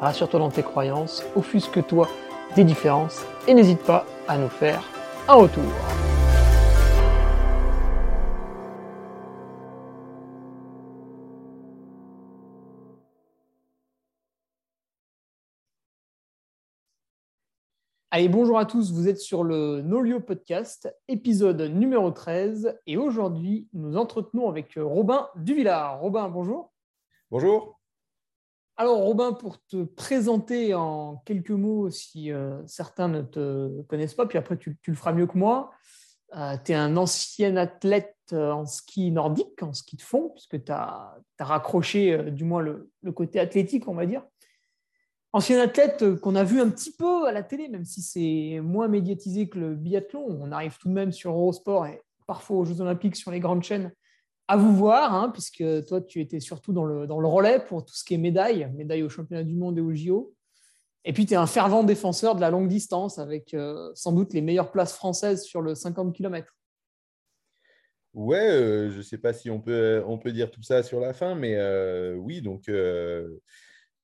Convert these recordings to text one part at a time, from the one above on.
rassure-toi dans tes croyances, offusque-toi des différences et n'hésite pas à nous faire un retour. Allez, bonjour à tous, vous êtes sur le Nolio Podcast, épisode numéro 13, et aujourd'hui nous entretenons avec Robin Duvillard. Robin, bonjour. Bonjour. Alors, Robin, pour te présenter en quelques mots, si euh, certains ne te connaissent pas, puis après tu, le feras mieux que moi, euh, tu es un ancien athlète euh, en ski nordique, en ski de fond, puisque tu as, raccroché du moins le, côté athlétique, on va dire. Ancien athlète qu'on a vu un petit peu à la télé, même si c'est moins médiatisé que le biathlon. On arrive tout de même sur Eurosport et parfois aux Jeux Olympiques sur les grandes chaînes à vous voir, hein, puisque toi, tu étais surtout dans le, dans le relais pour tout ce qui est médailles, médailles au championnat du monde et au JO. Et puis, tu es un fervent défenseur de la longue distance avec euh, sans doute les meilleures places françaises sur le 50 km. Ouais, euh, je ne sais pas si on peut, on peut dire tout ça sur la fin, mais euh, oui, donc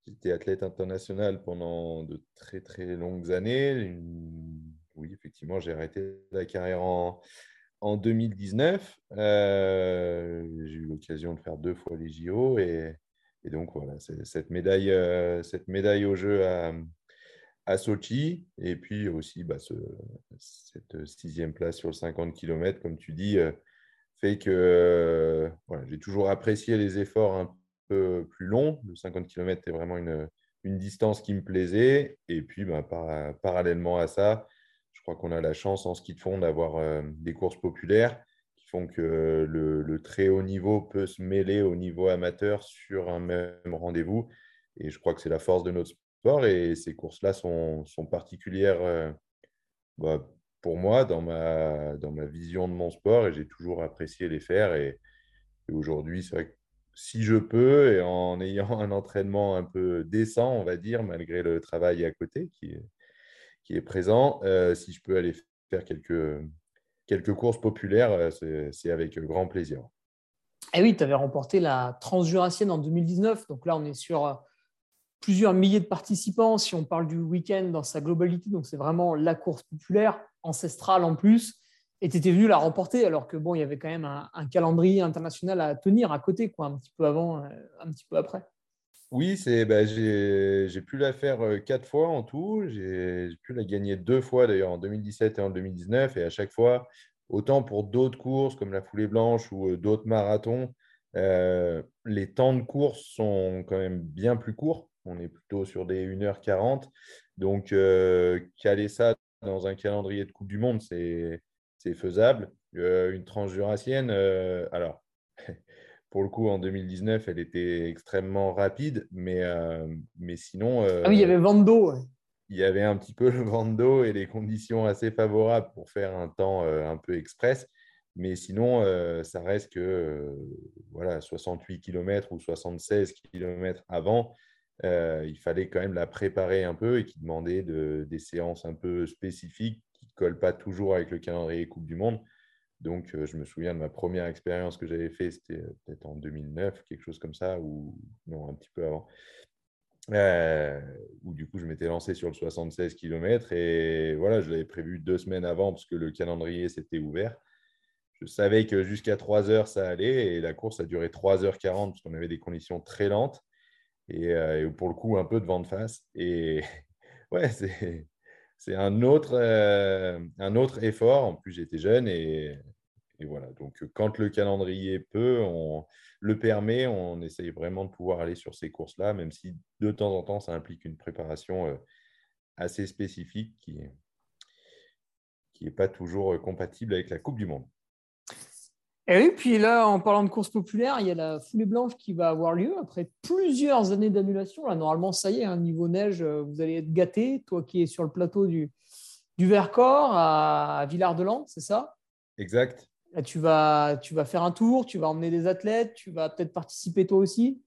j'étais athlète international pendant de très très longues années. Oui, effectivement, j'ai arrêté la carrière en, en 2019, euh, j'ai eu l'occasion de faire deux fois les JO et, donc voilà, cette médaille, euh, cette médaille au jeu à, à Sochi et puis aussi bah, cette sixième place sur le 50 km, comme tu dis, euh, fait que j'ai toujours apprécié les efforts un peu plus longs. Le 50 km est vraiment une, une distance qui me plaisait et puis bah, parallèlement à ça, je crois qu'on a la chance en ski de fond d'avoir euh, des courses populaires qui font que le, très haut niveau peut se mêler au niveau amateur sur un même rendez-vous. Et je crois que c'est la force de notre sport. Et ces courses-là sont, particulières euh, bah, pour moi dans ma, vision de mon sport. Et j'ai toujours apprécié les faire. Et, aujourd'hui, c'est vrai si je peux, et en ayant un entraînement un peu décent, on va dire, malgré le travail à côté, qui est, qui est présent. Euh, si je peux aller faire quelques, quelques courses populaires, euh, c'est avec grand plaisir. Et eh oui, tu avais remporté la Transjurassienne en 2019. Donc là, on est sur euh, plusieurs milliers de participants si on parle du week-end dans sa globalité. Donc c'est vraiment la course populaire, ancestrale en plus. Et tu étais venu la remporter alors que bon, il y avait quand même un, un, calendrier international à tenir à côté, quoi, un petit peu avant, un petit peu après. Oui, bah, j'ai, pu la faire quatre fois en tout. J'ai, pu la gagner deux fois d'ailleurs en 2017 et en 2019. Et à chaque fois, autant pour d'autres courses comme la foulée blanche ou d'autres marathons, les temps de course sont quand même bien plus courts. On est plutôt sur des 1h40. Donc, caler ça dans un calendrier de Coupe du Monde, c'est, faisable. une transjurassienne, alors, pour le coup, en 2019, elle était extrêmement rapide, mais, euh, mais sinon. ah oui, il y avait vent d'eau. Il y avait un petit peu le vent d'eau et les conditions assez favorables pour faire un temps euh, un peu express. Mais sinon, euh, ça reste que voilà, 68 km ou 76 km avant, il fallait quand même la préparer un peu et qui demandait de, des séances un peu spécifiques qui ne collent pas toujours avec le calendrier Coupe du Monde. Donc, je me souviens de ma première expérience que j'avais fait, c'était peut-être en 2009, quelque chose comme ça, ou non, un petit peu avant. Euh, où du coup, je m'étais lancé sur le 76 km et voilà, je l'avais prévu deux semaines avant parce que le calendrier s'était ouvert. Je savais que jusqu'à 3 heures, ça allait et la course a duré 3h40 parce qu'on avait des conditions très lentes et, pour le coup, un peu de vent de face. Et ouais, c'est c'est un autre, un autre effort. En plus, j'étais jeune et et voilà, donc quand le calendrier peut, on le permet, on essaye vraiment de pouvoir aller sur ces courses-là, même si de temps en temps, ça implique une préparation assez spécifique qui n'est pas toujours compatible avec la Coupe du Monde. Et oui, puis là, en parlant de course populaire, il y a la foulée blanche qui va avoir lieu après plusieurs années d'annulation. Là, normalement, ça y est, hein, niveau neige, euh, vous allez être gâté. Toi qui es sur le plateau du, du Vercors à Villard-de-Lans, c'est ça? Exact. Là, tu vas, tu vas faire un tour, tu vas emmener des athlètes, tu vas peut-être participer toi aussi?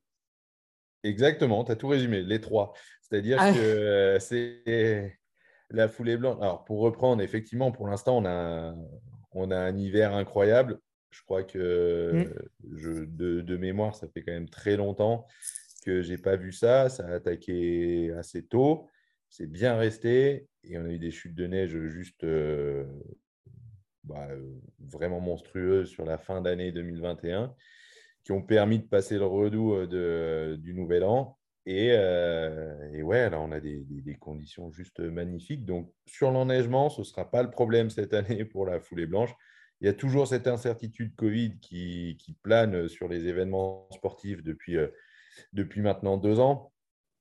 Exactement, tu as tout résumé, les trois. C'est-à-dire ah. que euh, c'est la foulée blanche. Alors, pour reprendre, effectivement, pour l'instant, on a, on a un hiver incroyable. Je crois que mmh. je, de, mémoire, ça fait quand même très longtemps que je n'ai pas vu ça. Ça a attaqué assez tôt. C'est bien resté. Et on a eu des chutes de neige juste euh, bah, vraiment monstrueuses sur la fin d'année 2021 qui ont permis de passer le redout euh, de, du nouvel an. Et, euh, et, ouais, là, on a des, des, conditions juste magnifiques. Donc, sur l'enneigement, ce ne sera pas le problème cette année pour la foulée blanche il y a toujours cette incertitude Covid qui, plane sur les événements sportifs depuis, euh, depuis maintenant deux ans.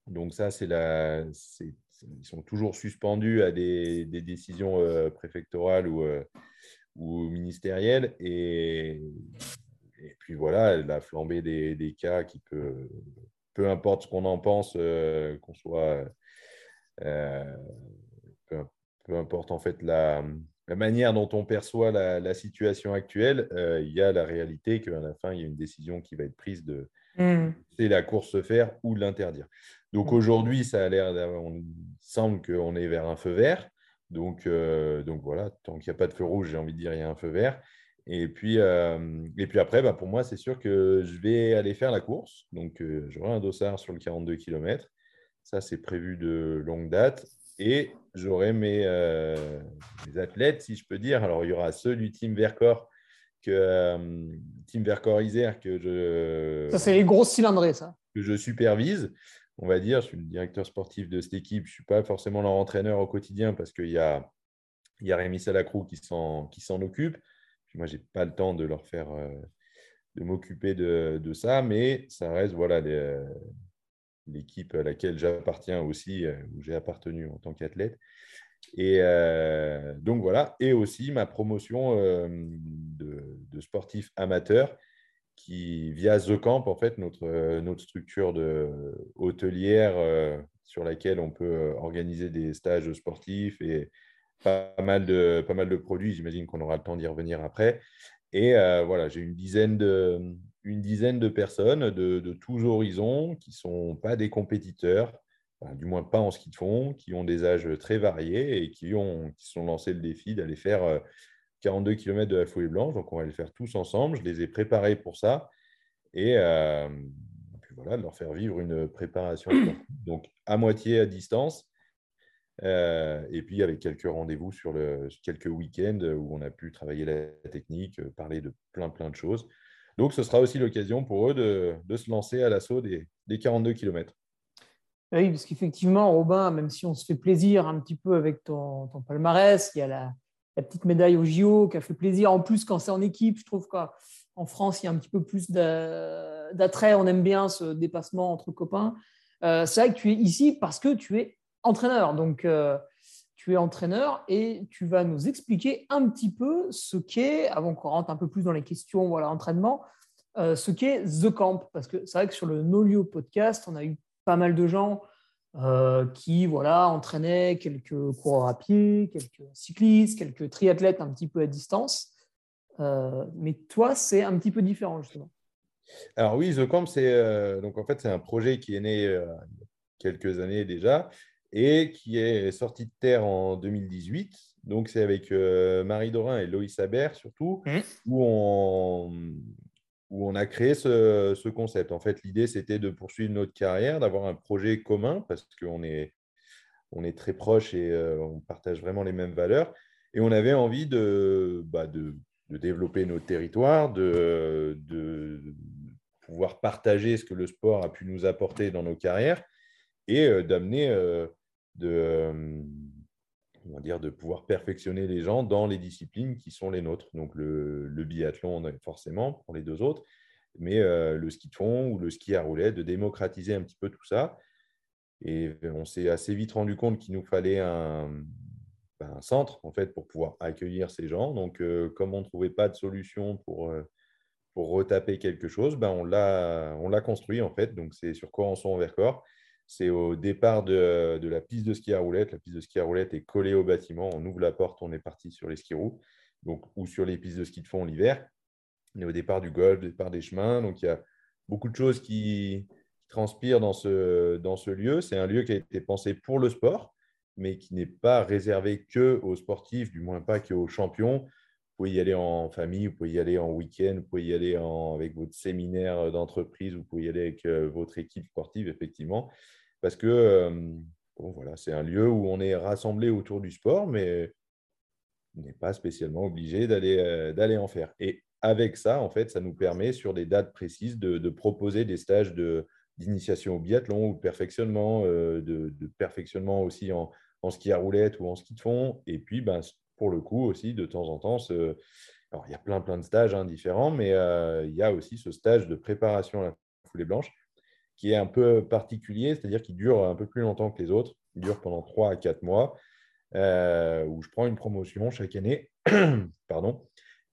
Donc ça, c'est ils sont toujours suspendus à des, décisions euh, préfectorales ou, euh, ministérielles. Et, puis voilà, la flambée des, cas qui peut, peu importe ce qu'on en pense, qu'on soit, peu, importe en fait la la manière dont on perçoit la, situation actuelle, euh, il y a la réalité qu'à la fin, il y a une décision qui va être prise de mmh. c'est la course se faire ou l'interdire. Donc mmh. aujourd'hui, ça a l'air, on semble qu'on est vers un feu vert. Donc, euh, donc voilà, tant qu'il n'y a pas de feu rouge, j'ai envie de dire il y a un feu vert. Et puis, euh, et puis après, bah, pour moi, c'est sûr que je vais aller faire la course. Donc j'aurai un dossard sur le 42 km. Ça, c'est prévu de longue date. Et j'aurai euh, mes, athlètes, si je peux dire. Alors, il y aura ceux du Team Vercors, que, euh, Team Vercors Isère, que je. Ça, c'est les grosses cylindrées, ça. Que je supervise, on va dire. Je suis le directeur sportif de cette équipe. Je ne suis pas forcément leur entraîneur au quotidien parce qu'il y a, il y a Rémi Salacrou qui s'en, qui s'en occupe. moi, je n'ai pas le temps de leur faire. Euh, de m'occuper de, de, ça, mais ça reste voilà, les, l'équipe à laquelle j'appartiens aussi, euh, où j'ai appartenu en tant qu'athlète. Et euh, donc voilà, et aussi ma promotion euh, de, de, sportif amateur qui, via The Camp, en fait, notre, notre structure de hôtelière sur laquelle on peut organiser des stages sportifs et pas mal de, pas mal de produits. J'imagine qu'on aura le temps d'y revenir après. Et voilà, j'ai une dizaine de, une dizaine de personnes de, tous horizons qui ne sont pas des compétiteurs, du moins pas en ski de fond, qui ont des âges très variés et qui ont qui sont lancés le défi d'aller faire 42 euh, km de la fouille blanche. Donc, on va les faire tous ensemble. Je les ai préparés pour ça. Et euh, puis voilà, de leur faire vivre une préparation. Donc, à moitié à distance. Euh, et puis avec quelques rendez-vous sur le, quelques week-ends où on a pu travailler la technique, parler de plein plein de choses. Donc, ce sera aussi l'occasion pour eux de, se lancer à l'assaut des, 42 km. Oui, parce qu'effectivement, Robin, même si on se fait plaisir un petit peu avec ton, palmarès, il y a la, petite médaille au JO qui a fait plaisir. En plus, quand c'est en équipe, je trouve qu'en France, il y a un petit peu plus d'attrait. On aime bien ce dépassement entre copains. Euh, c'est vrai que tu es ici parce que tu es entraîneur. Donc, euh, tu es entraîneur et tu vas nous expliquer un petit peu ce qu'est, avant qu'on rentre un peu plus dans les questions, voilà, entraînement, euh, ce qu'est The Camp. Parce que c'est vrai que sur le Nolio podcast, on a eu pas mal de gens euh, qui voilà, entraînaient quelques coureurs à pied, quelques cyclistes, quelques triathlètes un petit peu à distance. Euh, mais toi, c'est un petit peu différent, justement. Alors oui, The Camp, c'est donc en fait c'est un projet qui est né quelques années déjà, et qui est sorti de terre en 2018. Donc, c'est avec euh, Marie Dorin et Loïs Habert, surtout, mmh. où, on, où on a créé ce, concept. En fait, l'idée, c'était de poursuivre notre carrière, d'avoir un projet commun, parce qu'on est, on est très proches et euh, on partage vraiment les mêmes valeurs. Et on avait envie de, bah, de, développer notre territoire, de, de pouvoir partager ce que le sport a pu nous apporter dans nos carrières et euh, d'amener de, euh, dire, de pouvoir perfectionner les gens dans les disciplines qui sont les nôtres. Donc le, le biathlon, forcément, pour les deux autres, mais euh, le ski de fond ou le ski à roulette, de démocratiser un petit peu tout ça. Et on s'est assez vite rendu compte qu'il nous fallait un, ben, centre en fait pour pouvoir accueillir ces gens. Donc, euh, comme on ne trouvait pas de solution pour pour retaper quelque chose, ben on l'a construit en fait. Donc, c'est sur Corançon-Vercors. C'est au départ de, la piste de ski à roulette. La piste de ski à roulette est collée au bâtiment. On ouvre la porte, on est parti sur les ski roues donc, ou sur les pistes de ski de fond l'hiver. On est au départ du golf, au départ des chemins. Donc, il y a beaucoup de choses qui, transpirent dans ce, dans ce lieu. C'est un lieu qui a été pensé pour le sport, mais qui n'est pas réservé que aux sportifs, du moins pas qu'aux champions. Vous pouvez y aller en famille, vous pouvez y aller en week-end, vous pouvez y aller avec votre séminaire d'entreprise, vous pouvez y aller avec euh, votre équipe sportive, effectivement. Parce que euh, voilà, c'est un lieu où on est rassemblé autour du sport, mais on n'est pas spécialement obligé d'aller euh, d'aller en faire. Et avec ça, en fait, ça nous permet, sur des dates précises, de, proposer des stages d'initiation au biathlon ou de perfectionnement, de, de, perfectionnement aussi en, en, ski à roulette ou en ski de fond. Et puis, ben, pour le coup aussi, de temps en temps, alors il y a plein, plein de stages hein, différents, mais euh, il y a aussi ce stage de préparation à la foulée blanche qui est un peu particulier, c'est-à-dire qu'il dure un peu plus longtemps que les autres. Il dure pendant 3 à 4 mois, euh, où je prends une promotion chaque année, pardon,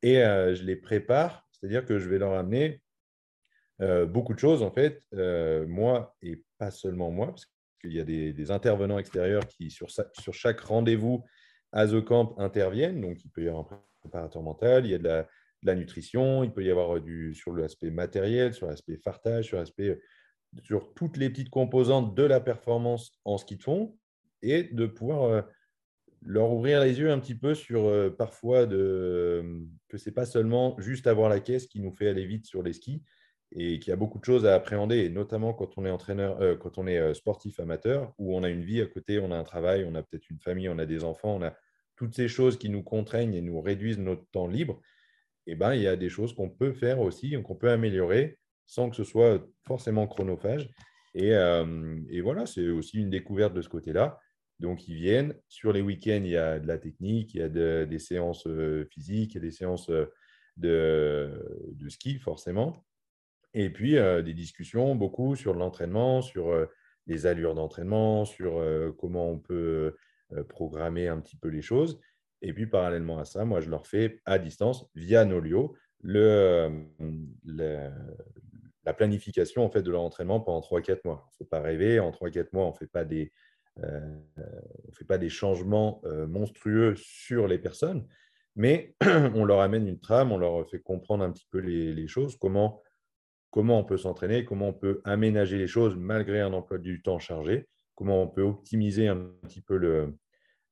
et euh, je les prépare, c'est-à-dire que je vais leur amener beaucoup de choses, en fait, moi, et pas seulement moi, parce qu'il y a des, intervenants extérieurs qui, sur chaque rendez-vous, à interviennent. Donc, il peut y avoir un préparateur mental, il y a de la, nutrition, il peut y avoir du, sur l'aspect matériel, sur l'aspect fartage, sur l'aspect sur toutes les petites composantes de la performance en ski de fond et de pouvoir euh, leur ouvrir les yeux un petit peu sur euh, parfois de, que ce n'est pas seulement juste avoir la caisse qui nous fait aller vite sur les skis et qu'il y a beaucoup de choses à appréhender, et notamment quand on est entraîneur, euh, quand on est sportif amateur, où on a une vie à côté, on a un travail, on a peut-être une famille, on a des enfants, on a toutes ces choses qui nous contraignent et nous réduisent notre temps libre, eh ben, il y a des choses qu'on peut faire aussi, qu'on peut améliorer sans que ce soit forcément chronophage. Et, euh, et voilà, c'est aussi une découverte de ce côté-là. Donc, ils viennent. Sur les week-ends, il y a de la technique, il y a des séances euh, physiques, il y a des séances euh, de ski, forcément. Et puis, des discussions beaucoup sur l'entraînement, sur les allures d'entraînement, sur comment on peut euh, programmer un petit peu les choses. Et puis, parallèlement à ça, moi, je leur fais à distance, via Nolio, le, la planification en fait, de leur entraînement pendant 3-4 mois. Il ne faut pas rêver, en 3-4 mois, on ne fait pas des, euh, on fait changements euh, monstrueux sur les personnes, mais on leur amène une trame, on leur fait comprendre un petit peu les choses, comment, comment on peut s'entraîner, comment on peut aménager les choses malgré un emploi du temps chargé, comment on peut optimiser un petit peu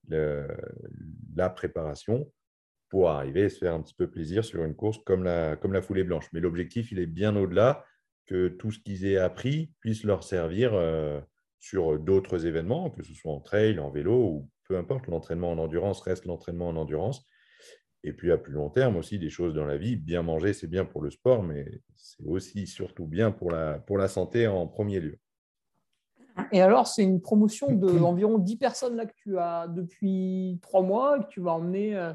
la préparation pour arriver à se faire un petit peu plaisir sur une course comme la, comme la foulée blanche. Mais l'objectif, il est bien au-delà que tout ce qu'ils aient appris puisse leur servir euh, sur d'autres événements, que ce soit en trail, en vélo ou peu importe, l'entraînement en endurance reste l'entraînement en endurance. Et puis à plus long terme aussi, des choses dans la vie. Bien manger, c'est bien pour le sport, mais c'est aussi surtout bien pour la, pour la santé en premier lieu. Et alors, c'est une promotion d'environ 10 personnes là que tu as depuis trois mois, que tu vas emmener. Euh,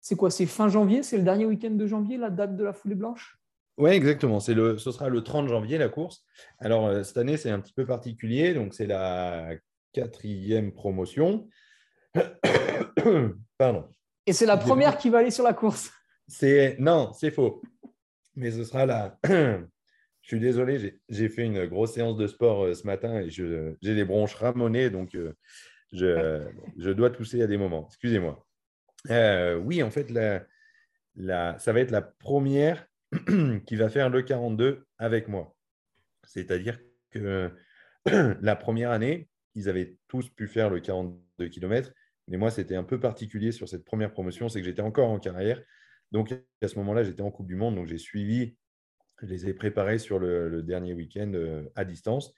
c'est quoi C'est fin janvier C'est le dernier week-end de janvier, la date de la foulée blanche? Oui, exactement. Le, ce sera le 30 janvier, la course. Alors, euh, cette année, c'est un petit peu particulier. Donc, c'est la quatrième promotion. Pardon. Et c'est la première qui va aller sur la course Non, c'est faux. Mais ce sera la, je suis désolé, j'ai fait une grosse séance de sport euh, ce matin et j'ai les bronches ramonées, donc euh, je, je, dois tousser à des moments. Excusez-moi. Euh, oui, en fait, la, ça va être la première qui va faire le 42 avec moi. C'est-à-dire que la première année, ils avaient tous pu faire le 42 km, mais moi, c'était un peu particulier sur cette première promotion, c'est que j'étais encore en carrière. Donc, à ce moment-là, j'étais en Coupe du Monde, donc j'ai suivi je les ai préparés sur le, dernier week-end euh, à distance.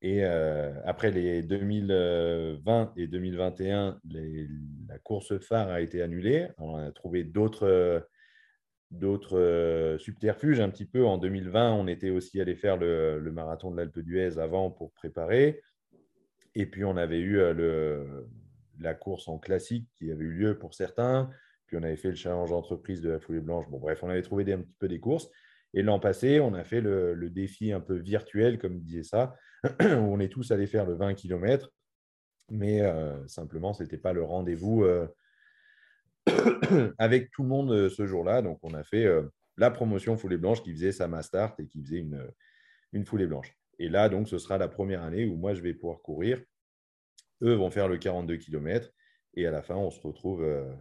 Et euh, après les 2020 et 2021, la course phare a été annulée. On a trouvé d'autres d'autres subterfuges un petit peu. En 2020, on était aussi allé faire le, marathon de l'Alpe d'Huez avant pour préparer. Et puis, on avait eu euh, le, la course en classique qui avait eu lieu pour certains. Puis, on avait fait le challenge entreprise de la foulée blanche. Bon, bref, on avait trouvé un petit peu des courses. Et l'an passé, on a fait le, défi un peu virtuel, comme disait ça, où on est tous allés faire le 20 km, mais euh, simplement, ce n'était pas le rendez-vous euh, avec tout le monde euh, ce jour-là. Donc, on a fait la promotion foulée blanche qui faisait sa Mastart et qui faisait une, une foulée blanche. Et là, donc, ce sera la première année où moi, je vais pouvoir courir. Eux vont faire le 42 km. Et à la fin, on se retrouve euh,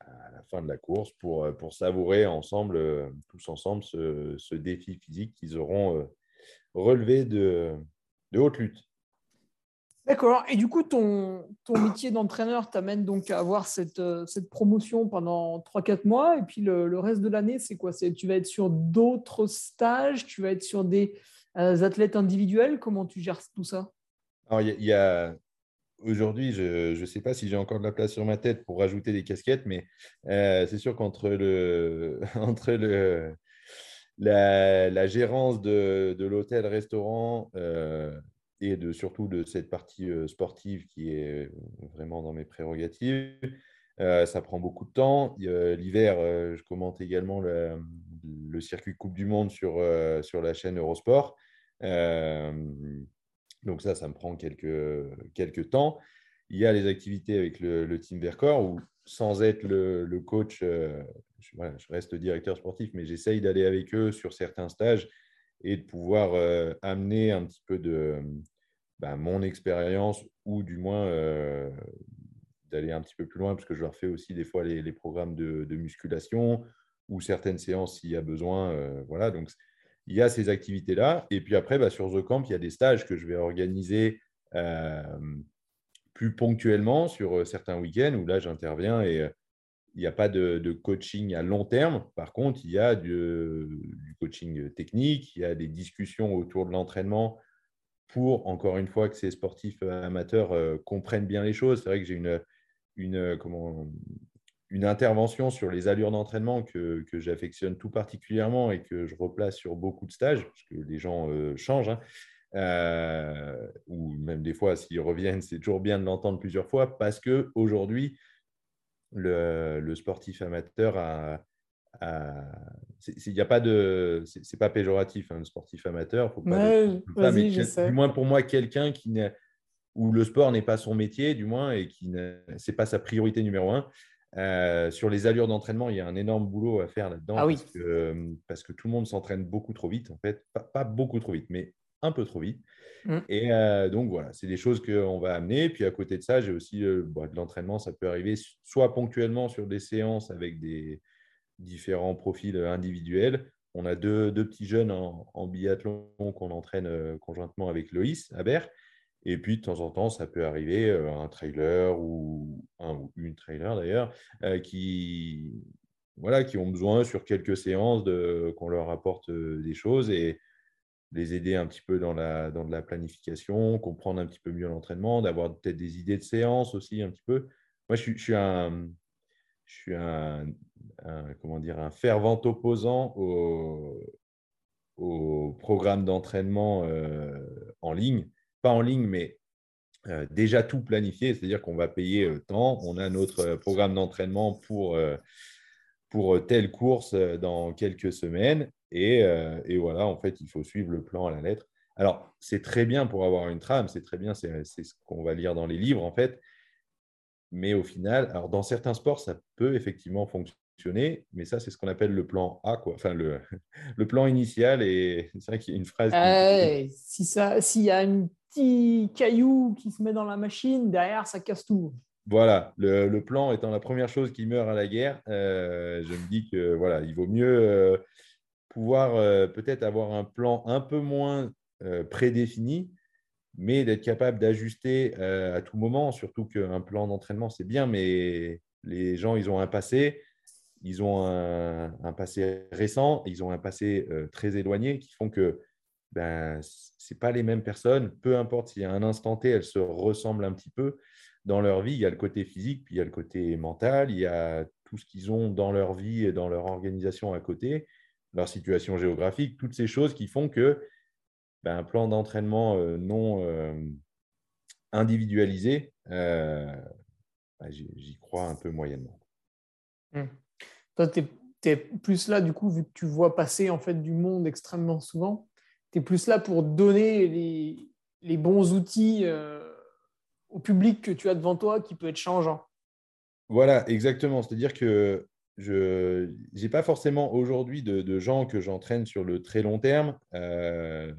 à la fin de la course pour, euh, pour savourer ensemble, euh, tous ensemble, ce, ce défi physique qu'ils auront relevé de, de haute lutte. D'accord. Et du coup, ton, ton métier d'entraîneur t'amène donc à avoir cette, cette promotion pendant 3-4 mois. Et puis le, le reste de l'année, c'est quoi? Tu vas être sur d'autres stages? Tu vas être sur des athlètes individuels? Comment tu gères tout ça? Alors, il y, a, aujourd'hui, je ne sais pas si j'ai encore de la place sur ma tête pour rajouter des casquettes, mais euh, c'est sûr qu'entre le, entre le, la, gérance de, de l'hôtel-restaurant euh, et de, surtout de cette partie euh, sportive qui est vraiment dans mes prérogatives, ça prend beaucoup de temps. L'hiver, je commente également le, le, circuit Coupe du Monde sur, sur la chaîne Eurosport. Donc ça, ça me prend quelques, quelques temps. Il y a les activités avec le, team Vercors où, sans être le, coach, euh, je, reste directeur sportif, mais j'essaye d'aller avec eux sur certains stages et de pouvoir euh, amener un petit peu de bah, mon expérience ou du moins euh, d'aller un petit peu plus loin parce que je leur fais aussi des fois les, programmes de, de, musculation ou certaines séances s'il y a besoin. voilà, donc il y a ces activités-là. Et puis après, bah, sur The Camp, il y a des stages que je vais organiser euh, plus ponctuellement sur euh, certains week-ends où là, j'interviens et euh, il n'y a pas de, coaching à long terme. Par contre, il y a du, coaching technique, il y a des discussions autour de l'entraînement pour, encore une fois, que ces sportifs amateurs comprennent bien les choses. C'est vrai que j'ai une, une, comment, une intervention sur les allures d'entraînement que, j'affectionne tout particulièrement et que je replace sur beaucoup de stages, parce que les gens euh, changent, hein. euh, ou même des fois, s'ils reviennent, c'est toujours bien de l'entendre plusieurs fois, parce qu'aujourd'hui, le, le sportif amateur a, il n'y a pas de c'est pas péjoratif un hein, sportif amateur faut pas, du moins pour moi quelqu'un qui où le sport n'est pas son métier du moins et qui c'est pas sa priorité numéro un euh, sur les allures d'entraînement, il y a un énorme boulot à faire là-dedans ah parce, que, tout le monde s'entraîne beaucoup trop vite, en fait. Pas, beaucoup trop vite, mais un peu trop vite. Mmh. Et euh, donc, voilà, c'est des choses qu'on va amener. Puis à côté de ça, j'ai aussi euh, bah, de l'entraînement. Ça peut arriver soit ponctuellement sur des séances avec des différents profils individuels. On a deux, petits jeunes en, en biathlon qu'on entraîne conjointement avec Loïs Habert. Et puis, de temps en temps, ça peut arriver un trailer ou, un, ou une trailer d'ailleurs, qui, voilà, qui ont besoin sur quelques séances qu'on leur apporte des choses et les aider un petit peu dans la, la planification, comprendre un petit peu mieux l'entraînement, d'avoir peut-être des idées de séances aussi un petit peu. Moi, je suis, un, je suis un, comment dire, un fervent opposant au programme d'entraînement en ligne pas en ligne, mais euh, déjà tout planifié, c'est-à-dire qu'on va payer euh, tant, on a notre euh, programme d'entraînement pour, pour telle course dans quelques semaines, et, et, voilà, en fait, il faut suivre le plan à la lettre. Alors, c'est très bien pour avoir une trame, c'est très bien, c'est ce qu'on va lire dans les livres, en fait, mais au final, alors dans certains sports, ça peut effectivement fonctionner, mais ça, c'est ce qu'on appelle le plan A, quoi. Enfin, le, le plan initial. Et c'est vrai qu'il y a une phrase. si ça, s'il y a une petit caillou qui se met dans la machine, derrière, ça casse tout. Voilà, le, plan étant la première chose qui meurt à la guerre, euh, je me dis que voilà, il vaut mieux euh, pouvoir euh, peut-être avoir un plan un peu moins prédéfini, mais d'être capable d'ajuster à tout moment. Surtout qu'un plan d'entraînement, c'est bien, mais les gens, ils ont un passé, ils ont un, passé récent, ils ont un passé très éloigné qui font que ben, ce pas les mêmes personnes. Peu importe s'il y a un instant T, elles se ressemblent un petit peu dans leur vie. Il y a le côté physique, puis il y a le côté mental, il y a tout ce qu'ils ont dans leur vie et dans leur organisation à côté, leur situation géographique, toutes ces choses qui font que ben, un plan d'entraînement euh, non euh, individualisé, euh, ben, j'y crois un peu moyennement. Mmh. Toi, tu es, plus là, du coup, vu que tu vois passer en fait du monde extrêmement souvent tu es plus là pour donner les, bons outils euh, au public que tu as devant toi qui peut être changeant. Voilà, exactement. C'est-à-dire que je n'ai pas forcément aujourd'hui de, gens que j'entraîne sur le très long terme. Euh,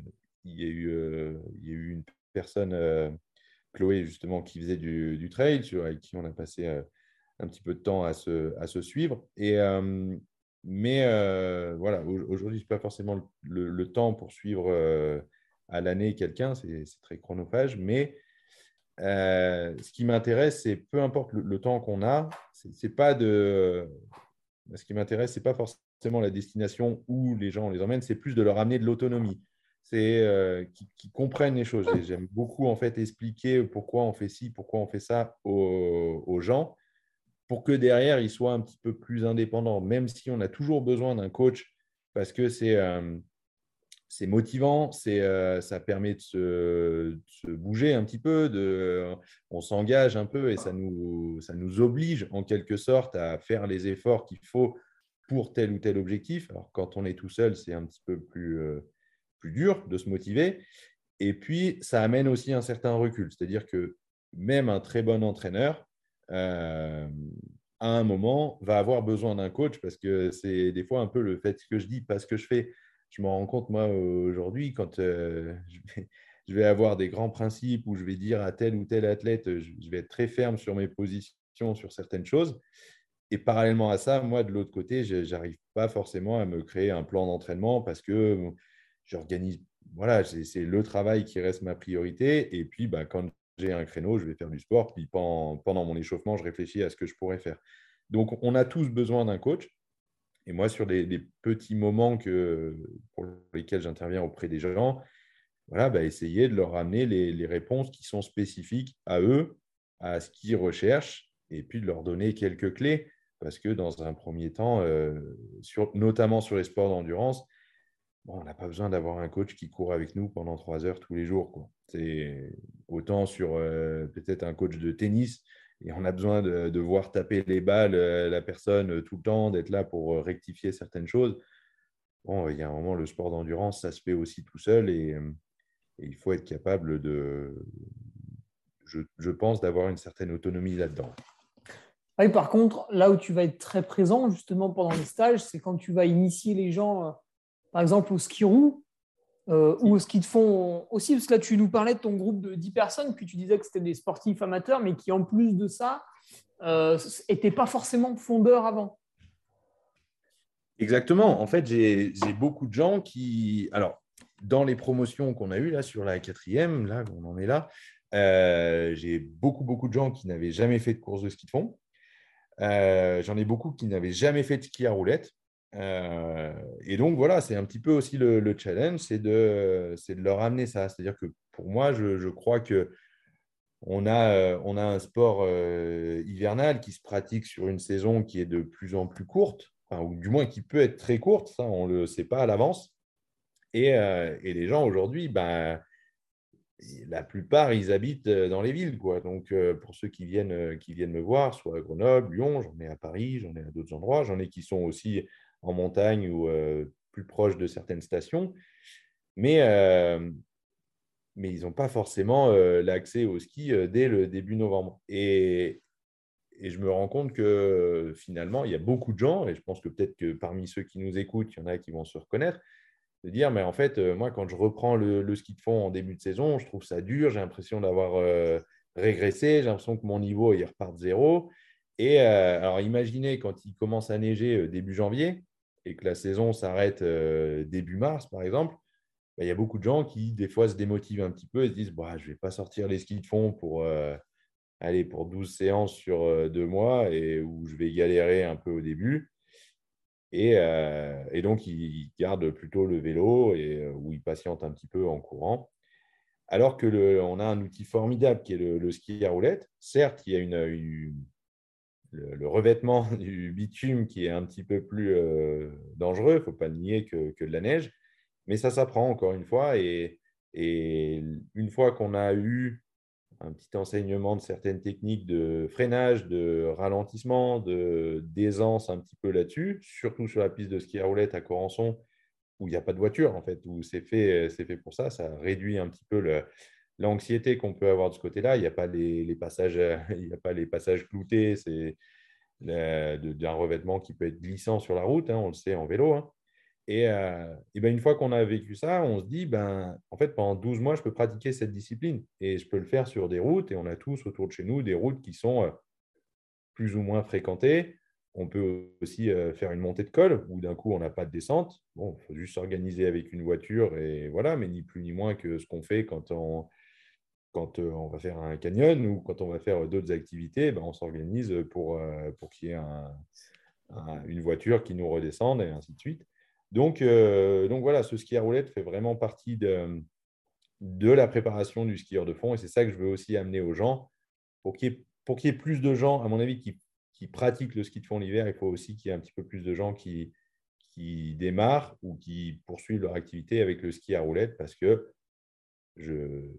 il, y a eu, euh, il y a eu une personne, Chloé, justement, qui faisait du, trail, sur, avec qui on a passé un petit peu de temps à se, à se suivre. Et, mais voilà, aujourd'hui, ce n'est pas forcément le, temps pour suivre à l'année quelqu'un, c'est très chronophage, mais ce qui m'intéresse, c'est peu importe le, temps qu'on a, c'est pas de. Ce qui m'intéresse, c'est pas forcément la destination où les gens les emmènent, c'est plus de leur amener de l'autonomie. C'est qu'ils comprennent les choses. J'aime beaucoup en fait expliquer pourquoi on fait ci, pourquoi on fait ça aux, gens, pour que derrière ils soient un petit peu plus indépendants, même si on a toujours besoin d'un coach parce que c'est c'est motivant, euh, ça permet de se, bouger un petit peu, de, on s'engage un peu et ça nous, ça nous oblige en quelque sorte à faire les efforts qu'il faut pour tel ou tel objectif. Alors quand on est tout seul, c'est un petit peu plus, euh, plus dur de se motiver. Et puis, ça amène aussi un certain recul, c'est-à-dire que même un très bon entraîneur, euh, à un moment, va avoir besoin d'un coach parce que c'est des fois un peu le fait que je dis, pas ce que je fais je me rends compte, moi, aujourd'hui, quand euh, je, vais, avoir des grands principes où je vais dire à tel ou tel athlète, je, vais être très ferme sur mes positions sur certaines choses. Et parallèlement à ça, moi, de l'autre côté, je n'arrive pas forcément à me créer un plan d'entraînement parce que j'organise, voilà, c'est le travail qui reste ma priorité. Et puis, bah, quand j'ai un créneau, je vais faire du sport. Puis pendant, mon échauffement, je réfléchis à ce que je pourrais faire. Donc, on a tous besoin d'un coach. Et moi, sur les, petits moments que, pour lesquels j'interviens auprès des gens, voilà, bah, essayer de leur amener les, réponses qui sont spécifiques à eux, à ce qu'ils recherchent, et puis de leur donner quelques clés. Parce que dans un premier temps, euh, sur, notamment sur les sports d'endurance, on n'a pas besoin d'avoir un coach qui court avec nous pendant trois heures tous les jours. C'est autant sur euh, peut-être un coach de tennis et on a besoin de, voir taper les balles euh, la personne euh, tout le temps, d'être là pour rectifier certaines choses. Bon, il y a un moment, le sport d'endurance, ça se fait aussi tout seul et, il faut être capable de, je, pense, d'avoir une certaine autonomie là-dedans. Oui, par contre, là où tu vas être très présent justement pendant les stages, c'est quand tu vas initier les gens, par exemple au ski roue, euh, ou ce qu'ils te font aussi, parce que là, tu nous parlais de ton groupe de 10 personnes, puis tu disais que c'était des sportifs amateurs, mais qui, en plus de ça, n'étaient euh, pas forcément fondeurs avant. Exactement. En fait, j'ai beaucoup de gens qui. Alors, dans les promotions qu'on a eues là sur la quatrième, là, on en est là, euh, j'ai beaucoup, beaucoup de gens qui n'avaient jamais fait de course de ski de fond. J'en ai beaucoup qui n'avaient jamais fait de ski à roulette. Euh, et donc, voilà, c'est un petit peu aussi le, challenge, c'est de, de leur amener ça. C'est-à-dire que pour moi, je, crois que on a, euh, on a un sport euh, hivernal qui se pratique sur une saison qui est de plus en plus courte, ou du moins qui peut être très courte, ça on ne le sait pas à l'avance. Et, et, les gens aujourd'hui, ben, la plupart, ils habitent dans les villes. Quoi. Donc, pour ceux qui viennent, qui viennent me voir, soit à Grenoble, Lyon, j'en ai à Paris, j'en ai à d'autres endroits, j'en ai qui sont aussi en montagne ou euh, plus proche de certaines stations. Mais, euh, mais ils n'ont pas forcément euh, l'accès au ski dès le début novembre. Et, et, je me rends compte que finalement, il y a beaucoup de gens, et je pense que peut-être que parmi ceux qui nous écoutent, il y en a qui vont se reconnaître, de dire, mais en fait, moi, quand je reprends le, ski de fond en début de saison, je trouve ça dur, j'ai l'impression d'avoir régressé, j'ai l'impression que mon niveau, il repart de zéro. Et alors, imaginez quand il commence à neiger début janvier, et que la saison s'arrête euh, début mars, par exemple, bah, il y a beaucoup de gens qui, des fois, se démotivent un petit peu et se disent bah, Je ne vais pas sortir les skis de fond pour, euh, aller pour 12 séances sur euh, deux mois et où je vais galérer un peu au début. Et, donc, ils gardent plutôt le vélo et où ils patientent un petit peu en courant. Alors que le, on a un outil formidable qui est le, ski à roulette. Certes, il y a une le, revêtement du bitume qui est un petit peu plus euh, dangereux, il ne faut pas nier que, que, de la neige, mais ça s'apprend encore une fois. Et, et une fois qu'on a eu un petit enseignement de certaines techniques de freinage, de ralentissement, de d'aisance un petit peu là-dessus, surtout sur la piste de ski à roulette à Corançon, où il n'y a pas de voiture, en fait, où c'est fait, fait pour ça, ça réduit un petit peu le, l'anxiété qu'on peut avoir de ce côté-là. Il n'y a pas les, passages, il y a pas les passages cloutés. C'est d'un revêtement qui peut être glissant sur la route, hein, on le sait en vélo. Hein. Et, euh, ben une fois qu'on a vécu ça, on se dit, ben, en fait, pendant 12 mois, je peux pratiquer cette discipline et je peux le faire sur des routes. Et on a tous autour de chez nous des routes qui sont euh, plus ou moins fréquentées. On peut aussi euh, faire une montée de col où d'un coup, on n'a pas de descente. Bon, il faut juste s'organiser avec une voiture et voilà, mais ni plus ni moins que ce qu'on fait quand on, quand on va faire un canyon ou quand on va faire d'autres activités, ben, on s'organise pour, pour qu'il y ait une voiture qui nous redescende et ainsi de suite. Donc, euh, donc voilà, ce ski à roulette fait vraiment partie de, de la préparation du skieur de fond et c'est ça que je veux aussi amener aux gens pour qu'il y, ait plus de gens, à mon avis, qui, qui pratiquent le ski de fond l'hiver. Il faut aussi qu'il y ait un petit peu plus de gens qui, qui démarrent ou qui poursuivent leur activité avec le ski à roulette parce que je,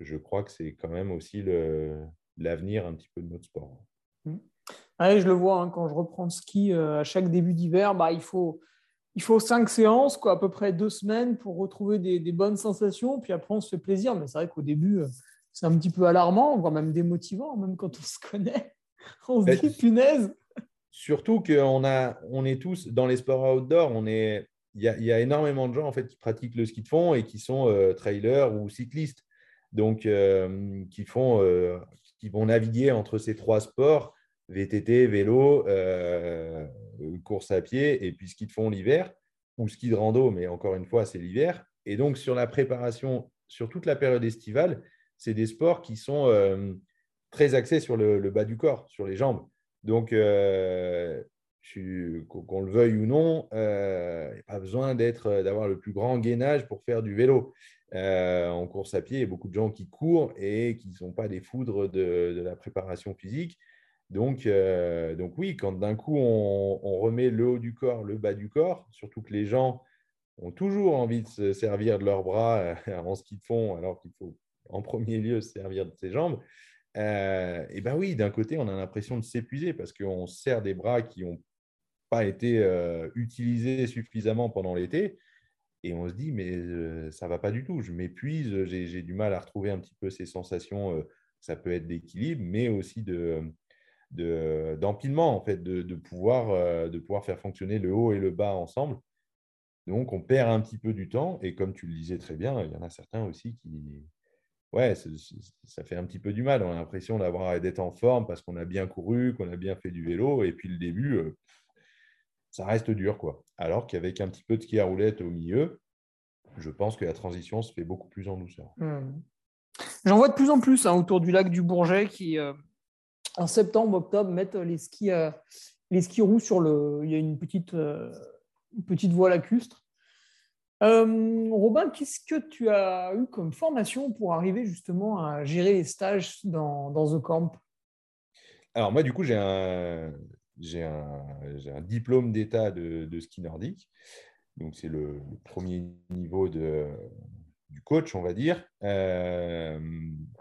je, crois que c'est quand même aussi l'avenir un petit peu de notre sport. Mmh. je le vois, hein, quand je reprends le ski euh, à chaque début d'hiver, bah, il faut il faut cinq séances, quoi, à peu près deux semaines pour retrouver des, bonnes sensations. Puis après, on se fait plaisir. Mais c'est vrai qu'au début, euh, c'est un petit peu alarmant, voire même démotivant, même quand on se connaît. On se dit, punaise. Surtout qu'on on est tous dans les sports outdoor, on est, il y, a, énormément de gens en fait qui pratiquent le ski de fond et qui sont euh, trailers ou cyclistes, donc euh, qui font, qui vont naviguer entre ces trois sports VTT, vélo, euh, course à pied et puis ski de fond l'hiver ou ski de rando, mais encore une fois, c'est l'hiver. Et donc, sur la préparation, sur toute la période estivale, c'est des sports qui sont euh, très axés sur le, bas du corps, sur les jambes. Donc, euh, qu'on le veuille ou non, il n'y a pas besoin d'avoir le plus grand gainage pour faire du vélo. en course à pied, il y a beaucoup de gens qui courent et qui ne sont pas des foudres de la préparation physique. Donc, euh, donc oui, quand d'un coup on, remet le haut du corps, le bas du corps, surtout que les gens ont toujours envie de se servir de leurs bras euh, en ski de fond, alors qu'il faut en premier lieu se servir de ses jambes, euh, et bien oui, d'un côté, on a l'impression de s'épuiser parce qu'on sert des bras qui n'ont pas été utilisés suffisamment pendant l'été. Et on se dit, mais ça ne va pas du tout, je m'épuise, j'ai du mal à retrouver un petit peu ces sensations, ça peut être d'équilibre, mais aussi de, d'empilement, en fait, de, pouvoir, euh, de pouvoir faire fonctionner le haut et le bas ensemble. Donc, on perd un petit peu du temps. Et comme tu le disais très bien, il y en a certains aussi qui. Ouais, ça fait un petit peu du mal. On a l'impression d'avoir d'être en forme parce qu'on a bien couru, qu'on a bien fait du vélo. Et puis le début, euh, ça reste dur. quoi. Alors qu'avec un petit peu de ski à roulette au milieu, je pense que la transition se fait beaucoup plus en douceur. Mmh. J'en vois de plus en plus hein, autour du lac du Bourget qui, euh, en septembre, octobre, mettre les skis, euh, les skis roux sur le. Il y a une petite, euh, petite voie lacustre. Euh, Robin, qu'est-ce que tu as eu comme formation pour arriver justement à gérer les stages dans, dans The Camp Alors, moi, du coup, j'ai un, j'ai un, un, diplôme d'état de, de, ski nordique. Donc, c'est le, premier niveau de, du coach, on va dire. Euh,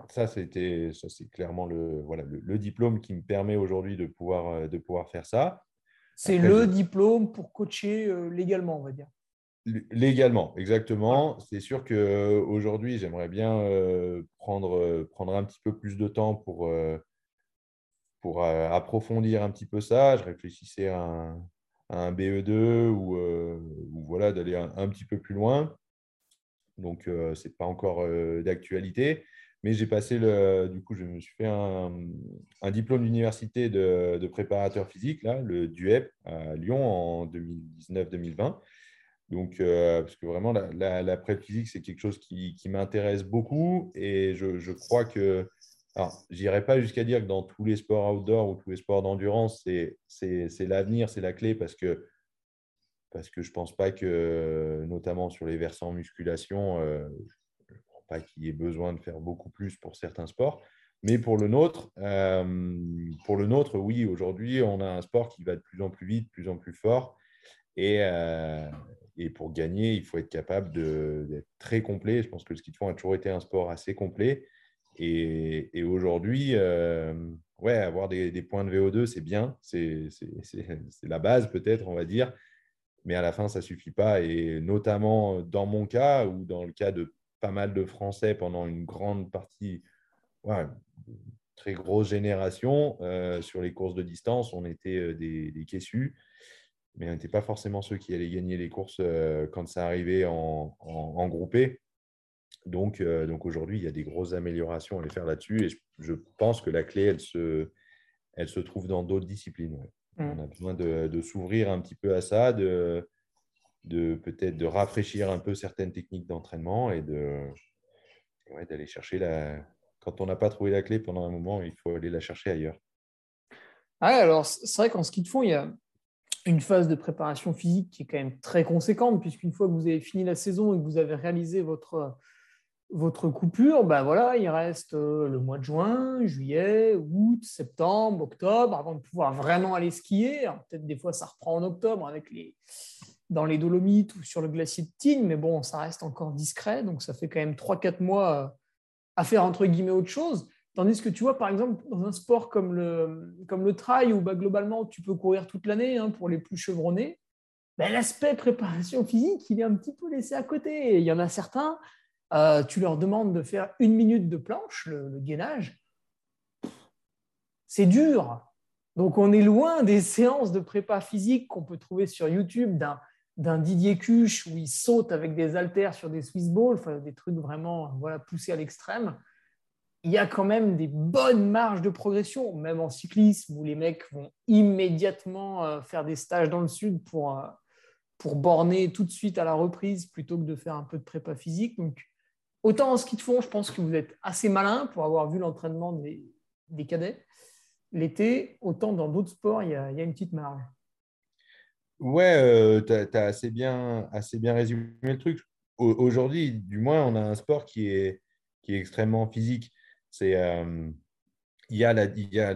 ça, c'était, ça, c'est clairement le, voilà, le, diplôme qui me permet aujourd'hui de pouvoir, euh, de pouvoir faire ça. C'est le diplôme pour coacher euh, légalement, on va dire. Légalement, exactement. C'est sûr qu'aujourd'hui, j'aimerais bien prendre, prendre un petit peu plus de temps pour, pour approfondir un petit peu ça. Je réfléchissais à un, un BE2 ou, ou voilà, d'aller un, petit peu plus loin donc euh, ce n'est pas encore euh, d'actualité. Mais j'ai passé le, du coup, je me suis fait un, diplôme d'université de, préparateur physique, là, le DUEP à Lyon en 2019-2020. Donc, euh, parce que vraiment, la, la, pré physique, c'est quelque chose qui, m'intéresse beaucoup et je, crois que, alors, j'irai pas jusqu'à dire que dans tous les sports outdoor ou tous les sports d'endurance, c'est l'avenir, c'est la clé parce que parce que je ne pense pas que, notamment sur les versants musculation, euh, je ne crois pas qu'il y ait besoin de faire beaucoup plus pour certains sports. Mais pour le nôtre, euh, pour le nôtre, oui, aujourd'hui, on a un sport qui va de plus en plus vite, de plus en plus fort. Et, euh, et pour gagner, il faut être capable d'être très complet. Je pense que le ski de fond a toujours été un sport assez complet. Et, aujourd'hui, ouais, avoir des, points de VO2, c'est bien. C'est la base, peut-être, on va dire mais à la fin, ça ne suffit pas. Et notamment dans mon cas ou dans le cas de pas mal de Français pendant une grande partie, très grosse génération. sur les courses de distance, on était des, des caissus mais on n'était pas forcément ceux qui allaient gagner les courses quand ça arrivait en, en, groupé. Donc, donc aujourd'hui, il y a des grosses améliorations à aller faire là-dessus. Et je, pense que la clé, elle se, elle se trouve dans d'autres disciplines. Mmh. On a besoin de, de s'ouvrir un petit peu à ça, de, de peut-être de rafraîchir un peu certaines techniques d'entraînement et de d'aller chercher la. Quand on n'a pas trouvé la clé pendant un moment, il faut aller la chercher ailleurs. Ah, alors c'est vrai qu'en ski de fond, il y a une phase de préparation physique qui est quand même très conséquente, puisqu'une fois que vous avez fini la saison et que vous avez réalisé votre, votre coupure, ben voilà, il reste euh, le mois de juin, juillet, août, septembre, octobre, avant de pouvoir vraiment aller skier. Peut-être des fois ça reprend en octobre avec les, dans les Dolomites ou sur le glacier de Tignes, mais bon, ça reste encore discret, donc ça fait quand même 3-4 mois euh, à faire entre guillemets autre chose. Tandis que tu vois, par exemple, dans un sport comme le, comme le trail, où bah, globalement tu peux courir toute l'année hein, pour les plus chevronnés, bah, l'aspect préparation physique, il est un petit peu laissé à côté. il y en a certains, euh, tu leur demandes de faire une minute de planche, le, gainage, c'est dur. Donc on est loin des séances de prépa physique qu'on peut trouver sur YouTube d'un d'un Didier Cuche où il saute avec des haltères sur des Swiss balls, enfin, des trucs vraiment voilà, poussés à l'extrême il y a quand même des bonnes marges de progression, même en cyclisme, où les mecs vont immédiatement euh, faire des stages dans le sud pour, euh, pour borner tout de suite à la reprise plutôt que de faire un peu de prépa physique. Donc, autant en ski de fond, je pense que vous êtes assez malin pour avoir vu l'entraînement des, cadets l'été, autant dans d'autres sports, il y, a, il une petite marge. Ouais, euh, tu as, assez bien, assez bien résumé le truc. Aujourd'hui, du moins, on a un sport qui est, qui est extrêmement physique. C'est, il y a,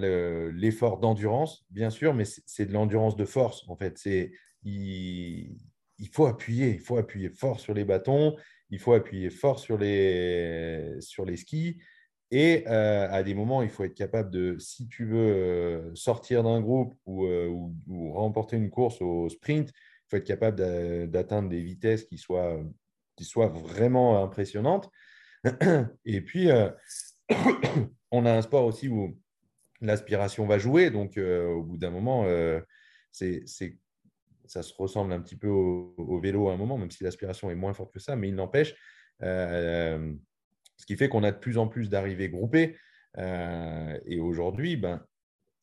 l'effort d'endurance, bien sûr, mais c'est de l'endurance de force, en fait. C'est, il, faut appuyer, il faut appuyer fort sur les bâtons, il faut appuyer fort sur les, sur les skis. Et à des moments, il faut être capable de, si tu veux sortir d'un groupe ou, ou, remporter une course au sprint, il faut être capable d'atteindre des vitesses qui soient, qui soient vraiment impressionnantes. Et puis, on a un sport aussi où l'aspiration va jouer. Donc, euh, au bout d'un moment, euh, c'est, ça se ressemble un petit peu au, vélo à un moment, même si l'aspiration est moins forte que ça. Mais il n'empêche, euh, ce qui fait qu'on a de plus en plus d'arrivées groupées. et aujourd'hui, ben,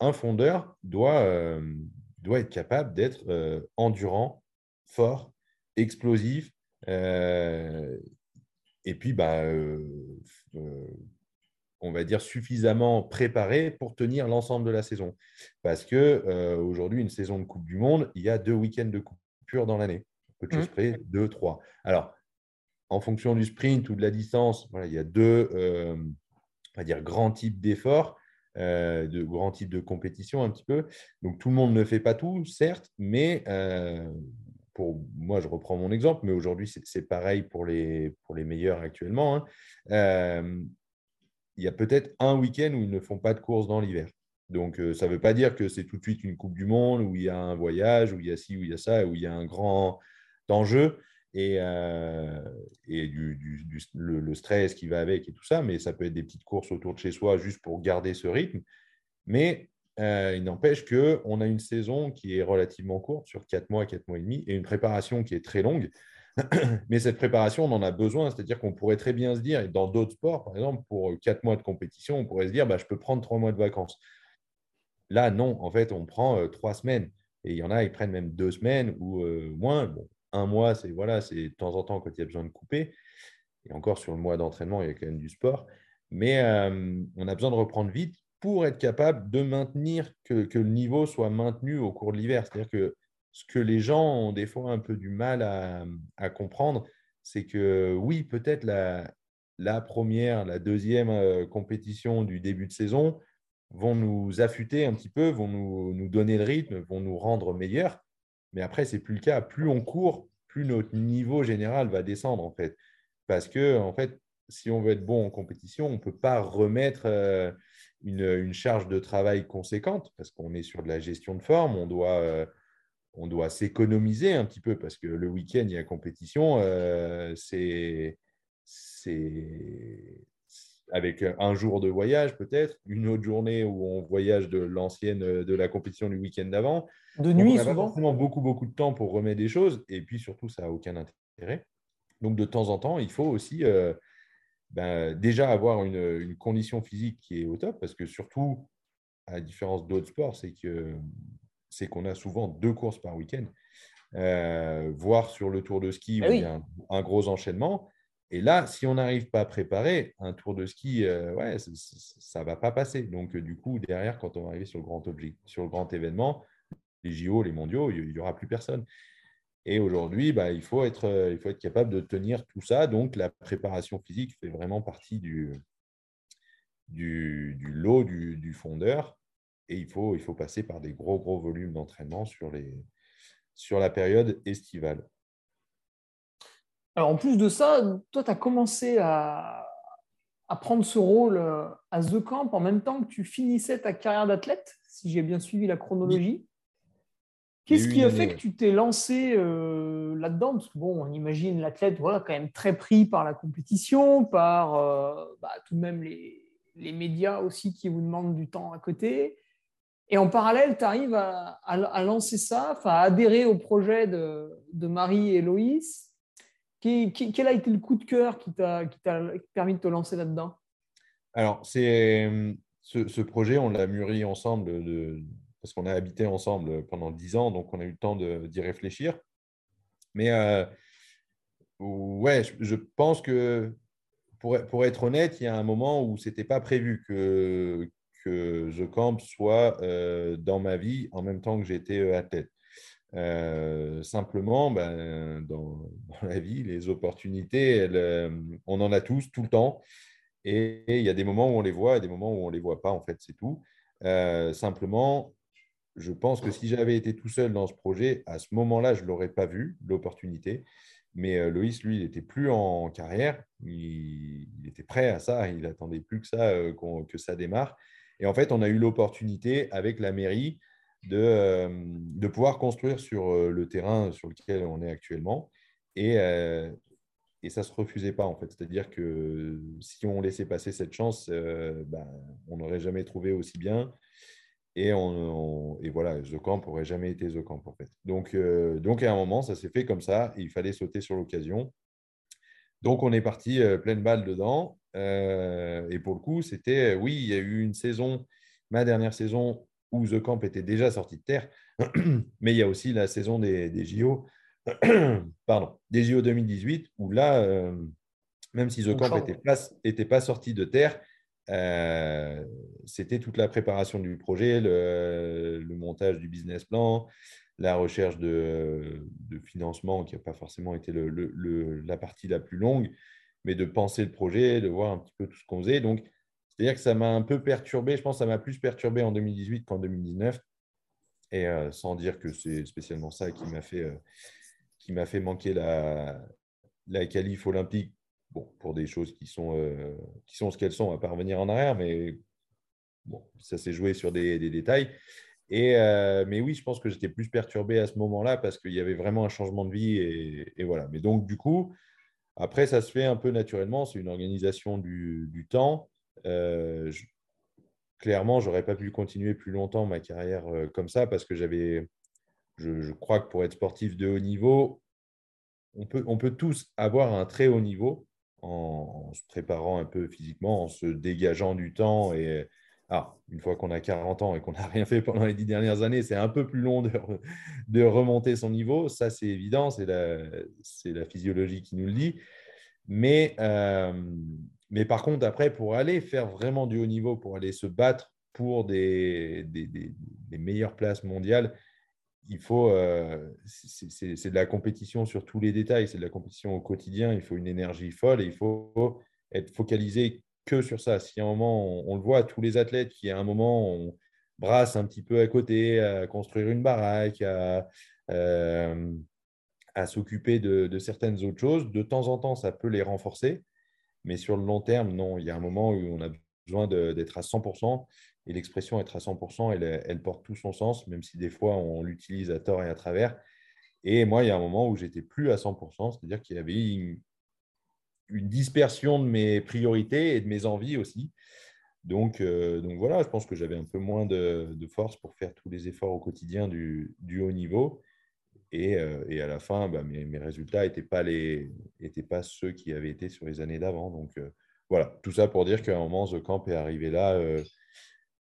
un fondeur doit, doit être capable d'être endurant, fort, explosif. et puis, ben, on va dire, suffisamment préparé pour tenir l'ensemble de la saison. Parce que euh, aujourd'hui, une saison de Coupe du Monde, il y a deux week-ends de coupure dans l'année. Peu de choses près, deux, trois. Alors, en fonction du sprint ou de la distance, voilà, il y a deux euh, on va dire, grands types d'efforts, euh, de grands types de compétitions un petit peu. Donc, tout le monde ne fait pas tout, certes, mais pour moi, je reprends mon exemple, mais aujourd'hui, c'est pareil pour les, pour les meilleurs actuellement. Hein il y a peut-être un week-end où ils ne font pas de course dans l'hiver. Donc, euh, ça ne veut pas dire que c'est tout de suite une Coupe du Monde, où il y a un voyage, où il y a ci, où il y a ça, où il y a un grand enjeu et, euh, et du, le, stress qui va avec et tout ça. Mais ça peut être des petites courses autour de chez soi juste pour garder ce rythme. Mais euh, il n'empêche qu'on a une saison qui est relativement courte, sur 4 mois, 4 mois et demi, et une préparation qui est très longue. Mais cette préparation, on en a besoin. C'est-à-dire qu'on pourrait très bien se dire, et dans d'autres sports, par exemple, pour quatre mois de compétition, on pourrait se dire, bah, je peux prendre trois mois de vacances. Là, non. En fait, on prend euh, trois semaines. Et il y en a, ils prennent même deux semaines ou euh, moins. Un mois, c'est voilà, c'est de temps en temps quand il y a besoin de couper. Et encore sur le mois d'entraînement, il y a quand même du sport. Mais euh, on a besoin de reprendre vite pour être capable de maintenir que, que le niveau soit maintenu au cours de l'hiver. C'est-à-dire que ce que les gens ont des fois un peu du mal à, comprendre, c'est que oui, peut-être la, première, la deuxième euh, compétition du début de saison vont nous affûter un petit peu, vont nous, donner le rythme, vont nous rendre meilleurs. Mais après, ce n'est plus le cas. Plus on court, plus notre niveau général va descendre, en fait. Parce que, en fait, si on veut être bon en compétition, on ne peut pas remettre euh, une, charge de travail conséquente parce qu'on est sur de la gestion de forme. On doit, euh, on doit s'économiser un petit peu parce que le week-end, il y a compétition. Euh, c'est, avec un jour de voyage peut-être, une autre journée où on voyage de l'ancienne, de la compétition du week-end d'avant. De nuit, on a souvent. forcément beaucoup, beaucoup de temps pour remettre des choses. Et puis surtout, ça n'a aucun intérêt. Donc, de temps en temps, il faut aussi euh, ben, déjà avoir une, une, condition physique qui est au top, parce que surtout, à la différence d'autres sports, c'est que c'est qu'on a souvent deux courses par week-end, euh, voire sur le tour de ski, où oui. il y a un, un gros enchaînement. Et là, si on n'arrive pas à préparer un tour de ski, euh, ouais, ça ne va pas passer. Donc, euh, du coup, derrière, quand on va arriver sur le grand objet, sur le grand événement, les JO, les mondiaux, il n'y aura plus personne. Et aujourd'hui, bah, il, faut être, il faut être capable de tenir tout ça. Donc, la préparation physique fait vraiment partie du, du, du lot du, du fondeur. Et il faut, il faut passer par des gros, gros volumes d'entraînement sur, les, sur la période estivale. Alors, en plus de ça, toi, tu as commencé à, à prendre ce rôle euh, à The Camp en même temps que tu finissais ta carrière d'athlète, si j'ai bien suivi la chronologie. Qu'est-ce qui a fait que tu t'es lancé euh, là-dedans? Parce que bon, on imagine l'athlète voilà, quand même très pris par la compétition, par euh, bah, tout de même les, les médias aussi qui vous demandent du temps à côté. Et en parallèle, tu arrives à, à- lancer ça, à adhérer au projet de, de Marie et Loïs. Quel a été le coup de cœur qui t'a permis de te lancer là-dedans? Alors, ce, ce projet, on l'a mûri ensemble parce qu'on a habité ensemble pendant dix ans, donc on a eu le temps d'y réfléchir. Mais euh, ouais, je, je pense que pour, pour être honnête, il y a un moment où ce n'était pas prévu que, que The Camp soit euh, dans ma vie en même temps que j'étais euh, athlète. Euh, simplement, ben, dans, la vie, les opportunités, euh, on en a tous, tout le temps. Et il y a des moments où on les voit et des moments où on ne les voit pas, en fait, c'est tout. Simplement, je pense que si j'avais été tout seul dans ce projet, à ce moment-là, je ne l'aurais pas vu, l'opportunité. Mais Loïs, lui, il n'était plus en carrière. Il, était prêt à ça. Il attendait plus que ça, que ça démarre. Et en fait, on a eu l'opportunité avec la mairie de, euh, de pouvoir construire sur euh, le terrain sur lequel on est actuellement. Et, euh, et ça ne se refusait pas, en fait. C'est-à-dire que si on laissait passer cette chance, ben, on n'aurait jamais trouvé aussi bien. Et, et voilà, The Camp n'aurait jamais été The Camp, en fait. Donc, donc à un moment, ça s'est fait comme ça. Il fallait sauter sur l'occasion. Donc, on est parti euh, pleine balle dedans. Euh, et pour le coup, c'était, oui, il y a eu une saison, ma dernière saison, où The Camp était déjà sorti de terre. Mais il y a aussi la saison des, des JO, pardon, des JO 2018, où là, euh, même si The On Camp n'était pas, était pas sorti de terre, euh, c'était toute la préparation du projet, le, le montage du business plan, la recherche de, de financement, qui n'a pas forcément été le- le- le- la partie la plus longue, mais de penser le projet, de voir un petit peu tout ce qu'on faisait. Donc, c'est-à-dire que ça m'a un peu perturbé. Je pense que ça m'a plus perturbé en 2018 qu'en 2019. Et euh, sans dire que c'est spécialement ça qui m'a fait, euh, fait manquer la, la qualif olympique. Bon, pour des choses qui sont, euh, qui sont ce qu'elles sont, à pas revenir en arrière, mais bon, ça s'est joué sur des, détails. Et, mais oui, je pense que j'étais plus perturbé à ce moment-là parce qu'il y avait vraiment un changement de vie. Et voilà. Mais donc, du coup, après, ça se fait un peu naturellement. C'est une organisation du, temps. Euh, clairement, je n'aurais pas pu continuer plus longtemps ma carrière euh, comme ça parce que j'avais. Je, je crois que pour être sportif de haut niveau, on peut, on peut tous avoir un très haut niveau en, en se préparant un peu physiquement, en se dégageant du temps. Et ah, une fois qu'on a 40 ans et qu'on n'a rien fait pendant les dix dernières années, c'est un peu plus long de, re- de remonter son niveau. Ça, c'est évident, c'est la, physiologie qui nous le dit. Mais, euh, mais par contre, après, pour aller faire vraiment du haut niveau, pour aller se battre pour des, meilleures places mondiales, il faut, euh, c'est de la compétition sur tous les détails, c'est de la compétition au quotidien, il faut une énergie folle et il faut être focalisé que sur ça. Si à un moment, on, le voit, tous les athlètes qui à un moment, on brasse un petit peu à côté, à construire une baraque, à, euh, à s'occuper de, certaines autres choses, de temps en temps, ça peut les renforcer, mais sur le long terme, non, il y a un moment où on a besoin d'être à 100%. Et l'expression être à 100%, elle, porte tout son sens, même si des fois on l'utilise à tort et à travers. Et moi, il y a un moment où j'étais plus à 100%, c'est-à-dire qu'il y avait une dispersion de mes priorités et de mes envies aussi. Donc, euh, donc voilà, je pense que j'avais un peu moins de, force pour faire tous les efforts au quotidien du, haut niveau. Et, euh, et, à la fin, bah, mes, mes, résultats n'étaient pas, pas ceux qui avaient été sur les années d'avant. Donc euh, voilà, tout ça pour dire qu'à un moment, The Camp est arrivé là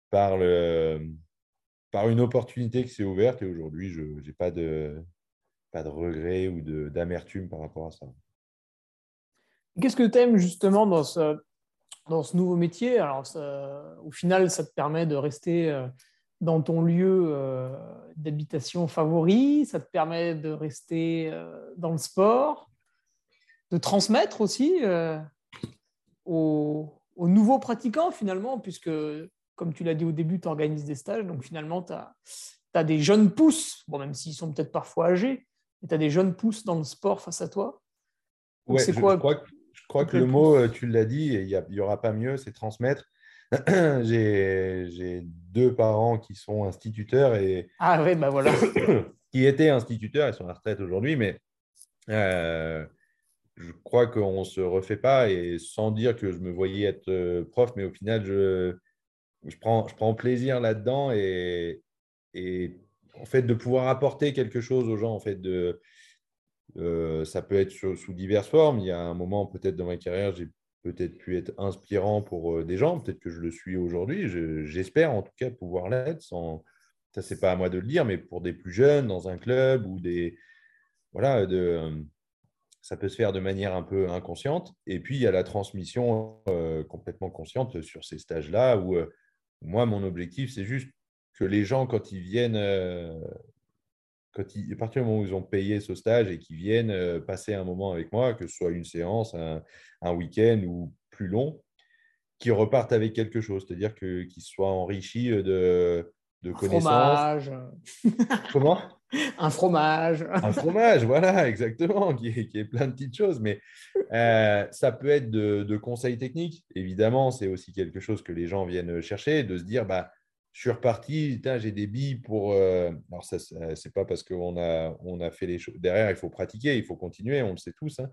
par, le, par une opportunité qui s'est ouverte. Et aujourd'hui, je n'ai pas de, pas de regret ou d'amertume par rapport à ça. Qu'est-ce que tu aimes justement dans ce, dans ce nouveau métier? Alors, au final, ça te permet de rester euh, dans ton lieu euh, d'habitation favori, ça te permet de rester euh, dans le sport, de transmettre aussi aux, aux, nouveaux pratiquants finalement, puisque, comme tu l'as dit au début, tu organises des stages, donc finalement, tu as, as, des jeunes pousses, bon, même s'ils sont peut-être parfois âgés, mais tu as des jeunes pousses dans le sport face à toi. Ouais, c'est quoi je crois que le mot, euh, tu l'as dit, il n'y aura pas mieux, c'est transmettre. J'ai deux parents qui sont instituteurs et ah oui, bah voilà. qui étaient instituteurs, ils sont à la retraite aujourd'hui, mais euh, je crois qu'on ne se refait pas et sans dire que je me voyais être euh, prof, mais au final, je, je, prends, je prends plaisir là-dedans et, et en fait de pouvoir apporter quelque chose aux gens, en fait de euh, ça peut être sous, diverses formes. Il y a un moment, peut-être dans ma carrière, j'ai peut-être pu être inspirant pour euh, des gens. Peut-être que je le suis aujourd'hui. J'espère en tout cas pouvoir l'être. Sans... Ça, c'est pas à moi de le dire, mais pour des plus jeunes, dans un club ou des. Voilà, de... ça peut se faire de manière un peu inconsciente. Et puis, il y a la transmission euh, complètement consciente sur ces stages-là où moi, mon objectif, c'est juste que les gens, quand ils viennent quand ils, à partir du moment où ils ont payé ce stage et qu'ils viennent euh, passer un moment avec moi, que ce soit une séance, un, week-end ou plus long, qu'ils repartent avec quelque chose, c'est-à-dire qu'ils soient enrichis de, de un Fromage. Comment? Un fromage. un fromage, voilà, exactement, qui est, qui est, plein de petites choses. Mais euh, ça peut être de, de conseils techniques. Évidemment, c'est aussi quelque chose que les gens viennent chercher, de se dire, bah, je suis reparti, j'ai des billes pour. Euh, alors, ça, c'est pas parce qu'on a, on a fait les choses. Derrière, il faut pratiquer, il faut continuer, on le sait tous. Hein.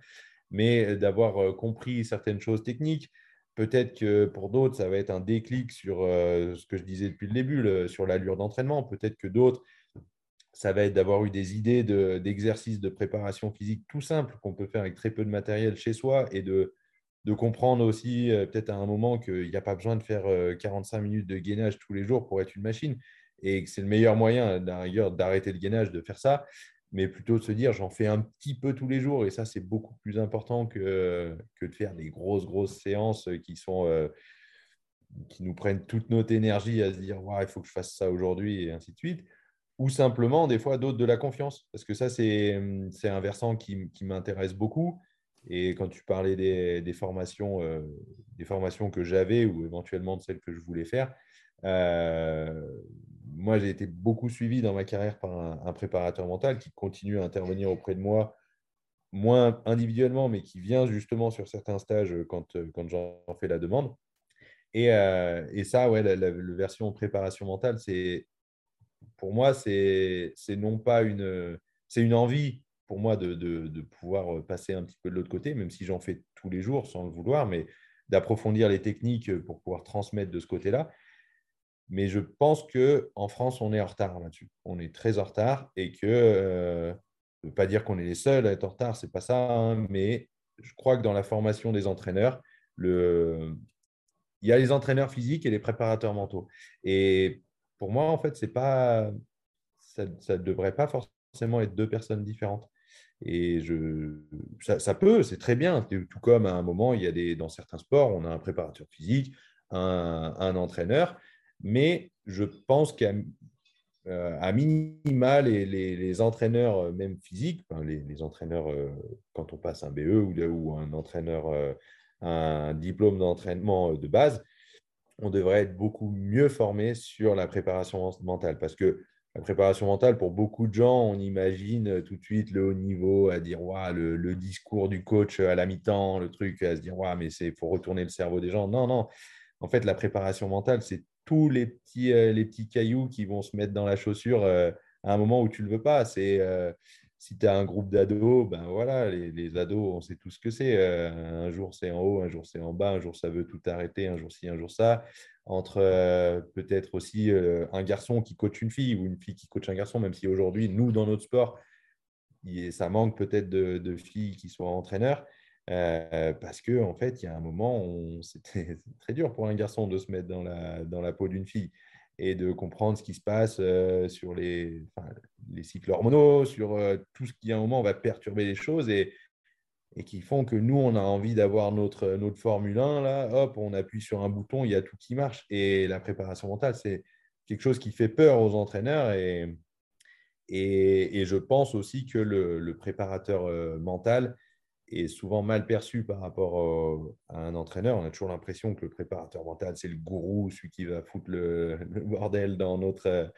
mais d'avoir euh, compris certaines choses techniques, peut-être que pour d'autres, ça va être un déclic sur euh, ce que je disais depuis le début, sur l'allure d'entraînement. Peut-être que d'autres, ça va être d'avoir eu des idées d'exercices de, de préparation physique tout simples qu'on peut faire avec très peu de matériel chez soi et de de comprendre aussi euh, peut-être à un moment qu'il n'y a pas besoin de faire 45 euh, minutes de gainage tous les jours pour être une machine et que c'est le meilleur moyen d'arrêter le gainage, de faire ça, mais plutôt de se dire j'en fais un petit peu tous les jours et ça c'est beaucoup plus important que, que de faire des grosses grosses séances qui sont euh, qui nous prennent toute notre énergie à se dire il faut que je fasse ça aujourd'hui et ainsi de suite. Ou simplement des fois d'autres de la confiance. Parce que ça c'est un versant qui, qui m'intéresse beaucoup et quand tu parlais des, formations, euh, des formations que j'avais ou éventuellement de celles que je voulais faire, euh, moi, j'ai été beaucoup suivi dans ma carrière par un, préparateur mental qui continue à intervenir auprès de moi, moins individuellement, mais qui vient justement sur certains stages quand, quand j'en fais la demande. Et, euh, ça, ouais, la, version préparation mentale, pour moi, c'est non pas une, c'est une envie pour moi de, pouvoir euh, passer un petit peu de l'autre côté, même si j'en fais tous les jours sans le vouloir, mais d'approfondir les techniques euh, pour pouvoir transmettre de ce côté-là. Mais je pense qu'en France, on est en retard là-dessus. On est très en retard et que, euh, ne veut pas dire qu'on est les seuls à être en retard, c'est pas ça, hein, mais je crois que dans la formation des entraîneurs, le... il y a les entraîneurs physiques et les préparateurs mentaux. Et pour moi, en fait, c'est pas, ça ne devrait pas forcément être deux personnes différentes. Et je, ça, peut, c'est très bien. Tout comme à un moment, il y a des, dans certains sports, on a un préparateur physique, un, entraîneur, mais je pense qu'à euh, minima, les, entraîneurs, euh, même physiques, les, entraîneurs, euh, quand on passe un BE ou, ou un entraîneur, un diplôme d'entraînement de base, on devrait être beaucoup mieux formé sur la préparation mentale parce que la préparation mentale, pour beaucoup de gens, on imagine euh, tout de suite le haut niveau, à dire le, discours du coach à la mi-temps, le truc, à se dire ouais, mais il faut retourner le cerveau des gens. Non, non. En fait, la préparation mentale, c'est tous les petits, euh, les cailloux qui vont se mettre dans la chaussure euh, à un moment où tu ne le veux pas. C'est si tu as un groupe d'ados, ben voilà, les, ados, on sait tout ce que c'est. Euh, un jour, c'est en haut, un jour, c'est en bas, un jour, ça veut tout arrêter, un jour ci, un jour ça. Entre euh, peut-être aussi euh, un garçon qui coach une fille ou une fille qui coach un garçon, même si aujourd'hui, nous, dans notre sport, ça manque peut-être de, filles qui soient entraîneurs. parce que en fait, il y a un moment, c'était très dur pour un garçon de se mettre dans la, dans la peau d'une fille et de comprendre ce qui se passe euh, sur les, les, cycles hormonaux, sur euh, tout ce qui à un moment va perturber les choses et, qui font que nous, on a envie d'avoir notre, notre Formule 1, là, hop, on appuie sur un bouton, il y a tout qui marche. Et la préparation mentale, c'est quelque chose qui fait peur aux entraîneurs et, et, je pense aussi que le, le préparateur euh, mental, est souvent mal perçu par rapport à un entraîneur. On a toujours l'impression que le préparateur mental, c'est le gourou, celui qui va foutre le, bordel dans notre,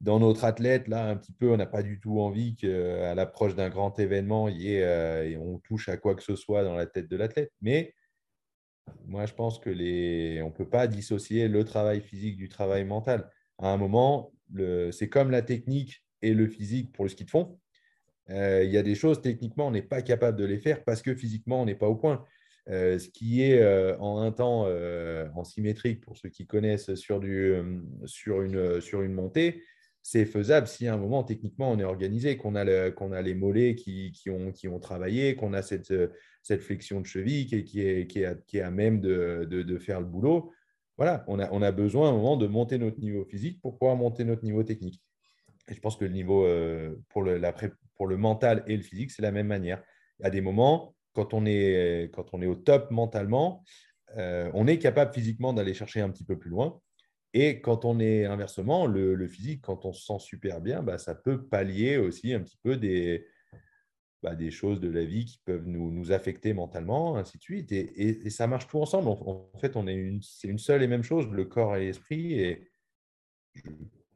dans notre athlète. Là, un petit peu, on n'a pas du tout envie qu'à l'approche d'un grand événement, y ait, euh, on touche à quoi que ce soit dans la tête de l'athlète. Mais moi, je pense que les... ne peut pas dissocier le travail physique du travail mental. À un moment, c'est comme la technique et le physique pour le ski de fond euh, il y a des choses, techniquement, on n'est pas capable de les faire parce que physiquement, on n'est pas au point. Ce qui est en un temps en symétrique, pour ceux qui connaissent sur, du, sur, une, sur une montée, c'est faisable si à un moment, techniquement, on est organisé, qu'on a, a les mollets qui, qui, ont, qui ont travaillé, qu'on a cette, cette flexion de cheville qui est, qui est, qui est, à même de, de, faire le boulot. Voilà, on a, on a besoin à un moment de monter notre niveau physique pour pouvoir monter notre niveau technique. Et je pense que le niveau pour la, pour le mental et le physique, c'est la même manière. A des moments, quand on est, quand on est au top mentalement, euh, on est capable physiquement d'aller chercher un petit peu plus loin. Et quand on est inversement, le, physique, quand on se sent super bien, bah, ça peut pallier aussi un petit peu des, bah, des choses de la vie qui peuvent nous, nous affecter mentalement, ainsi de suite. Et, ça marche tout ensemble. En, fait, on est une, c'est une seule et même chose, le corps et l'esprit. Et je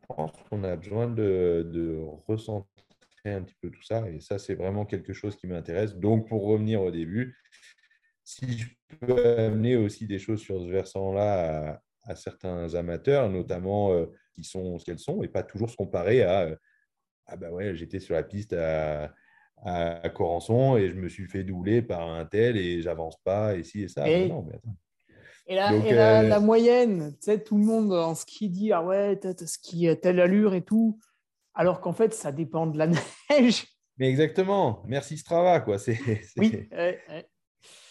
pense qu'on a besoin de, de ressentir un petit peu tout ça. Et ça, c'est vraiment quelque chose qui m'intéresse. Donc, pour revenir au début, si je peux amener aussi des choses sur ce versant-là à, certains amateurs, notamment euh, qui sont ce qu'elles sont, et pas toujours se comparer à euh, Ah ben ouais, j'étais sur la piste à, à, Corançon et je me suis fait doubler par un tel et j'avance pas, et ci et ça. Et... Non, Et, la, la, euh, la, moyenne, tu sais, tout le monde en ski dit Ah ouais, t'as ski telle allure et tout alors qu'en fait, ça dépend de la neige. Mais exactement. Merci Strava, quoi. C'est, Oui.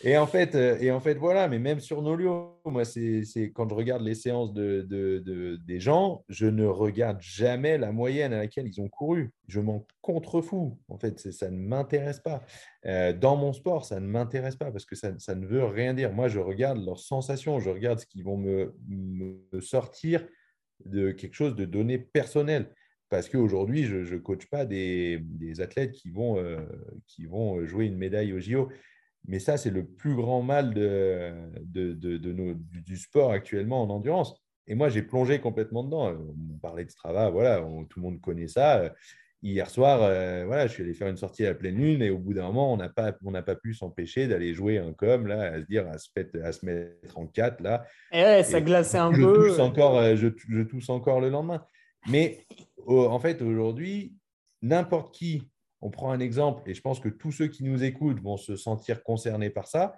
Et en fait, euh, et en fait, voilà. Mais même sur Nolio, moi, c'est, quand je regarde les séances de, des gens, je ne regarde jamais la moyenne à laquelle ils ont couru. Je m'en contrefous. En fait, ça ne m'intéresse pas. Euh, dans mon sport, ça ne m'intéresse pas parce que ça, ça, ne veut rien dire. Moi, je regarde leurs sensations. Je regarde ce qu'ils vont me, me sortir de quelque chose de données personnelles parce qu'aujourd'hui, je ne coach pas des, athlètes qui vont, euh, qui vont jouer une médaille au JO. Mais ça, c'est le plus grand mal de, de, nos, du, sport actuellement en endurance. Et moi, j'ai plongé complètement dedans. On parlait de Strava, voilà, tout le monde connaît ça. Hier soir, euh, voilà, je suis allé faire une sortie à la pleine lune et au bout d'un moment, on n'a pas, on pas pu s'empêcher d'aller jouer un com, là, à se dire, à se, mettre, à se mettre en quatre. Là. Et ouais, ça glaçait un je peu. Tousse encore, euh, je, je tousse encore le lendemain. Mais en fait, aujourd'hui, n'importe qui, on prend un exemple, et je pense que tous ceux qui nous écoutent vont se sentir concernés par ça.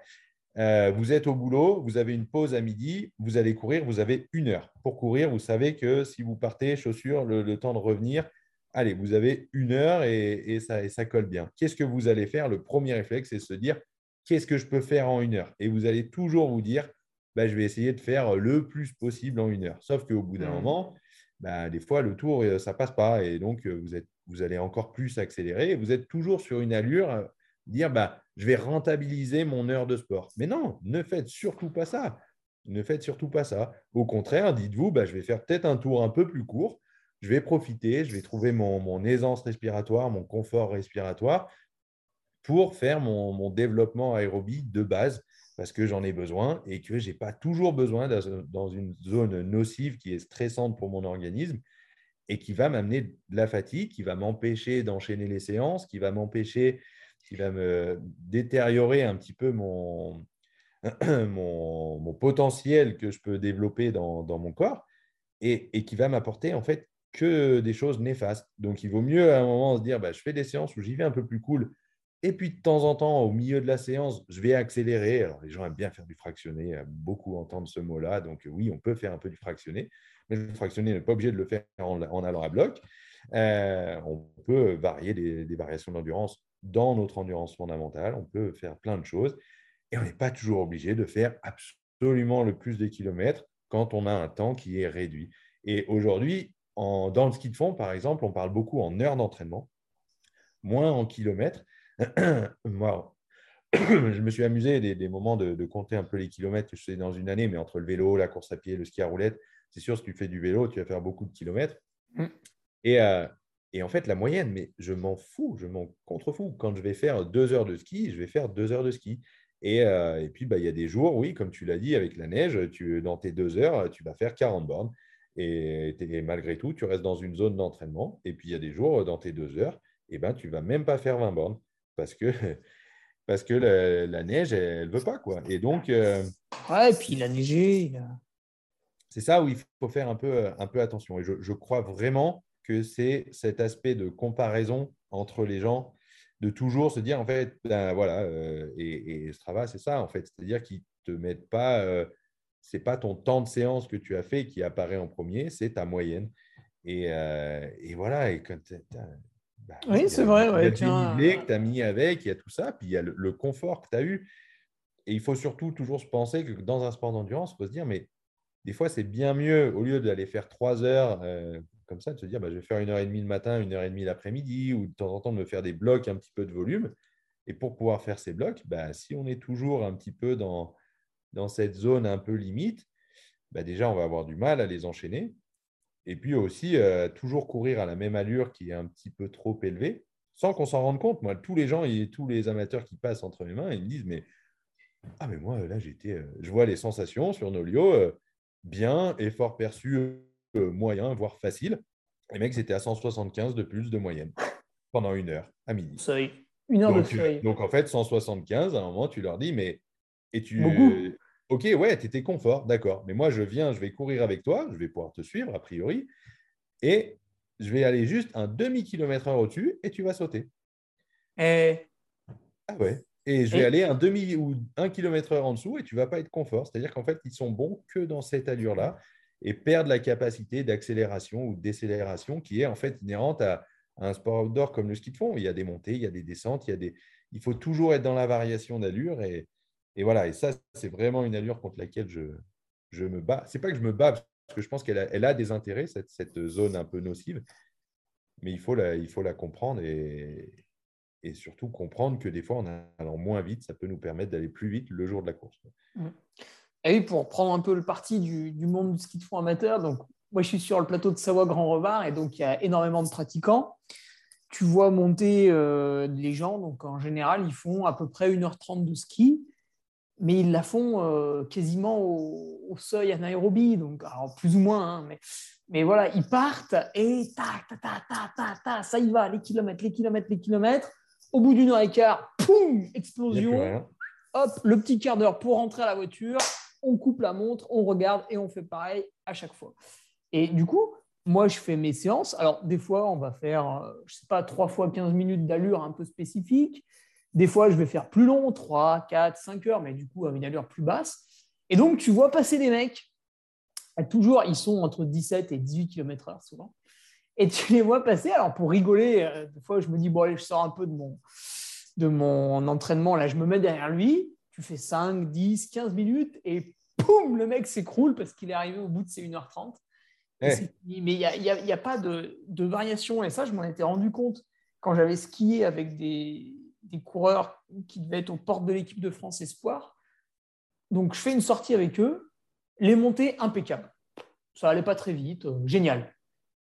Euh, vous êtes au boulot, vous avez une pause à midi, vous allez courir, vous avez une heure. Pour courir, vous savez que si vous partez, chaussures, le, temps de revenir, allez, vous avez une heure et, ça, et ça colle bien. Qu'est-ce que vous allez faire? Le premier réflexe, c'est se dire, qu'est-ce que je peux faire en une heure? Et vous allez toujours vous dire, bah, je vais essayer de faire le plus possible en une heure. Sauf qu'au bout d'un mmh. moment, bah, des fois, le tour, euh, ça ne passe pas. Et donc, euh, vous, êtes, vous allez encore plus accélérer. Et vous êtes toujours sur une allure, euh, dire, bah, je vais rentabiliser mon heure de sport. Mais non, ne faites surtout pas ça. Ne faites surtout pas ça. Au contraire, dites-vous, bah, je vais faire peut-être un tour un peu plus court. Je vais profiter, je vais trouver mon, aisance respiratoire, mon confort respiratoire pour faire mon, mon développement aérobie de base parce que j'en ai besoin et que je n'ai pas toujours besoin dans une zone nocive qui est stressante pour mon organisme et qui va m'amener de la fatigue, qui va m'empêcher d'enchaîner les séances, qui va m'empêcher, qui va me détériorer un petit peu mon, mon, potentiel que je peux développer dans, mon corps et, et qui va m'apporter en fait que des choses néfastes. Donc, il vaut mieux à un moment se dire, bah, je fais des séances où j'y vais un peu plus cool. Et puis, de temps en temps, au milieu de la séance, je vais accélérer. Alors, les gens aiment bien faire du fractionné, beaucoup entendre ce mot-là. Donc, oui, on peut faire un peu du fractionné. Mais le fractionné n'est pas obligé de le faire en, allant à bloc. Euh, on peut varier des, variations d'endurance dans notre endurance fondamentale. On peut faire plein de choses. Et on n'est pas toujours obligé de faire absolument le plus de kilomètres quand on a un temps qui est réduit. Et aujourd'hui, dans le ski de fond, par exemple, on parle beaucoup en heures d'entraînement, moins en kilomètres. Moi, je me suis amusé des, moments de, compter un peu les kilomètres que je fais dans une année, mais entre le vélo, la course à pied, le ski à roulette, c'est sûr, si tu fais du vélo, tu vas faire beaucoup de kilomètres. Mm. Et, euh, et, en fait, la moyenne, mais je m'en fous, je m'en contrefous. Quand je vais faire deux heures de ski, je vais faire deux heures de ski. Et, euh, et puis, bah, il y a des jours, oui, comme tu l'as dit, avec la neige, tu, dans tes deux heures, tu vas faire 40 bornes. Et, malgré tout, tu restes dans une zone d'entraînement. Et puis, il y a des jours, dans tes deux heures, eh ben, tu ne vas même pas faire 20 bornes parce que, parce que la, neige, elle ne veut pas. Quoi. Et donc. Euh, ouais, et puis il a neigé. C'est ça où il faut faire un peu, un peu attention. Et je, je crois vraiment que c'est cet aspect de comparaison entre les gens, de toujours se dire, en fait, ben, voilà, euh, et, Strava, c'est ça, en fait. C'est-à-dire qu'ils ne te mettent pas. Euh, c'est pas ton temps de séance que tu as fait qui apparaît en premier, c'est ta moyenne. Et, euh, et voilà, et quand bah, oui, c'est vrai. Il y a le que tu as mis avec, il y a tout ça, puis il y a le, confort que tu as eu. Et il faut surtout toujours se penser que dans un sport d'endurance, il faut se dire, mais des fois, c'est bien mieux, au lieu d'aller faire trois heures euh, comme ça, de se dire, bah, je vais faire une heure et demie le matin, une heure et demie l'après-midi, ou de temps en temps de me faire des blocs un petit peu de volume. Et pour pouvoir faire ces blocs, bah, si on est toujours un petit peu dans, dans cette zone un peu limite, bah, déjà, on va avoir du mal à les enchaîner. Et puis aussi, euh, toujours courir à la même allure qui est un petit peu trop élevée, sans qu'on s'en rende compte. Moi, tous les gens et tous les amateurs qui passent entre mes mains, ils me disent Mais, ah, mais moi, là, j'étais, euh, je vois les sensations sur nos lieux, euh, bien, effort perçu moyen, voire facile. Les mecs, c'était à 175 de plus de moyenne pendant une heure à midi. Une heure donc, de seuil. Donc, en fait, 175, à un moment, tu leur dis Mais, et tu. Ok, ouais, tu étais confort, d'accord. Mais moi, je viens, je vais courir avec toi, je vais pouvoir te suivre, a priori. Et je vais aller juste un demi-kilomètre heure au-dessus et tu vas sauter. Et... Ah ouais. Et je vais aller un demi ou un kilomètre heure en dessous et tu vas pas être confort. C'est-à-dire qu'en fait, ils sont bons que dans cette allure-là et perdent la capacité d'accélération ou décélération qui est en fait inhérente à, un sport outdoor comme le ski de fond. Il y a des montées, il y a des descentes, il y a des... Il faut toujours être dans la variation d'allure et, et voilà, et ça, c'est vraiment une allure contre laquelle je, je me bats. C'est pas que je me bats, parce que je pense qu'elle a, elle a des intérêts, cette, cette, zone un peu nocive, mais il faut la, il faut la comprendre et, et surtout comprendre que des fois, en allant moins vite, ça peut nous permettre d'aller plus vite le jour de la course. Mmh. Et pour prendre un peu le parti du, du, monde du ski de fond amateur, donc moi je suis sur le plateau de Savoie Grand Revard et donc il y a énormément de pratiquants. Tu vois monter euh, les gens, donc en général ils font à peu près 1h30 de ski mais ils la font euh, quasiment au, seuil anaérobie, donc alors plus ou moins, hein, mais, mais voilà, ils partent et tac, tac, tac, tac, tac, ça y va, les kilomètres, les kilomètres, les kilomètres. Au bout d'une heure et quart, poum, explosion. Hop, le petit quart d'heure pour rentrer à la voiture, on coupe la montre, on regarde et on fait pareil à chaque fois. Et du coup, moi, je fais mes séances. Alors, des fois, on va faire, euh, je ne sais pas, 3 fois 15 minutes d'allure un peu spécifique. Des fois, je vais faire plus long, 3, 4, 5 heures, mais du coup, à une allure plus basse. Et donc, tu vois passer des mecs, toujours, ils sont entre 17 et 18 km/h souvent. Et tu les vois passer. Alors, pour rigoler, euh, des fois, je me dis, bon, allez, je sors un peu de mon, de mon entraînement. Là, je me mets derrière lui. Tu fais 5, 10, 15 minutes et poum, le mec s'écroule parce qu'il est arrivé au bout de ses 1h30. Mais il n'y a, y a, pas de, de, variation. Et ça, je m'en étais rendu compte quand j'avais skié avec des, des coureurs qui devaient être aux portes de l'équipe de France Espoir. Donc, je fais une sortie avec eux, les montées impeccables. Ça allait pas très vite, euh, génial.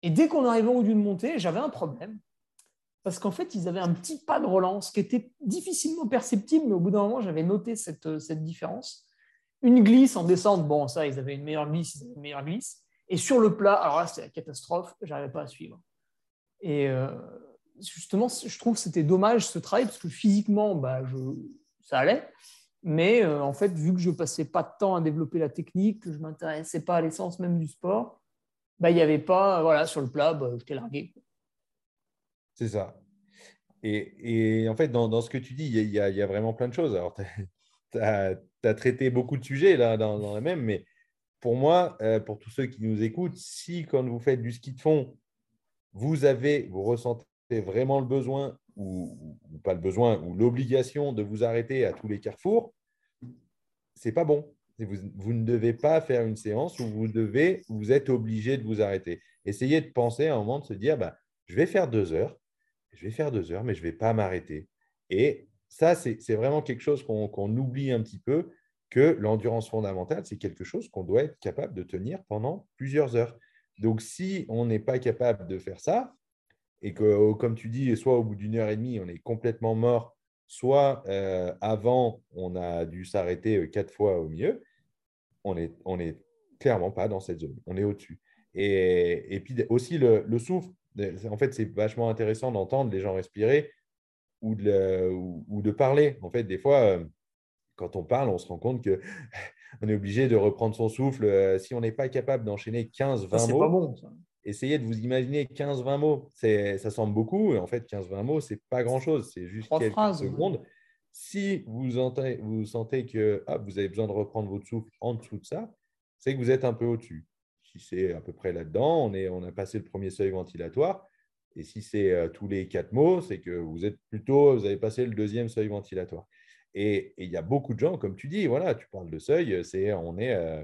Et dès qu'on arrivait au bout d'une montée, j'avais un problème. Parce qu'en fait, ils avaient un petit pas de relance qui était difficilement perceptible, mais au bout d'un moment, j'avais noté cette, euh, cette différence. Une glisse en descente, bon, ça, ils avaient une meilleure glisse, ils avaient une meilleure glisse. Et sur le plat, alors là, c'était la catastrophe, j'arrivais pas à suivre. Et, euh, justement, je trouve que c'était dommage ce travail parce que physiquement, bah, je, ça allait. Mais euh, en fait, vu que je passais pas de temps à développer la technique, que je m'intéressais pas à l'essence même du sport, bah, il n'y avait pas, voilà, sur le plat, bah, je t'ai largué. C'est ça. Et, en fait, dans, ce que tu dis, il y, a, vraiment plein de choses. Alors, tu as, traité beaucoup de sujets là, dans, la même, mais pour moi, euh, pour tous ceux qui nous écoutent, si quand vous faites du ski de fond, vous avez, vous ressentez vraiment le besoin ou, pas le besoin ou l'obligation de vous arrêter à tous les carrefours, c'est pas bon. Vous, ne devez pas faire une séance où vous devez, vous êtes obligé de vous arrêter. Essayez de penser à un moment de se dire, bah, je vais faire deux heures, je vais faire deux heures, mais je ne vais pas m'arrêter. Et ça, c'est vraiment quelque chose qu'on oublie un petit peu, que l'endurance fondamentale, c'est quelque chose qu'on doit être capable de tenir pendant plusieurs heures. Donc, si on n'est pas capable de faire ça, et que, oh, comme tu dis, soit au bout d'une heure et demie, on est complètement mort, soit euh, avant, on a dû s'arrêter euh, quatre fois au milieu, on n'est on est clairement pas dans cette zone, on est au-dessus. Et, et, puis aussi le, le, souffle, en fait, c'est vachement intéressant d'entendre les gens respirer ou de, ou, de, parler. En fait, des fois, euh, quand on parle, on se rend compte que on est obligé de reprendre son souffle. Si on n'est pas capable d'enchaîner 15-20 mots, pas bon, ça essayez de vous imaginer 15-20 mots. Ça semble beaucoup, et en fait, 15-20 mots, c'est pas grand-chose. C'est juste quelques secondes. Si vous, vous sentez que ah, vous avez besoin de reprendre votre souffle en dessous de ça, c'est que vous êtes un peu au-dessus. Si c'est à peu près là-dedans, on, on a passé le premier seuil ventilatoire. Et si c'est euh, tous les quatre mots, c'est que vous êtes plutôt, vous avez passé le deuxième seuil ventilatoire. Et il y a beaucoup de gens, comme tu dis, voilà, tu parles de seuil, c'est on est euh,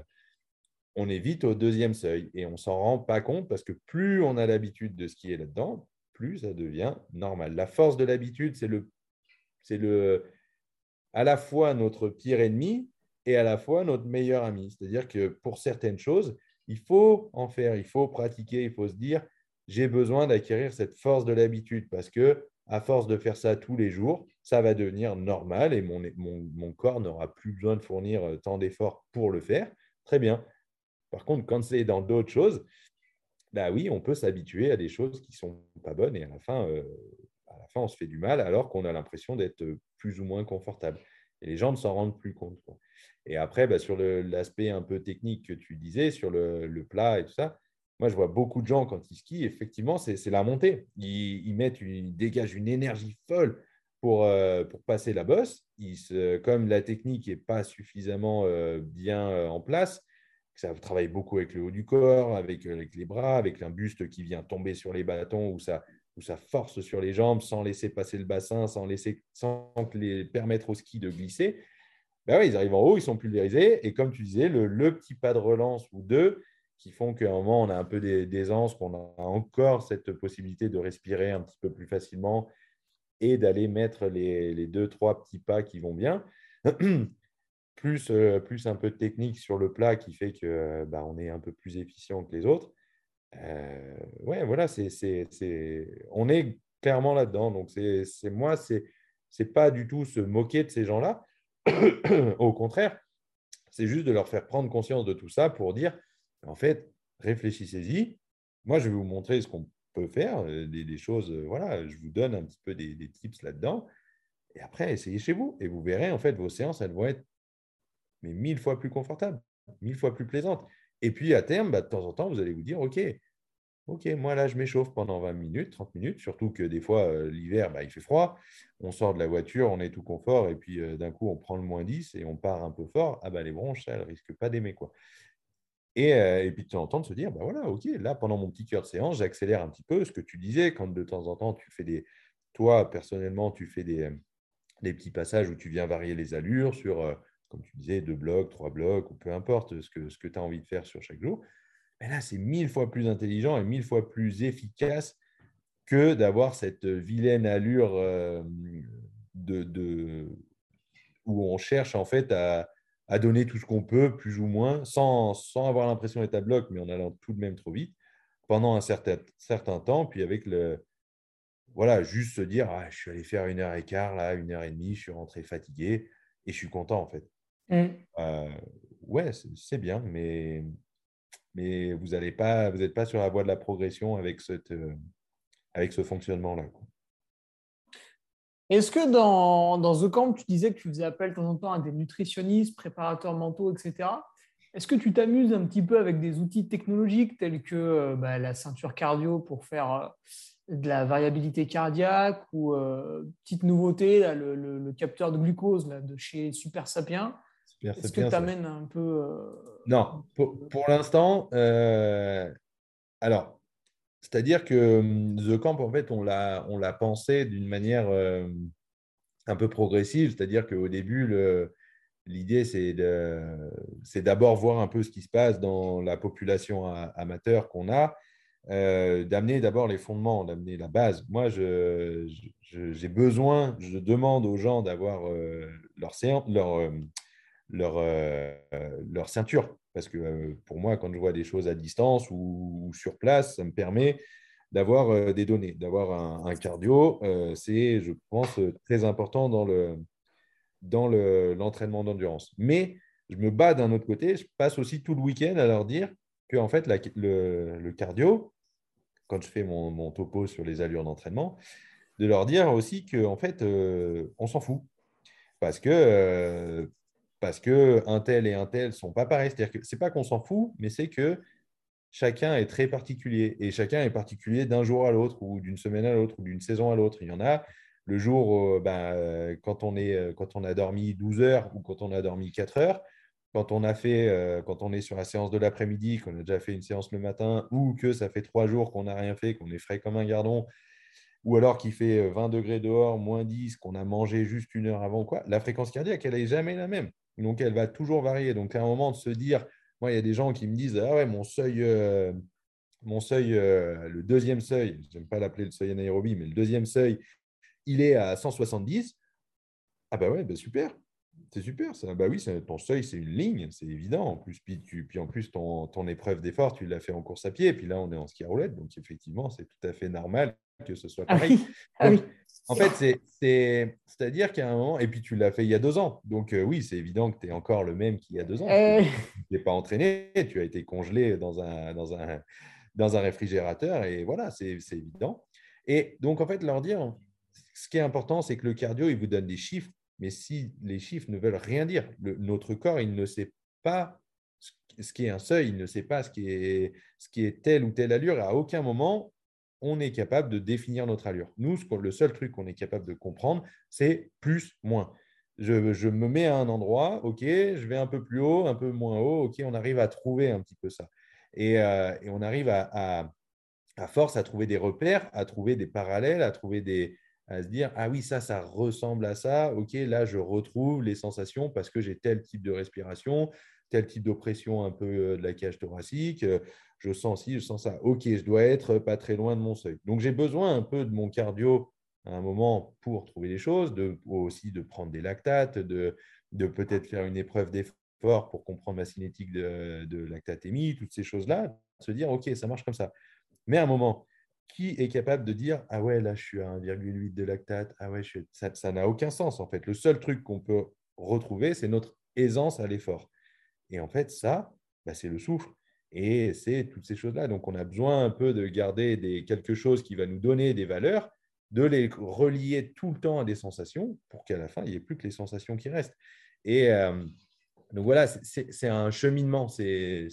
on est vite au deuxième seuil et on s'en rend pas compte parce que plus on a l'habitude de skier là-dedans, plus ça devient normal. La force de l'habitude, c'est à la fois notre pire ennemi et à la fois notre meilleur ami. C'est-à-dire que pour certaines choses, il faut en faire, il faut pratiquer, il faut se dire, j'ai besoin d'acquérir cette force de l'habitude parce que à force de faire ça tous les jours, ça va devenir normal et mon, mon, mon corps n'aura plus besoin de fournir euh, tant d'efforts pour le faire. Très bien. Par contre, quand c'est dans d'autres choses, bah oui, on peut s'habituer à des choses qui ne sont pas bonnes et à la fin, euh, à la fin on se fait du mal alors qu'on a l'impression d'être plus ou moins confortable. Et les gens ne s'en rendent plus compte. Et après, bah, sur l'aspect un peu technique que tu disais, sur le, plat et tout ça, moi, je vois beaucoup de gens quand ils skient, effectivement, c'est la montée. Ils, dégagent une énergie folle pour, euh, passer la bosse. Comme la technique n'est pas suffisamment euh, bien en place, ça travaille beaucoup avec le haut du corps, avec, euh, avec les bras, avec un buste qui vient tomber sur les bâtons ou ça, ça force sur les jambes sans laisser passer le bassin, sans, laisser, sans permettre au ski de glisser. Ben ils arrivent en haut, ils sont pulvérisés. Et comme tu disais, le, petit pas de relance ou deux qui font qu'à un moment, on a un peu d'aisance, qu'on a encore cette possibilité de respirer un petit peu plus facilement et d'aller mettre les, les, deux, trois petits pas qui vont bien. plus, plus un peu de technique sur le plat qui fait que bah, on est un peu plus efficient que les autres. Ouais, voilà, c'est, c'est, on est clairement là-dedans. Donc, c'est, c'est moi, c'est n'est pas du tout se moquer de ces gens-là. Au contraire, c'est juste de leur faire prendre conscience de tout ça pour dire, en fait, réfléchissez-y. Moi, je vais vous montrer ce qu'on peut faire, des, des, choses, voilà, je vous donne un petit peu des, des tips là-dedans. Et après, essayez chez vous. Et vous verrez, en fait, vos séances, elles vont être mais mille fois plus confortable, mille fois plus plaisante. Et puis à terme, bah, de temps en temps, vous allez vous dire, OK, OK, moi là, je m'échauffe pendant 20 minutes, 30 minutes, surtout que des fois, euh, l'hiver, bah, il fait froid, on sort de la voiture, on est tout confort, et puis euh, d'un coup, on prend le moins 10 et on part un peu fort, ah bah, les bronches, ça, elles risquent pas d'aimer. quoi. Et, euh, et, puis de temps en temps, de se dire, bah voilà, OK, là, pendant mon petit cœur de séance, j'accélère un petit peu ce que tu disais, quand de temps en temps, tu fais des, toi, personnellement, tu fais des, des petits passages où tu viens varier les allures sur comme tu disais, deux blocs, trois blocs, ou peu importe ce que, ce que tu as envie de faire sur chaque jour. Mais là, c'est mille fois plus intelligent et mille fois plus efficace que d'avoir cette vilaine allure euh, de, où on cherche en fait à, donner tout ce qu'on peut, plus ou moins, sans, sans avoir l'impression d'être à bloc, mais en allant tout de même trop vite, pendant un certain, certain temps, puis avec le, voilà, juste se dire, ah, je suis allé faire une heure et quart, là, une heure et demie, je suis rentré fatigué et je suis content en fait. Mm. Euh, ouais, c'est bien, mais, mais vous n'êtes pas, vous pas sur la voie de la progression avec, cette, euh, avec ce fonctionnement-là. Est-ce que dans, dans The Camp, tu disais que tu faisais appel de temps en temps à des nutritionnistes, préparateurs mentaux, etc. Est-ce que tu t'amuses un petit peu avec des outils technologiques tels que bah, la ceinture cardio pour faire de la variabilité cardiaque ou petite nouveauté, le, capteur de glucose de chez Super Sapiens? Est-ce que tu amènes un peu Non, pour, l'instant, alors c'est-à-dire que hum, The Camp, en fait, on l'a pensé d'une manière euh, un peu progressive. C'est-à-dire qu'au début, l'idée, c'est d'abord voir un peu ce qui se passe dans la population amateur qu'on a, euh, d'amener d'abord les fondements, d'amener la base. Moi, j'ai besoin, je demande aux gens d'avoir euh, leur, leur, leur, leur ceinture parce que euh, pour moi, quand je vois des choses à distance ou, sur place, ça me permet d'avoir euh, des données, d'avoir un, cardio. Euh, c'est, je pense, très important dans le dans l'entraînement d'endurance. Mais je me bats d'un autre côté, je passe aussi tout le week-end à leur dire que en fait, le, cardio, quand je fais mon, topo sur les allures d'entraînement, de leur dire aussi qu'en en fait, on s'en fout. Parce que parce que un tel et un tel sont pas pareils. C'est-à-dire que ce n'est pas qu'on s'en fout, mais c'est que chacun est très particulier. Et chacun est particulier d'un jour à l'autre, ou d'une semaine à l'autre, ou d'une saison à l'autre. Il y en a le jour ben, quand, on est, quand on a dormi 12 heures ou quand on a dormi 4 heures, quand on, a fait, euh, quand on est sur la séance de l'après-midi, qu'on a déjà fait une séance le matin, ou que ça fait trois jours qu'on n'a rien fait, qu'on est frais comme un gardon, ou alors qu'il fait 20 degrés dehors, moins 10, qu'on a mangé juste une heure avant, quoi, la fréquence cardiaque, elle n'est jamais la même. Donc, elle va toujours varier. Donc, à un moment de se dire, moi, il y a des gens qui me disent, ah ouais, mon seuil, euh, mon seuil euh, le deuxième seuil, j'aime pas l'appeler le seuil anaérobie, mais le deuxième seuil, il est à 170. Ah bah ouais, bah super. C'est super, ça. Bah oui, ton seuil, c'est une ligne, c'est évident. En plus, puis, tu, puis en plus, ton, ton épreuve d'effort, tu l'as fait en course à pied. Et puis là, on est en ski à roulette. Donc, effectivement, c'est tout à fait normal que ce soit ah pareil. Ah en fait, c'est-à-dire qu'à un moment, et puis tu l'as fait il y a deux ans. Donc euh, oui, c'est évident que tu es encore le même qu'il y a deux ans. Eh tu n'es pas entraîné, tu as été congelé dans un, dans un, dans un réfrigérateur. Et voilà, c'est évident. Et donc, en fait, leur dire, ce qui est important, c'est que le cardio, il vous donne des chiffres. Mais si les chiffres ne veulent rien dire, notre corps, il ne sait pas ce qui est un seuil, il ne sait pas ce qui est, ce qui est telle ou telle allure. À aucun moment, on est capable de définir notre allure. Nous, le seul truc qu'on est capable de comprendre, c'est plus, moins. Je, me mets à un endroit, ok, je vais un peu plus haut, un peu moins haut, ok, on arrive à trouver un petit peu ça. Et, euh, on arrive à, à, force à trouver des repères, à trouver des parallèles, à trouver des, à se dire ah oui ça ça ressemble à ça ok là je retrouve les sensations parce que j'ai tel type de respiration tel type d'oppression un peu euh, de la cage thoracique, euh, je sens ci, je sens ça. Ok, je dois être pas très loin de mon seuil. Donc j'ai besoin un peu de mon cardio à un moment pour trouver les choses, de, aussi de prendre des lactates, de, de peut-être faire une épreuve d'effort pour comprendre ma cinétique de, de lactatémie, toutes ces choses-là, se dire ok, ça marche comme ça. Mais à un moment, qui est capable de dire ah ouais là je suis à 1,8 de lactate, ah ouais ça n'a aucun sens en fait. Le seul truc qu'on peut retrouver, c'est notre aisance à l'effort. Et en fait, ça, bah, c'est le souffle. Et c'est toutes ces choses-là. Donc, on a besoin un peu de garder des, quelque chose qui va nous donner des valeurs, de les relier tout le temps à des sensations pour qu'à la fin, il n'y ait plus que les sensations qui restent. Et euh, donc, voilà, c'est un cheminement. C'est,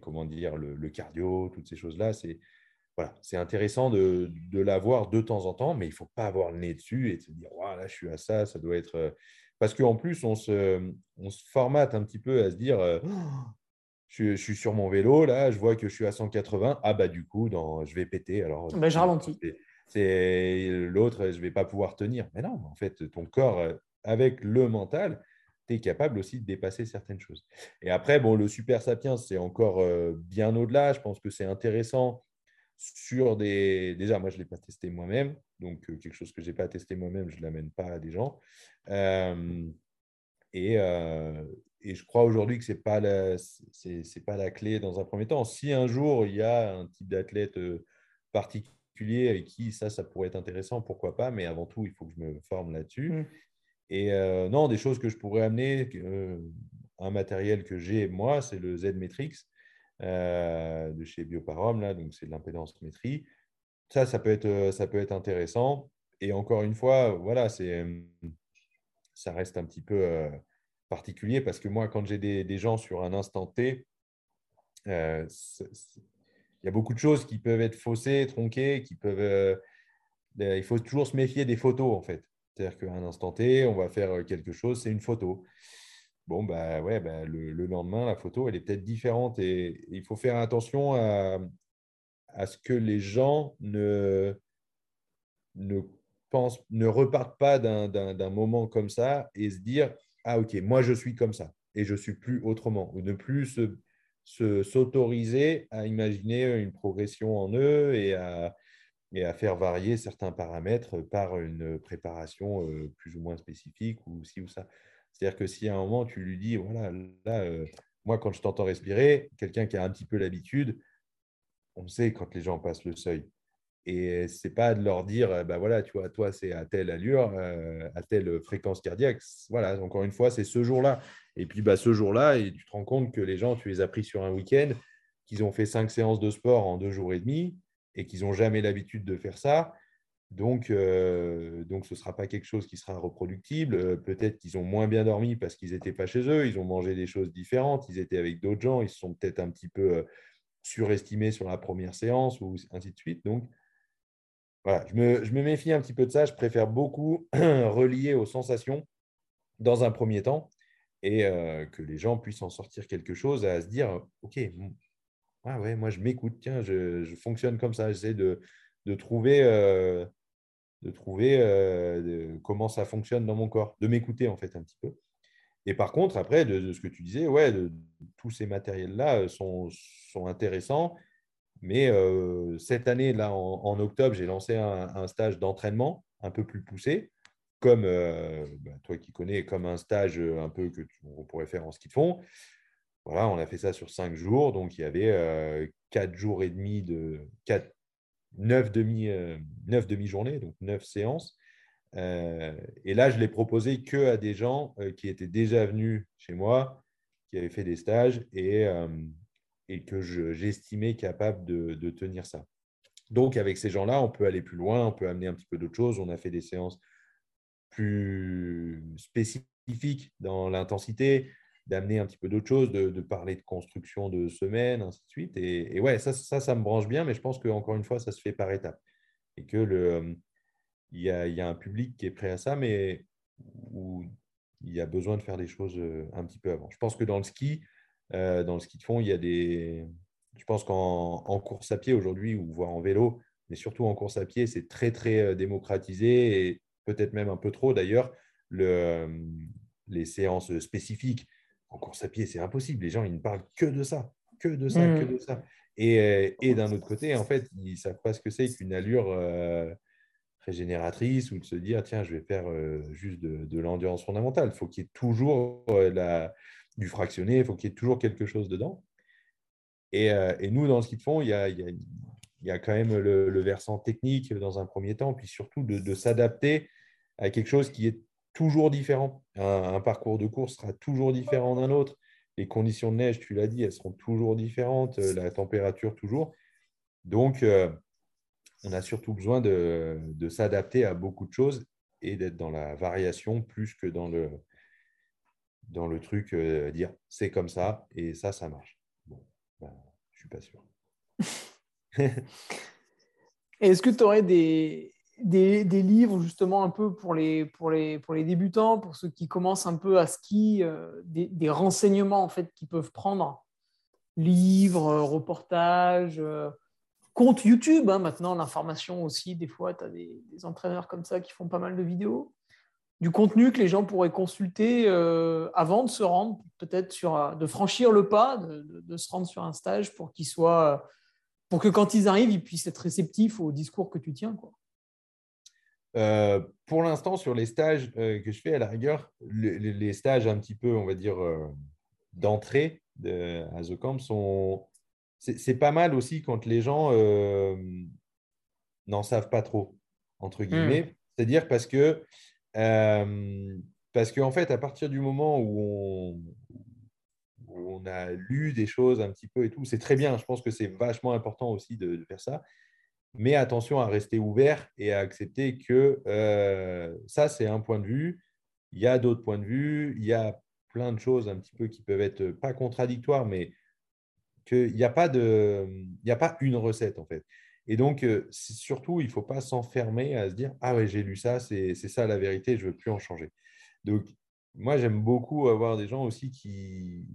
comment dire, le, cardio, toutes ces choses-là. C'est voilà, intéressant de, de l'avoir de temps en temps, mais il ne faut pas avoir le nez dessus et se dire, là, je suis à ça, ça doit être. Euh, parce qu'en plus, on se, on se formate un petit peu à se dire euh, je, suis sur mon vélo, là, je vois que je suis à 180. Ah, bah, du coup, dans, je vais péter. Alors, bah, je ralentis. C'est l'autre, je ne vais pas pouvoir tenir. Mais non, en fait, ton corps, euh, avec le mental, tu es capable aussi de dépasser certaines choses. Et après, bon, le super sapiens, c'est encore euh, bien au-delà. Je pense que c'est intéressant sur des. Déjà, moi, je ne l'ai pas testé moi-même. Donc, quelque chose que je n'ai pas testé moi-même, je ne l'amène pas à des gens. Euh, et, euh, et, je crois aujourd'hui que ce n'est pas, la, pas la clé dans un premier temps. Si un jour il y a un type d'athlète euh, particulier avec qui ça, ça pourrait être intéressant, pourquoi pas, mais avant tout, il faut que je me forme là-dessus. Mmh. Et non, des choses que je pourrais amener, un matériel que j'ai moi, c'est le Z-Metrix de chez Bioparom, là, donc c'est de l'impédance métrie. Ça, ça peut, être, ça peut être intéressant. Et encore une fois, voilà, c'est ça reste un petit peu, euh, particulier parce que moi, quand j'ai des, gens sur un instant T, euh, il y a beaucoup de choses qui peuvent être faussées, tronquées, qui peuvent. Euh, il faut toujours se méfier des photos, en fait. C'est-à-dire qu'à un instant T, on va faire quelque chose, c'est une photo. Bon, bah ouais, bah, le, lendemain, la photo, elle est peut-être différente et, il faut faire attention à, à, ce que les gens ne, ne, pensent, ne repartent pas d'un moment comme ça et se dire Ah, ok, moi je suis comme ça et je suis plus autrement. Ou ne plus se s'autoriser à imaginer une progression en eux et à, et à faire varier certains paramètres par une préparation euh, plus ou moins spécifique ou ci ou ça. C'est-à-dire que si à un moment tu lui dis, voilà, là, euh, moi quand je t'entends respirer, quelqu'un qui a un petit peu l'habitude, on sait quand les gens passent le seuil. Et c'est pas de leur dire, ben voilà, tu vois, toi c'est à telle allure, euh, à telle fréquence cardiaque. Voilà, encore une fois, c'est ce jour-là. Et puis bah, ce jour-là, et tu te rends compte que les gens, tu les as pris sur un week-end, qu'ils ont fait cinq séances de sport en deux jours et demi et qu'ils n'ont jamais l'habitude de faire ça. Donc, euh, donc ce ne sera pas quelque chose qui sera reproductible. Euh, peut-être qu'ils ont moins bien dormi parce qu'ils n'étaient pas chez eux, ils ont mangé des choses différentes, ils étaient avec d'autres gens, ils se sont peut-être un petit peu surestimés sur la première séance ou ainsi de suite. Donc, je me, méfie un petit peu de ça. Je préfère beaucoup relier aux sensations dans un premier temps et que les gens puissent en sortir quelque chose à se dire, OK, ouais, moi je m'écoute, tiens, je, fonctionne comme ça, j'essaie de, de, trouver, de trouver comment ça fonctionne dans mon corps, de m'écouter en fait un petit peu. Et par contre, après, de, ce que tu disais, ouais, tous ces matériels-là sont, intéressants. Mais cette année, là, en, octobre, j'ai lancé un stage d'entraînement un peu plus poussé comme euh, bah, toi qui connais, comme un stage euh, un peu que on pourrait faire en ski de fond. Voilà, on a fait ça sur cinq jours, donc il y avait euh, quatre jours et demi de quatre, neuf demi, neuf demi-journées, donc neuf séances. et là, je l'ai proposé que à des gens qui étaient déjà venus chez moi, qui avaient fait des stages et, et que j'estimais capable de, tenir ça. Donc, avec ces gens-là, on peut aller plus loin, on peut amener un petit peu d'autres choses. On a fait des séances plus spécifique dans l'intensité, d'amener un petit peu d'autres choses, de, parler de construction de semaines, ainsi de suite. Et, ouais, ça, ça, me branche bien, mais je pense qu'encore une fois, ça se fait par étapes. Et que y a un public qui est prêt à ça, mais où il y a besoin de faire des choses euh, un petit peu avant. Je pense que dans le ski, euh, dans le ski de fond, il y a des. Je pense qu'en course à pied aujourd'hui, ou voire en vélo, mais surtout en course à pied, c'est très, très euh, démocratisé. Et peut-être même un peu trop d'ailleurs, le, les séances spécifiques. En course à pied, c'est impossible. Les gens, ils ne parlent que de ça, que de ça, que mmh. de ça. Et, et d'un autre côté, en fait, ils ne savent pas ce que c'est qu'une allure euh, régénératrice ou de se dire, tiens, je vais faire euh, juste de, l'endurance fondamentale. Il faut qu'il y ait toujours euh, la, du fractionné, il faut qu'il y ait toujours quelque chose dedans. Et, et, nous, dans ce qu'ils font, il y a quand même le, versant technique dans un premier temps, puis surtout de, s'adapter à quelque chose qui est toujours différent. Un, parcours de course sera toujours différent d'un autre. Les conditions de neige, tu l'as dit, elles seront toujours différentes, euh, la température toujours. Donc, euh, on a surtout besoin de, s'adapter à beaucoup de choses et d'être dans la variation plus que dans le, dans le truc, euh, dire c'est comme ça et ça, ça marche. Bon, ben, suis pas sûr. Est-ce que tu aurais des, livres justement un peu pour les, débutants, pour ceux qui commencent un peu à ski, euh, des, renseignements en fait qu'ils peuvent prendre? Livres, euh, reportages, compte YouTube, hein, maintenant l'information aussi, des fois tu as des, entraîneurs comme ça qui font pas mal de vidéos. Du contenu que les gens pourraient consulter avant de se rendre, peut-être sur, de franchir le pas, de, de, se rendre sur un stage pour qu'ils soient pour que quand ils arrivent, ils puissent être réceptifs au discours que tu tiens quoi. Euh, pour l'instant, sur les stages euh, que je fais, à la rigueur, les, stages un petit peu, on va dire, euh, d'entrée à The Camp sont. C'est pas mal aussi quand les gens n'en savent pas trop, entre hmm. guillemets. C'est-à-dire parce que, parce qu'en fait, à partir du moment où on, a lu des choses un petit peu et tout. C'est très bien. Je pense que c'est vachement important aussi de, faire ça. Mais attention à rester ouvert et à accepter que euh, ça, c'est un point de vue. Il y a d'autres points de vue. Il y a plein de choses un petit peu qui peuvent être pas contradictoires, mais qu'il n'y a, a pas une recette en fait. Et donc, surtout, il ne faut pas s'enfermer à se dire Ah ouais, j'ai lu ça, c'est ça la vérité, je ne veux plus en changer. Donc, moi, j'aime beaucoup avoir des gens aussi qui,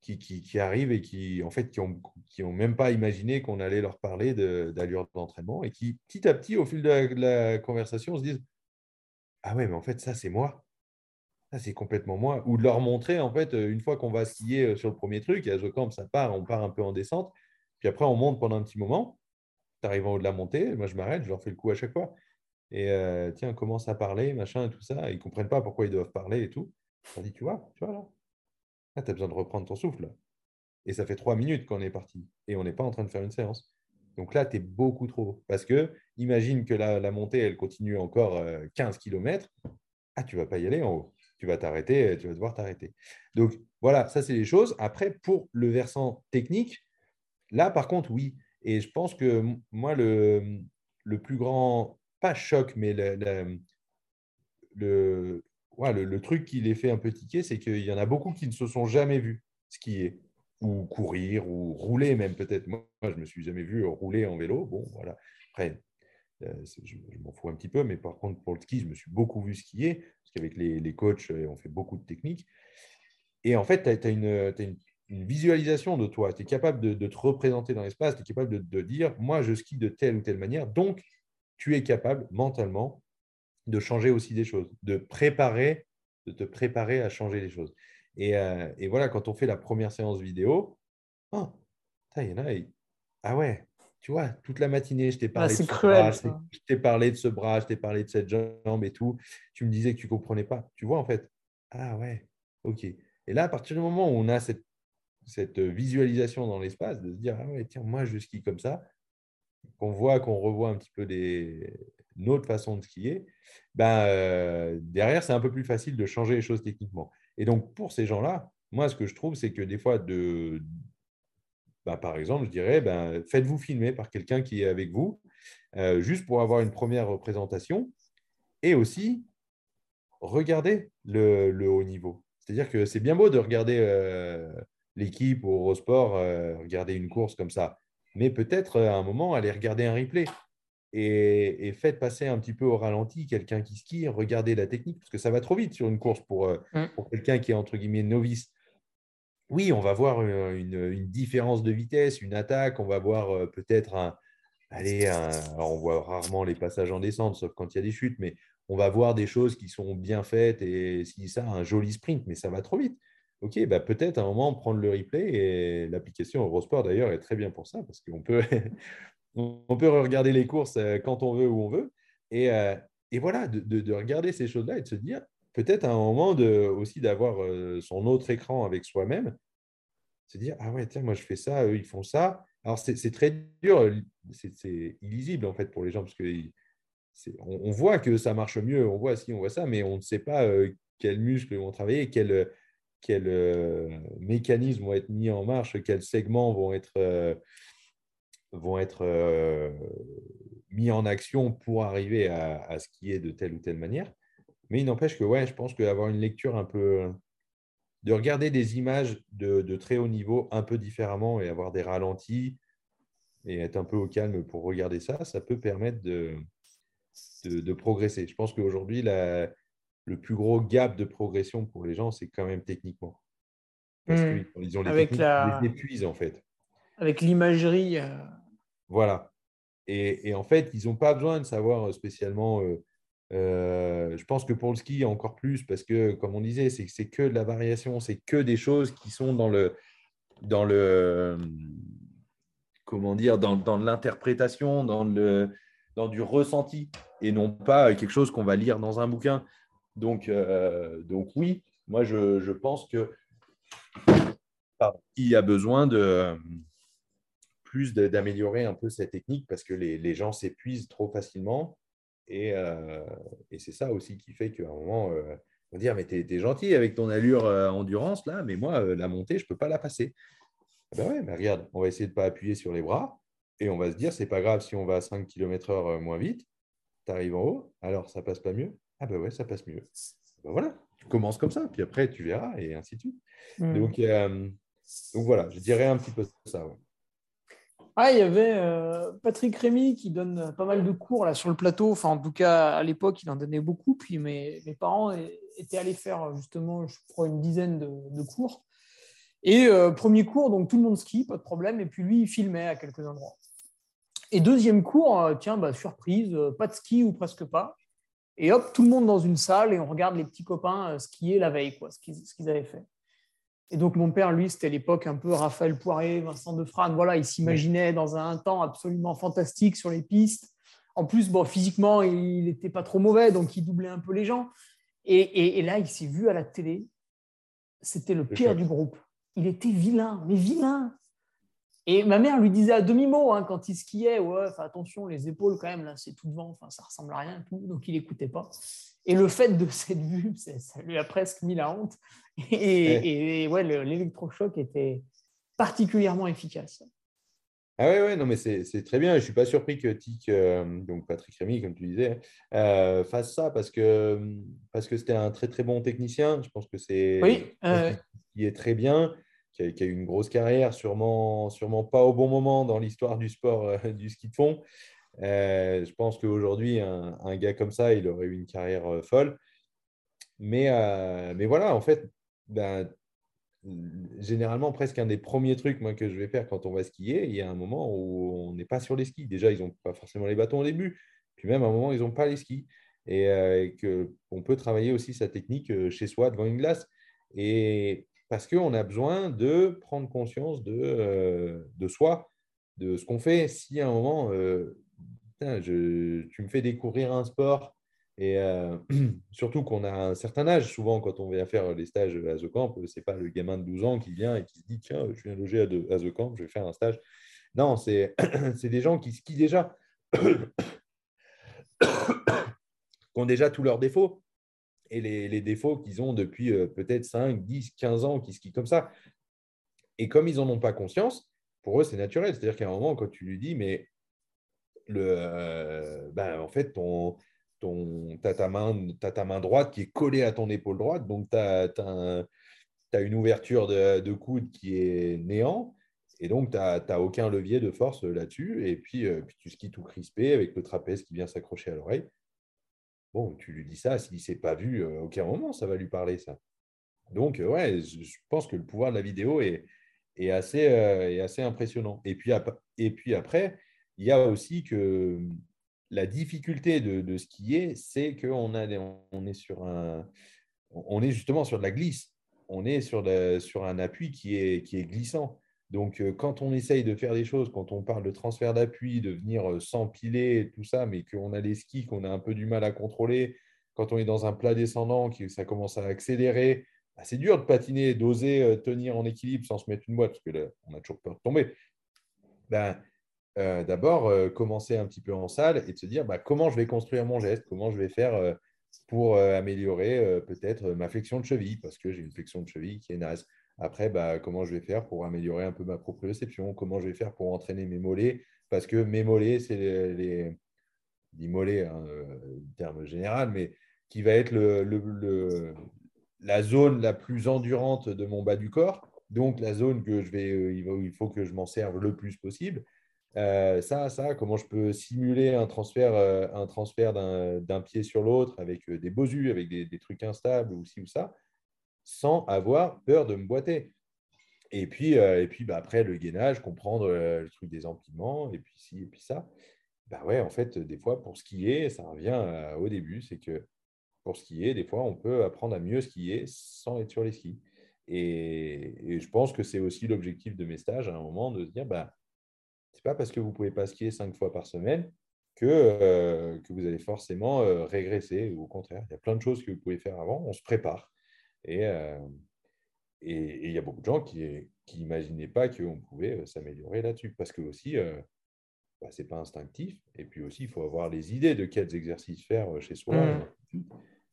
qui, qui, arrivent et qui, en fait, qui n'ont qui ont même pas imaginé qu'on allait leur parler d'allure d'entraînement et qui, petit à petit, au fil de la, conversation, se disent Ah ouais, mais en fait, ça, c'est moi. Ça, c'est complètement moi. Ou de leur montrer, en fait, une fois qu'on va skier sur le premier truc, à The Camp, ça part, on part un peu en descente. Puis après, on monte pendant un petit moment. Tu arrives en haut de la montée, moi, je m'arrête, je leur fais le coup à chaque fois. Et euh, tiens, commence à parler, machin, tout ça. Ils ne comprennent pas pourquoi ils doivent parler et tout. On dit, tu vois, tu vois là, tu as besoin de reprendre ton souffle. Et ça fait trois minutes qu'on est parti. Et on n'est pas en train de faire une séance. Donc là, tu es beaucoup trop. Parce que imagine que la, montée, elle continue encore 15 euh, km. Ah, tu ne vas pas y aller en haut. Tu vas t'arrêter, tu vas devoir t'arrêter. Donc voilà, ça, c'est les choses. Après, pour le versant technique, là, par contre, oui. Et je pense que moi, le, le plus grand pas choc, mais le, le, truc qui les fait un peu tiquer, c'est qu'il y en a beaucoup qui ne se sont jamais vus skier ou courir ou rouler même peut-être. Moi, je ne me suis jamais vu rouler en vélo. Bon, voilà. Après, euh, je, m'en fous un petit peu, mais par contre, pour le ski, je me suis beaucoup vu skier, parce qu'avec les, les, coachs, euh, on fait beaucoup de techniques. Et en fait, tu as, une, visualisation de toi. Tu es capable de, te représenter dans l'espace, tu es capable de, de, dire, moi, je skie de telle ou telle manière, donc tu es capable mentalement de changer aussi des choses, de préparer, de te préparer à changer les choses. Et, euh, voilà, quand on fait la première séance vidéo, oh, il y en a, ah ouais, tu vois, toute la matinée, je t'ai parlé, de ce bras, je t'ai parlé de ce bras, je t'ai parlé de cette jambe et tout. Tu me disais que tu ne comprenais pas. Tu vois, en fait, ah ouais, ok. Et là, à partir du moment où on a cette, cette visualisation dans l'espace, de se dire, ah ouais, tiens, moi, je skie comme ça, qu'on voit, qu'on revoit un petit peu des, notre façon de skier, ben, euh, derrière, c'est un peu plus facile de changer les choses techniquement. Et donc, pour ces gens-là, moi, ce que je trouve, c'est que des fois, de, ben, par exemple, je dirais, ben, faites-vous filmer par quelqu'un qui est avec vous, euh, juste pour avoir une première représentation, et aussi, regardez le, haut niveau. C'est-à-dire que c'est bien beau de regarder euh, l'équipe au Eurosport, regarder une course comme ça mais peut-être euh, à un moment aller regarder un replay et, et faites passer un petit peu au ralenti quelqu'un qui skie, regardez la technique, parce que ça va trop vite sur une course pour, euh, mm. pour quelqu'un qui est entre guillemets novice. Oui, on va voir euh, une, différence de vitesse, une attaque, on va voir peut-être un, allez, on voit rarement les passages en descente, sauf quand il y a des chutes, mais on va voir des choses qui sont bien faites et si ça, un joli sprint, mais ça va trop vite. OK, bah peut-être à un moment prendre le replay et l'application Eurosport d'ailleurs est très bien pour ça parce qu'on peut, on peut regarder les courses euh, quand on veut, où on veut. Et, euh, et voilà, de, de, regarder ces choses-là et de se dire peut-être à un moment de, aussi d'avoir euh, son autre écran avec soi-même, se dire ah ouais, tiens, moi je fais ça, eux ils font ça. Alors c'est très dur, c'est illisible en fait pour les gens parce que on, on, voit que ça marche mieux, on voit si on voit ça, mais on ne sait pas quels muscles vont travailler, quels quels euh, mécanismes vont être mis en marche, quels segments vont être, euh, euh, mis en action pour arriver à, à, skier de telle ou telle manière. Mais il n'empêche que ouais, je pense qu'avoir une lecture un peu, de regarder des images de, très haut niveau un peu différemment et avoir des ralentis et être un peu au calme pour regarder ça, ça peut permettre de progresser. Je pense qu'aujourd'hui, la, le plus gros gap de progression pour les gens, c'est quand même techniquement. Parce mmh. qu'ils ont les Avec la... les épuisent en fait. Avec l'imagerie. Euh. Voilà. Et, en fait, ils n'ont pas besoin de savoir spécialement. Euh, euh, je pense que pour le ski, encore plus, parce que, comme on disait, c'est, c'est que de la variation, c'est que des choses qui sont dans le. Dans le comment dire, dans, dans l'interprétation, dans, le, dans du ressenti, et non pas quelque chose qu'on va lire dans un bouquin. Donc, euh, donc oui, moi je, pense que il y a besoin de plus d'améliorer un peu cette technique parce que les, gens s'épuisent trop facilement. Euh, et, c'est ça aussi qui fait qu'à un moment, euh, on va dire Mais tu es, gentil avec ton allure endurance là, mais moi, la montée, je ne peux pas la passer. Ah ben ouais, mais regarde, on va essayer de ne pas appuyer sur les bras et on va se dire C'est pas grave si on va à 5 km/h moins vite, tu arrives en haut, alors ça passe pas mieux. Ah ben ouais, ça passe mieux. Ben voilà, tu commences comme ça, puis après, tu verras, et ainsi de suite. Hmm. Donc, donc, voilà, je dirais un petit peu ça. Ah, il y avait euh, Patrick Rémy qui donne pas mal de cours là sur le plateau. Enfin, en tout cas, à l'époque, il en donnait beaucoup. Puis mes, mes parents étaient allés faire justement, je crois, une dizaine de, cours. Et euh, premier cours, donc tout le monde skie, pas de problème. Et puis lui, il filmait à quelques endroits. Et deuxième cours, euh, tiens, bah, surprise, pas de ski ou presque pas. Et hop, tout le monde dans une salle et on regarde les petits copains skier la veille, quoi, ce qu'ils avaient fait. Et donc, mon père, lui, c'était l'époque un peu Raphaël Poiré, Vincent Defrane. Voilà, il s'imaginait dans un temps absolument fantastique sur les pistes. En plus, bon, physiquement, il n'était pas trop mauvais, donc il doublait un peu les gens. Et, là, il s'est vu à la télé. C'était le pire du groupe. Il était vilain, mais vilain. Et ma mère lui disait à demi-mot hein, quand il skiait, ouais, attention, les épaules quand même, là, c'est tout devant, enfin, ça ressemble à rien, tout. donc il n'écoutait pas. Et le fait de cette vue, ça lui a presque mis la honte. Et, ouais, l'électrochoc était particulièrement efficace. Ah ouais, ouais, non, mais c'est très bien. Je ne suis pas surpris que Tic, euh, donc Patrick Rémy, comme tu disais, euh, fasse ça parce que parce que c'était un très très bon technicien. Je pense que c'est oui, qui est très bien, qui a, eu une grosse carrière, sûrement, sûrement pas au bon moment dans l'histoire du sport euh, du ski de fond. je pense qu'aujourd'hui, un, un, gars comme ça, il aurait eu une carrière folle. Mais, mais voilà, en fait, ben, généralement, presque un des premiers trucs que je vais faire quand on va skier, il y a un moment où on n'est pas sur les skis. Déjà, ils n'ont pas forcément les bâtons au début, puis même à un moment, ils n'ont pas les skis. Et, euh, qu'on peut travailler aussi sa technique euh, chez soi devant une glace. Et parce qu'on a besoin de prendre conscience de, euh, de soi, de ce qu'on fait. Si à un moment, je, tu me fais découvrir un sport et euh, surtout qu'on a un certain âge, souvent quand on vient faire les stages à The Camp, ce n'est pas le gamin de 12 ans qui vient et qui se dit Tiens, je viens loger à, The Camp, je vais faire un stage. Non, c'est des gens qui skient déjà, qui ont déjà tous leurs défauts et les, défauts qu'ils ont depuis euh, peut-être 5, 10, 15 ans qui skient comme ça. Et comme ils n'en ont pas conscience, pour eux, c'est naturel. C'est-à-dire qu'à un moment, quand tu lui dis Mais le, euh, ben, en fait, ton tu as, main, ta main droite qui est collée à ton épaule droite, donc tu as, une ouverture de, coude qui est néant, et donc tu n'as aucun levier de force là-dessus, et puis, euh, puis, tu skis tout crispé avec le trapèze qui vient s'accrocher à l'oreille. Bon, tu lui dis ça, s'il ne s'est pas vu, euh, aucun moment, ça va lui parler, ça. Donc, euh, ouais, je pense que le pouvoir de la vidéo est, est assez, impressionnant. Et puis, après, il y a aussi que la difficulté de, skier, c'est qu'on on est sur justement sur de la glisse. On est sur, un appui qui est glissant. Donc, euh, quand on essaye de faire des choses, quand on parle de transfert d'appui, de venir euh, s'empiler, tout ça, mais qu'on a des skis qu'on a un peu du mal à contrôler, quand on est dans un plat descendant, que ça commence à accélérer, bah, c'est dur de patiner, d'oser euh, tenir en équilibre sans se mettre une boîte, parce qu'on a toujours peur de tomber. Ben, d'abord commencer un petit peu en salle et de se dire bah, comment je vais construire mon geste, comment je vais faire pour améliorer peut-être ma flexion de cheville, parce que j'ai une flexion de cheville qui est naze. Après, bah, comment je vais faire pour améliorer un peu ma proprioception, comment je vais faire pour entraîner mes mollets, parce que mes mollets, c'est les, les, mollets, hein, terme général, mais qui va être la zone la plus endurante de mon bas du corps, donc la zone que je vais, il faut que je m'en serve le plus possible. Euh, ça, ça, comment je peux simuler un transfert, euh, un transfert d'un pied sur l'autre avec euh, des bosus, avec des, trucs instables ou ci ou ça, sans avoir peur de me boiter. Et puis, et puis bah, après, le gainage, comprendre le truc des empilements, et puis ci, et puis ça. Bah ouais, en fait, des fois, pour skier, ça revient au début, c'est que pour skier, des fois, on peut apprendre à mieux skier sans être sur les skis. Et, je pense que c'est aussi l'objectif de mes stages à un moment de se dire, bah, n'est pas parce que vous pouvez pas skier cinq fois par semaine que, euh, que vous allez forcément euh, régresser. Au contraire, il y a plein de choses que vous pouvez faire avant. On se prépare. Et euh, et il y a beaucoup de gens qui n'imaginaient pas qu'on pouvait s'améliorer là-dessus. Parce que aussi, bah, ce n'est pas instinctif. Et puis aussi, il faut avoir les idées de quels exercices faire chez soi. Mmh.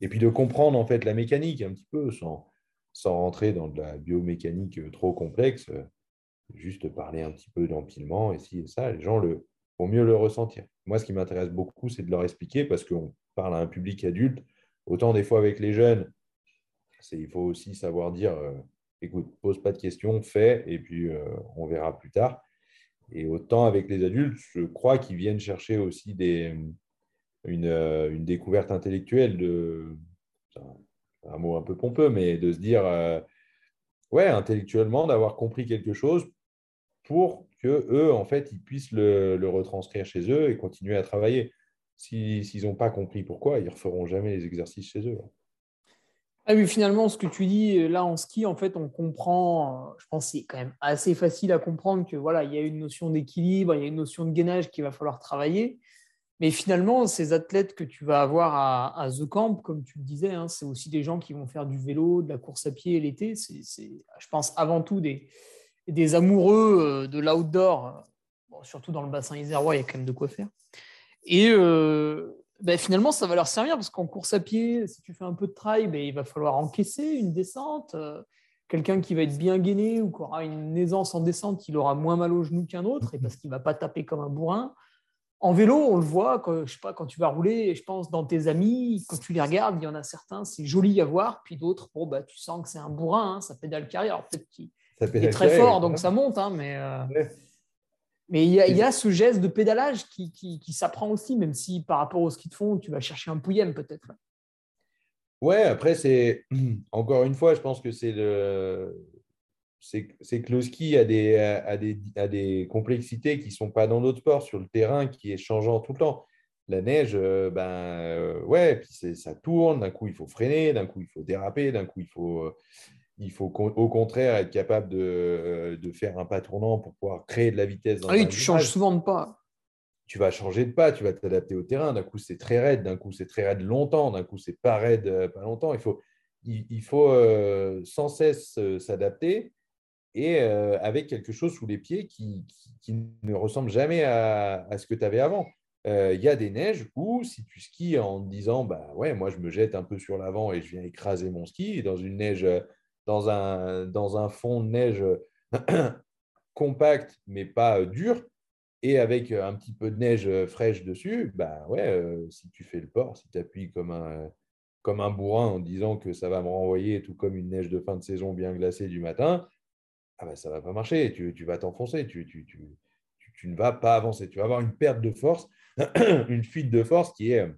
Et puis de comprendre en fait la mécanique un petit peu sans, sans rentrer dans de la biomécanique trop complexe juste parler un petit peu d'empilement et si et ça, les gens le, vont mieux le ressentir. Moi, ce qui m'intéresse beaucoup, c'est de leur expliquer parce qu'on parle à un public adulte. Autant des fois avec les jeunes, il faut aussi savoir dire écoute, pose pas de questions, fais, et puis on verra plus tard. Et autant avec les adultes, je crois qu'ils viennent chercher aussi des, une, une, découverte intellectuelle de. Un mot un peu pompeux, mais de se dire, ouais, intellectuellement, d'avoir compris quelque chose pour que eux, en fait, ils puissent le, le retranscrire chez eux et continuer à travailler. S'ils n'ont pas compris pourquoi, ils ne referont jamais les exercices chez eux. Ah oui, finalement, ce que tu dis euh, là en ski, en fait, on comprend, euh, je pense que c'est quand même assez facile à comprendre que voilà, il y a une notion d'équilibre, il y a une notion de gainage qu'il va falloir travailler. Mais finalement, ces athlètes que tu vas avoir à, The Camp, comme tu le disais, hein, c'est aussi des gens qui vont faire du vélo, de la course à pied l'été. C'est, je pense, avant tout des, des amoureux euh, de l'outdoor, surtout dans le bassin isérois, il y a quand même de quoi faire. Et, ben, finalement, ça va leur servir parce qu'en course à pied, si tu fais un peu de trail, ben, il va falloir encaisser une descente. Euh, quelqu'un qui va être bien gainé ou qui aura une aisance en descente, il aura moins mal aux genoux qu'un autre et parce qu'il ne va pas taper comme un bourrin. En vélo, on le voit, quand, je sais pas, quand tu vas rouler, je pense dans tes amis, quand tu les regardes, il y en a certains, c'est joli à voir, puis d'autres, bon, bah, tu sens que c'est un bourrin, hein, ça pédale carrière. Alors peut-être qu'il est très fort, donc ça monte, hein, mais. Euh, mais il y, a, ce geste de pédalage qui, qui, s'apprend aussi, même si par rapport au ski de fond, tu vas chercher un pouillem peut-être. Ouais, après, c'est encore une fois, je pense que c'est le. C'est que le ski a des, a des, a des complexités qui ne sont pas dans d'autres sports, sur le terrain qui est changeant tout le temps. La neige, euh, ben euh, ouais, puis ça tourne, d'un coup il faut freiner, d'un coup il faut déraper, d'un coup il faut, euh, il faut au contraire être capable euh, de, faire un pas tournant pour pouvoir créer de la vitesse. Dans ah oui, tu changes souvent de pas. Tu vas changer de pas, tu vas t'adapter au terrain. D'un coup, c'est très raide, d'un coup, c'est très raide longtemps, d'un coup, c'est pas raide euh, pas longtemps. Il faut, il, faut euh, sans cesse s'adapter et avec quelque chose sous les pieds qui, ne ressemble jamais à, ce que tu avais avant. Il y a des neiges où, si tu skis en te disant, bah ouais, moi je me jette un peu sur l'avant et je viens écraser mon ski, dans une neige dans un, dans un fond de neige compact, mais pas dur, et avec un petit peu de neige fraîche dessus, bah ouais, euh, si tu fais le port, si tu appuies comme un, comme un bourrin en disant que ça va me renvoyer tout comme une neige de fin de saison bien glacée du matin, ah bah, ça ne va pas marcher, tu, tu vas t'enfoncer, tu, tu, tu, tu, ne vas pas avancer, tu vas avoir une perte de force, une fuite de force qui est,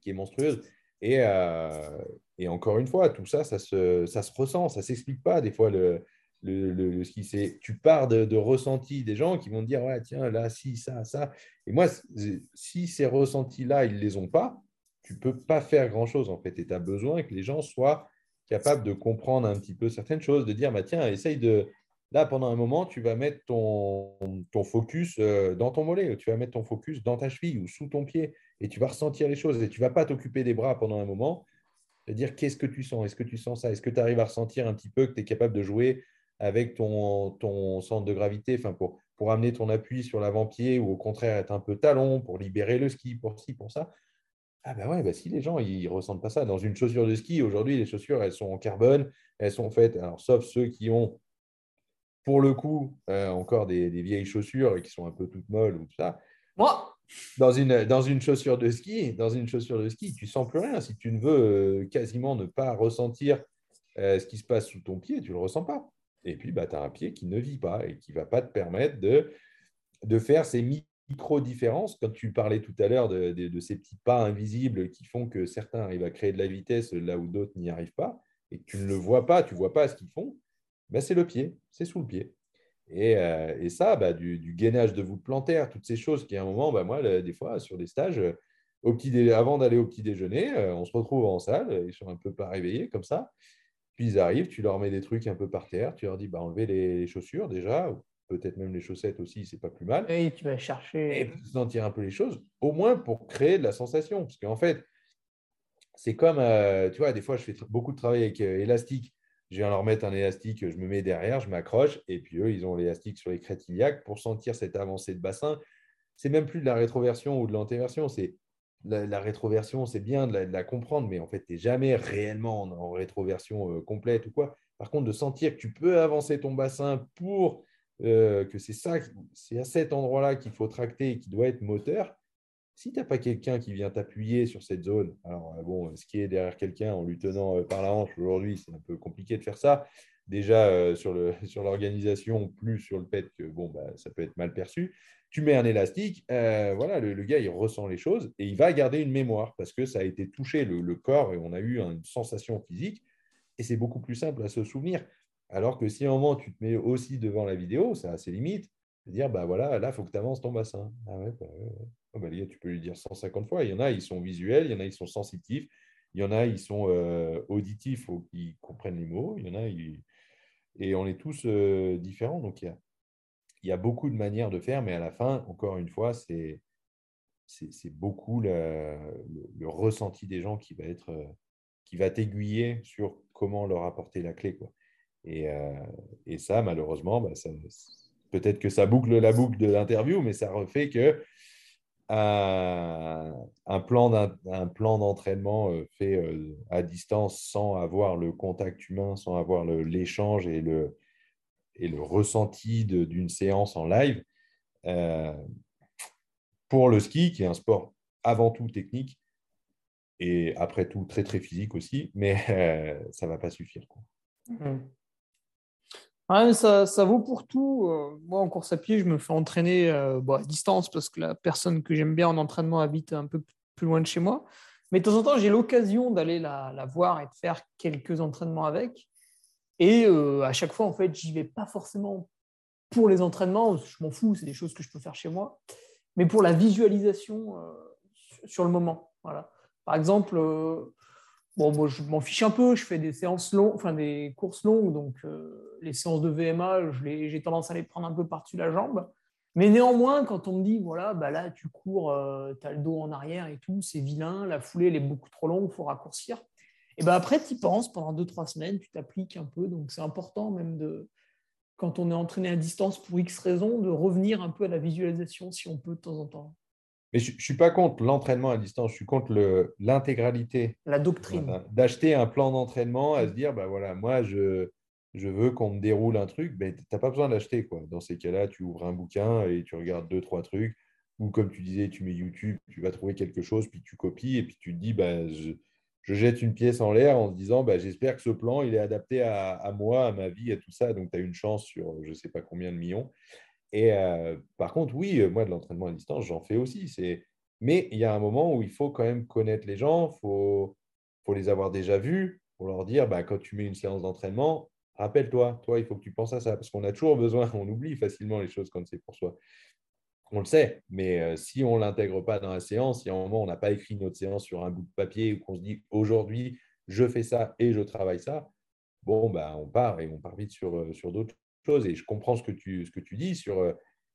qui est monstrueuse. Et, euh, et encore une fois, tout ça, ça se, ça se ressent, ça ne s'explique pas. Des fois, le, le, le, ce qui tu pars de, de ressentis des gens qui vont te dire ouais, tiens, là, si, ça, ça. Et moi, si ces ressentis-là, ils ne les ont pas, tu ne peux pas faire grand-chose en fait. Et tu as besoin que les gens soient capables de comprendre un petit peu certaines choses, de dire bah, tiens, essaye de. Là, pendant un moment, tu vas mettre ton, ton focus euh, dans ton mollet, tu vas mettre ton focus dans ta cheville ou sous ton pied, et tu vas ressentir les choses. Et tu ne vas pas t'occuper des bras pendant un moment de dire qu'est-ce que tu sens? Est-ce que tu sens ça? Est-ce que tu arrives à ressentir un petit peu que tu es capable de jouer avec ton, centre de gravité enfin pour, amener ton appui sur l'avant-pied ou au contraire être un peu talon pour libérer le ski, pour ci, pour ça? Ah ben ouais, bah si les gens ils ressentent pas ça. Dans une chaussure de ski, aujourd'hui, les chaussures, elles sont en carbone, elles sont faites, alors sauf ceux qui ont pour le coup euh, encore des, des, vieilles chaussures et qui sont un peu toutes molles ou tout ça. Moi, dans une, chaussure de ski, dans une chaussure de ski, tu sens plus rien. Si tu ne veux euh, quasiment ne pas ressentir euh, ce qui se passe sous ton pied, tu ne le ressens pas. Et puis, bah, tu as un pied qui ne vit pas et qui ne va pas te permettre de, faire ces micro-différences. Quand tu parlais tout à l'heure de, de, ces petits pas invisibles qui font que certains arrivent à créer de la vitesse là où d'autres n'y arrivent pas, et que tu ne le vois pas, tu ne vois pas ce qu'ils font, bah, c'est le pied, c'est sous le pied. Euh, et, ça, bah, du, gainage de voûte plantaire, toutes ces choses qui, à un moment, bah, moi, des fois, sur des stages, au petit avant d'aller au petit déjeuner, euh, on se retrouve en salle, ils sont un peu pas réveillés comme ça. Puis ils arrivent, tu leur mets des trucs un peu par terre, tu leur dis bah, enlevez les, chaussures déjà, ou peut-être même les chaussettes aussi, c'est pas plus mal. Et tu vas chercher. Et sentir un peu les choses, au moins pour créer de la sensation. Parce qu'en fait, c'est comme, euh, tu vois, des fois, je fais beaucoup de travail avec élastique je viens leur mettre un élastique, je me mets derrière, je m'accroche, et puis eux, ils ont l'élastique sur les crêtes iliaques pour sentir cette avancée de bassin. C'est même plus de la rétroversion ou de l'antéversion, c'est la, rétroversion, c'est bien de la, comprendre, mais en fait, tu n'es jamais réellement en, rétroversion euh, complète ou quoi. Par contre, de sentir que tu peux avancer ton bassin pour euh, que c'est ça, c'est à cet endroit-là qu'il faut tracter et qui doit être moteur, Si tu n'as pas quelqu'un qui vient t'appuyer sur cette zone, alors bon, ce qui est derrière quelqu'un en lui tenant par la hanche aujourd'hui, c'est un peu compliqué de faire ça. Déjà sur l'organisation, plus sur le fait que bon, bah, ça peut être mal perçu tu mets un élastique, euh, voilà, le, gars, il ressent les choses et il va garder une mémoire parce que ça a été touché le, corps et on a eu une sensation physique et c'est beaucoup plus simple à se souvenir. Alors que si à un moment, tu te mets aussi devant la vidéo, ça a ses limites. Dire, bah voilà, là, faut que tu avances ton bassin. Ah ouais, bah, oh, bah, tu peux lui dire 150 fois. Il y en a, ils sont visuels, il y en a, ils sont sensitifs, il y en a, ils sont euh, auditifs, ils comprennent les mots, il y en a, et on est tous euh, différents. Donc, il y a, beaucoup de manières de faire, mais à la fin, encore une fois, c'est beaucoup le, ressenti des gens qui va être qui va t'aiguiller sur comment leur apporter la clé. Quoi. Et, euh, et ça, malheureusement, bah, peut-être que ça boucle la boucle de l'interview, mais ça refait que un, plan d'entraînement euh, fait euh, à distance sans avoir le contact humain, sans avoir l'échange et le, et le ressenti d'une séance en live euh, pour le ski, qui est un sport avant tout technique et après tout très très physique aussi, mais ça ne va pas suffire. Mmh. Ça, vaut pour tout. Euh, moi, en course à pied, je me fais entraîner à distance parce que la personne que j'aime bien en entraînement habite un peu plus loin de chez moi. Mais de temps en temps, j'ai l'occasion d'aller la, voir et de faire quelques entraînements avec. Et euh, à chaque fois, en fait, j'y vais pas forcément pour les entraînements, je m'en fous, c'est des choses que je peux faire chez moi, mais pour la visualisation euh, sur le moment. Voilà. Par exemple, euh, bon, moi, je m'en fiche un peu, je fais des séances longues, enfin des courses longues, donc les séances de VMA, j'ai tendance à les prendre un peu par-dessus la jambe. Mais néanmoins, quand on me dit, voilà, bah là, tu cours, tu as le dos en arrière et tout, c'est vilain, la foulée, elle est beaucoup trop longue, il faut raccourcir. Et ben après, tu y penses pendant deux, trois semaines, tu t'appliques un peu. Donc, c'est important même de, quand on est entraîné à distance pour X raisons, de revenir un peu à la visualisation si on peut de temps en temps. Mais je ne suis pas contre l'entraînement à distance, je suis contre l'intégralité. La doctrine. D'acheter un plan d'entraînement, à se dire, bah voilà, moi, je, je veux qu'on me déroule un truc, ben, tu n'as pas besoin d'acheter. Dans ces cas-là, tu ouvres un bouquin et tu regardes deux, trois trucs. Ou comme tu disais, tu mets YouTube, tu vas trouver quelque chose, puis tu copies, et puis tu te dis, bah, je, je jette une pièce en l'air en se disant bah, j'espère que ce plan il est adapté à, moi, à ma vie, à tout ça. Donc tu as une chance sur je ne sais pas combien de millions. Et euh, par contre, oui, moi de l'entraînement à distance, j'en fais aussi. Mais il y a un moment où il faut quand même connaître les gens, il faut, les avoir déjà vus pour leur dire bah, quand tu mets une séance d'entraînement, rappelle-toi, toi, il faut que tu penses à ça. Parce qu'on a toujours besoin, on oublie facilement les choses quand c'est pour soi on le sait, mais euh, si on ne l'intègre pas dans la séance, si à un moment on n'a pas écrit notre séance sur un bout de papier ou qu'on se dit aujourd'hui je fais ça et je travaille ça, bon, bah, on part et on part vite sur, euh, sur d'autres Et je comprends ce que tu, ce que tu dis sur euh,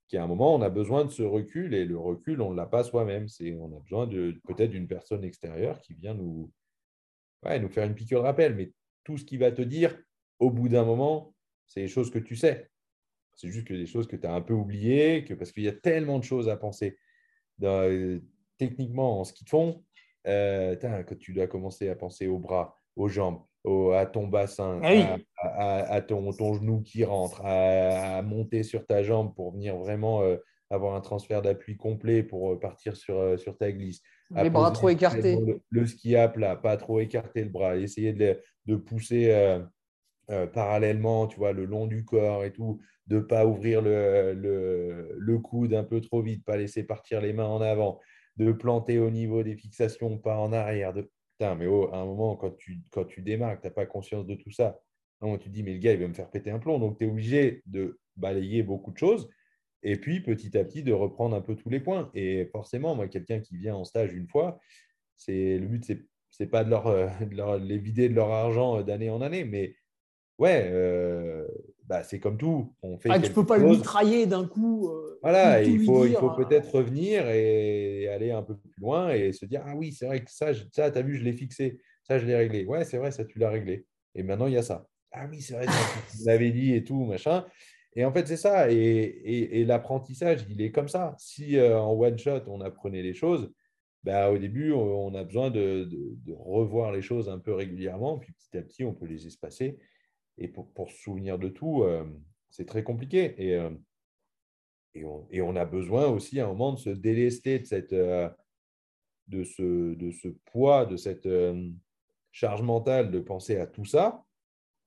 qu'à un moment on a besoin de ce recul et le recul on ne l'a pas soi-même. C'est, on a besoin de, peut-être d'une personne extérieure qui vient nous, nous faire une piqûre de rappel. Mais tout ce qui va te dire au bout d'un moment, c'est les choses que tu sais. C'est juste que des choses que tu as un peu oubliées, que, parce qu'il y a tellement de choses à penser. Euh, techniquement, en ski de fond, euh, que tu dois commencer à penser aux bras, aux jambes, à ton bassin, ah à, ton, ton, genou qui rentre, à, monter sur ta jambe pour venir vraiment euh, avoir un transfert d'appui complet pour partir sur, sur ta glisse. Les bras trop écartés. Le, ski à plat, pas trop écarter le bras, essayer de, de pousser parallèlement, tu vois, le long du corps et tout de ne pas ouvrir le, le, coude un peu trop vite, pas laisser partir les mains en avant, de planter au niveau des fixations, pas en arrière. De... Mais à un moment, quand tu, quand tu démarres, tu n'as pas conscience de tout ça, tu dis, mais le gars, il va me faire péter un plomb. Donc, tu es obligé de balayer beaucoup de choses et puis petit à petit de reprendre un peu tous les points. Et forcément, moi, quelqu'un qui vient en stage une fois, c'est le but, c'est pas de leur, de leur, les vider de leur argent d'année en année, mais ouais, euh, bah, c'est comme tout. On fait ah, tu ne peux pas le mitrailler d'un coup. Euh, voilà, il faut, il faut euh, peut-être revenir et aller un peu plus loin et se dire Ah oui, c'est vrai que ça, ça tu as vu, je l'ai fixé, ça, je l'ai réglé. Ouais, c'est vrai, ça, tu l'as réglé. Et maintenant, il y a ça. Ah oui, c'est vrai, tu l'avais dit et tout, machin. Et en fait, c'est ça. Et, et, l'apprentissage, il est comme ça. Si en one shot, on apprenait les choses, bah, au début, on a besoin de, de, revoir les choses un peu régulièrement. Puis petit à petit, on peut les espacer. Et pour, se souvenir de tout, euh, c'est très compliqué. Et, euh, et, on, a besoin aussi à un moment de se délester de cette, euh, de ce, de ce poids, de cette charge mentale de penser à tout ça,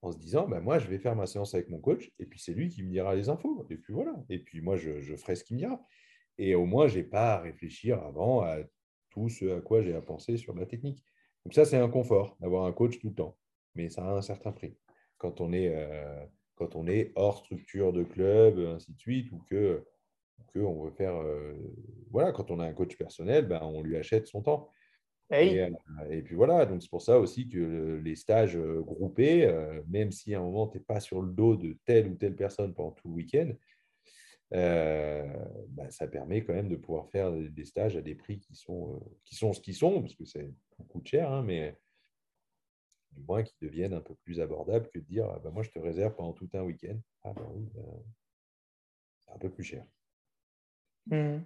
en se disant, bah, moi, je vais faire ma séance avec mon coach, et puis c'est lui qui me dira les infos. Et puis voilà. Et puis moi, je, ferai ce qu'il me dira. Et au moins, je n'ai pas à réfléchir avant à tout ce à quoi j'ai à penser sur la technique. Donc ça, c'est un confort d'avoir un coach tout le temps. Mais ça a un certain prix. Quand on est, euh, quand on est hors structure de club, ainsi de suite, ou que, que on veut faire... Euh, voilà, quand on a un coach personnel, ben, on lui achète son temps. Euh, et, puis voilà, donc c'est pour ça aussi que les stages groupés, même si à un moment, tu n'es pas sur le dos de telle ou telle personne pendant tout le week-end, euh, bah, ça permet quand même de pouvoir faire des stages à des prix qui sont, euh, qui sont ce qu'ils sont, parce que c'est beaucoup de cher, hein, mais du moins qui deviennent un peu plus abordables que de dire ah, bah, moi je te réserve pendant tout un week-end. Ah bah oui, bah, c'est un peu plus cher. Mmh.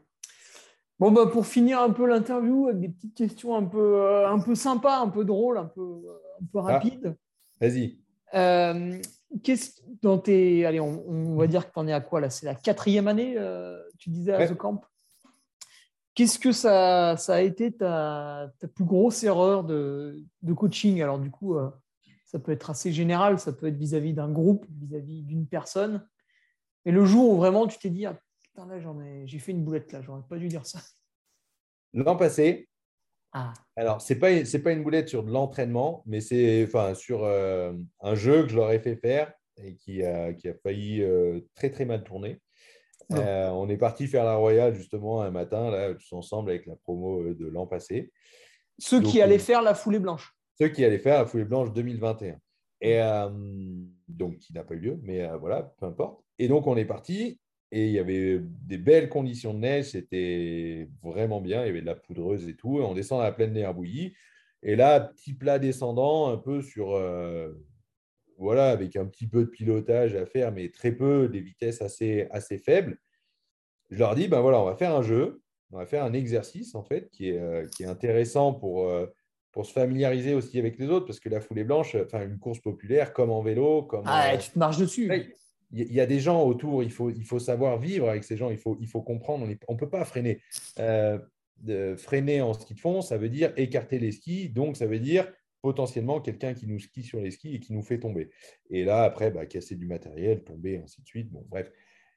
Bon, bah, pour finir un peu l'interview avec des petites questions un peu, euh, un peu sympas, un peu drôles, un peu, un peu ah, rapides. Vas-y. Qu'est-ce dans tes. Allez, on, va dire que tu en es à quoi là? C'est la quatrième année, euh, tu disais, à The Camp? Qu'est-ce que ça, ça, a été ta, ta plus grosse erreur de, de, coaching? Alors, du coup, euh, ça peut être assez général, ça peut être vis-à-vis d'un groupe, vis-à-vis d'une personne. Et le jour où vraiment tu t'es dit, ah, putain, là, j'en ai, j'ai fait une boulette là, j'aurais pas dû dire ça. L'an passé, ah. Alors, ce n'est pas, pas une boulette sur de l'entraînement, mais c'est enfin, sur euh, un jeu que je leur ai fait faire et qui a, qui a failli euh, très très mal tourner. Oh. Euh, on est parti faire la Royale justement un matin, là, tous ensemble avec la promo de l'an passé. Ceux qui allaient faire la foulée blanche. Ceux qui allaient faire la foulée blanche 2021. Et donc, qui n'a pas eu lieu, mais voilà, peu importe. Et donc, on est parti et il y avait des belles conditions de neige, c'était vraiment bien. Il y avait de la poudreuse et tout. on descend à la plaine des bouillie. Et là, petit plat descendant, un peu sur. Voilà, avec un petit peu de pilotage à faire, mais très peu, des vitesses assez, assez faibles. Je leur dis ben voilà, on va faire un jeu, on va faire un exercice, en fait, qui est, euh, qui est intéressant pour, euh, pour se familiariser aussi avec les autres, parce que la foulée blanche, enfin, une course populaire, comme en vélo, comme. Ah, tu te marches dessus il y a des gens autour, il faut, il faut savoir vivre avec ces gens, il faut, il faut comprendre, on ne peut pas freiner. Euh, freiner en ski de fond, ça veut dire écarter les skis, donc ça veut dire potentiellement quelqu'un qui nous skie sur les skis et qui nous fait tomber. Et là, après, bah, casser du matériel, tomber, ainsi de suite. Bon, bref.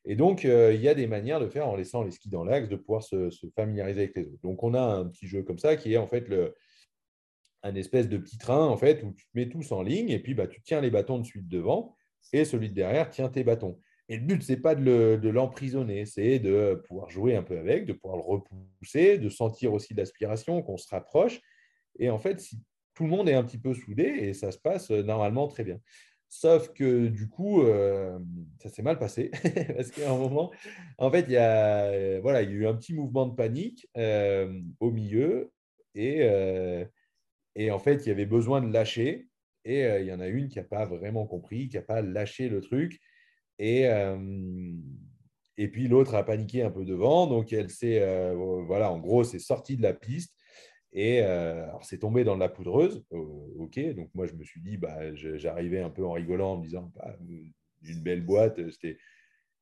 Et donc, euh, il y a des manières de faire en laissant les skis dans l'axe, de pouvoir se, familiariser avec les autres. Donc, on a un petit jeu comme ça qui est en fait le, un espèce de petit train en fait où tu mets tous en ligne et puis bah, tu tiens les bâtons de suite devant et celui de derrière tient tes bâtons. Et le but, ce n'est pas de l'emprisonner, c'est de pouvoir jouer un peu avec, de pouvoir le repousser, de sentir aussi l'aspiration, qu'on se rapproche. Et en fait, si tout le monde est un petit peu soudé, et ça se passe euh, normalement très bien. Sauf que du coup, euh, ça s'est mal passé, parce qu'à un moment, en fait, il y, a, voilà, il y a eu un petit mouvement de panique euh, au milieu, et, et en fait, il y avait besoin de lâcher. Et il y en a une qui n'a pas vraiment compris, qui n'a pas lâché le truc. Et, et puis l'autre a paniqué un peu devant. Donc elle s'est, voilà, en gros, c'est sorti de la piste. Et alors c'est tombé dans la poudreuse. ok, donc moi je me suis dit, bah, j'arrivais un peu en rigolant en me disant, bah, une belle boîte.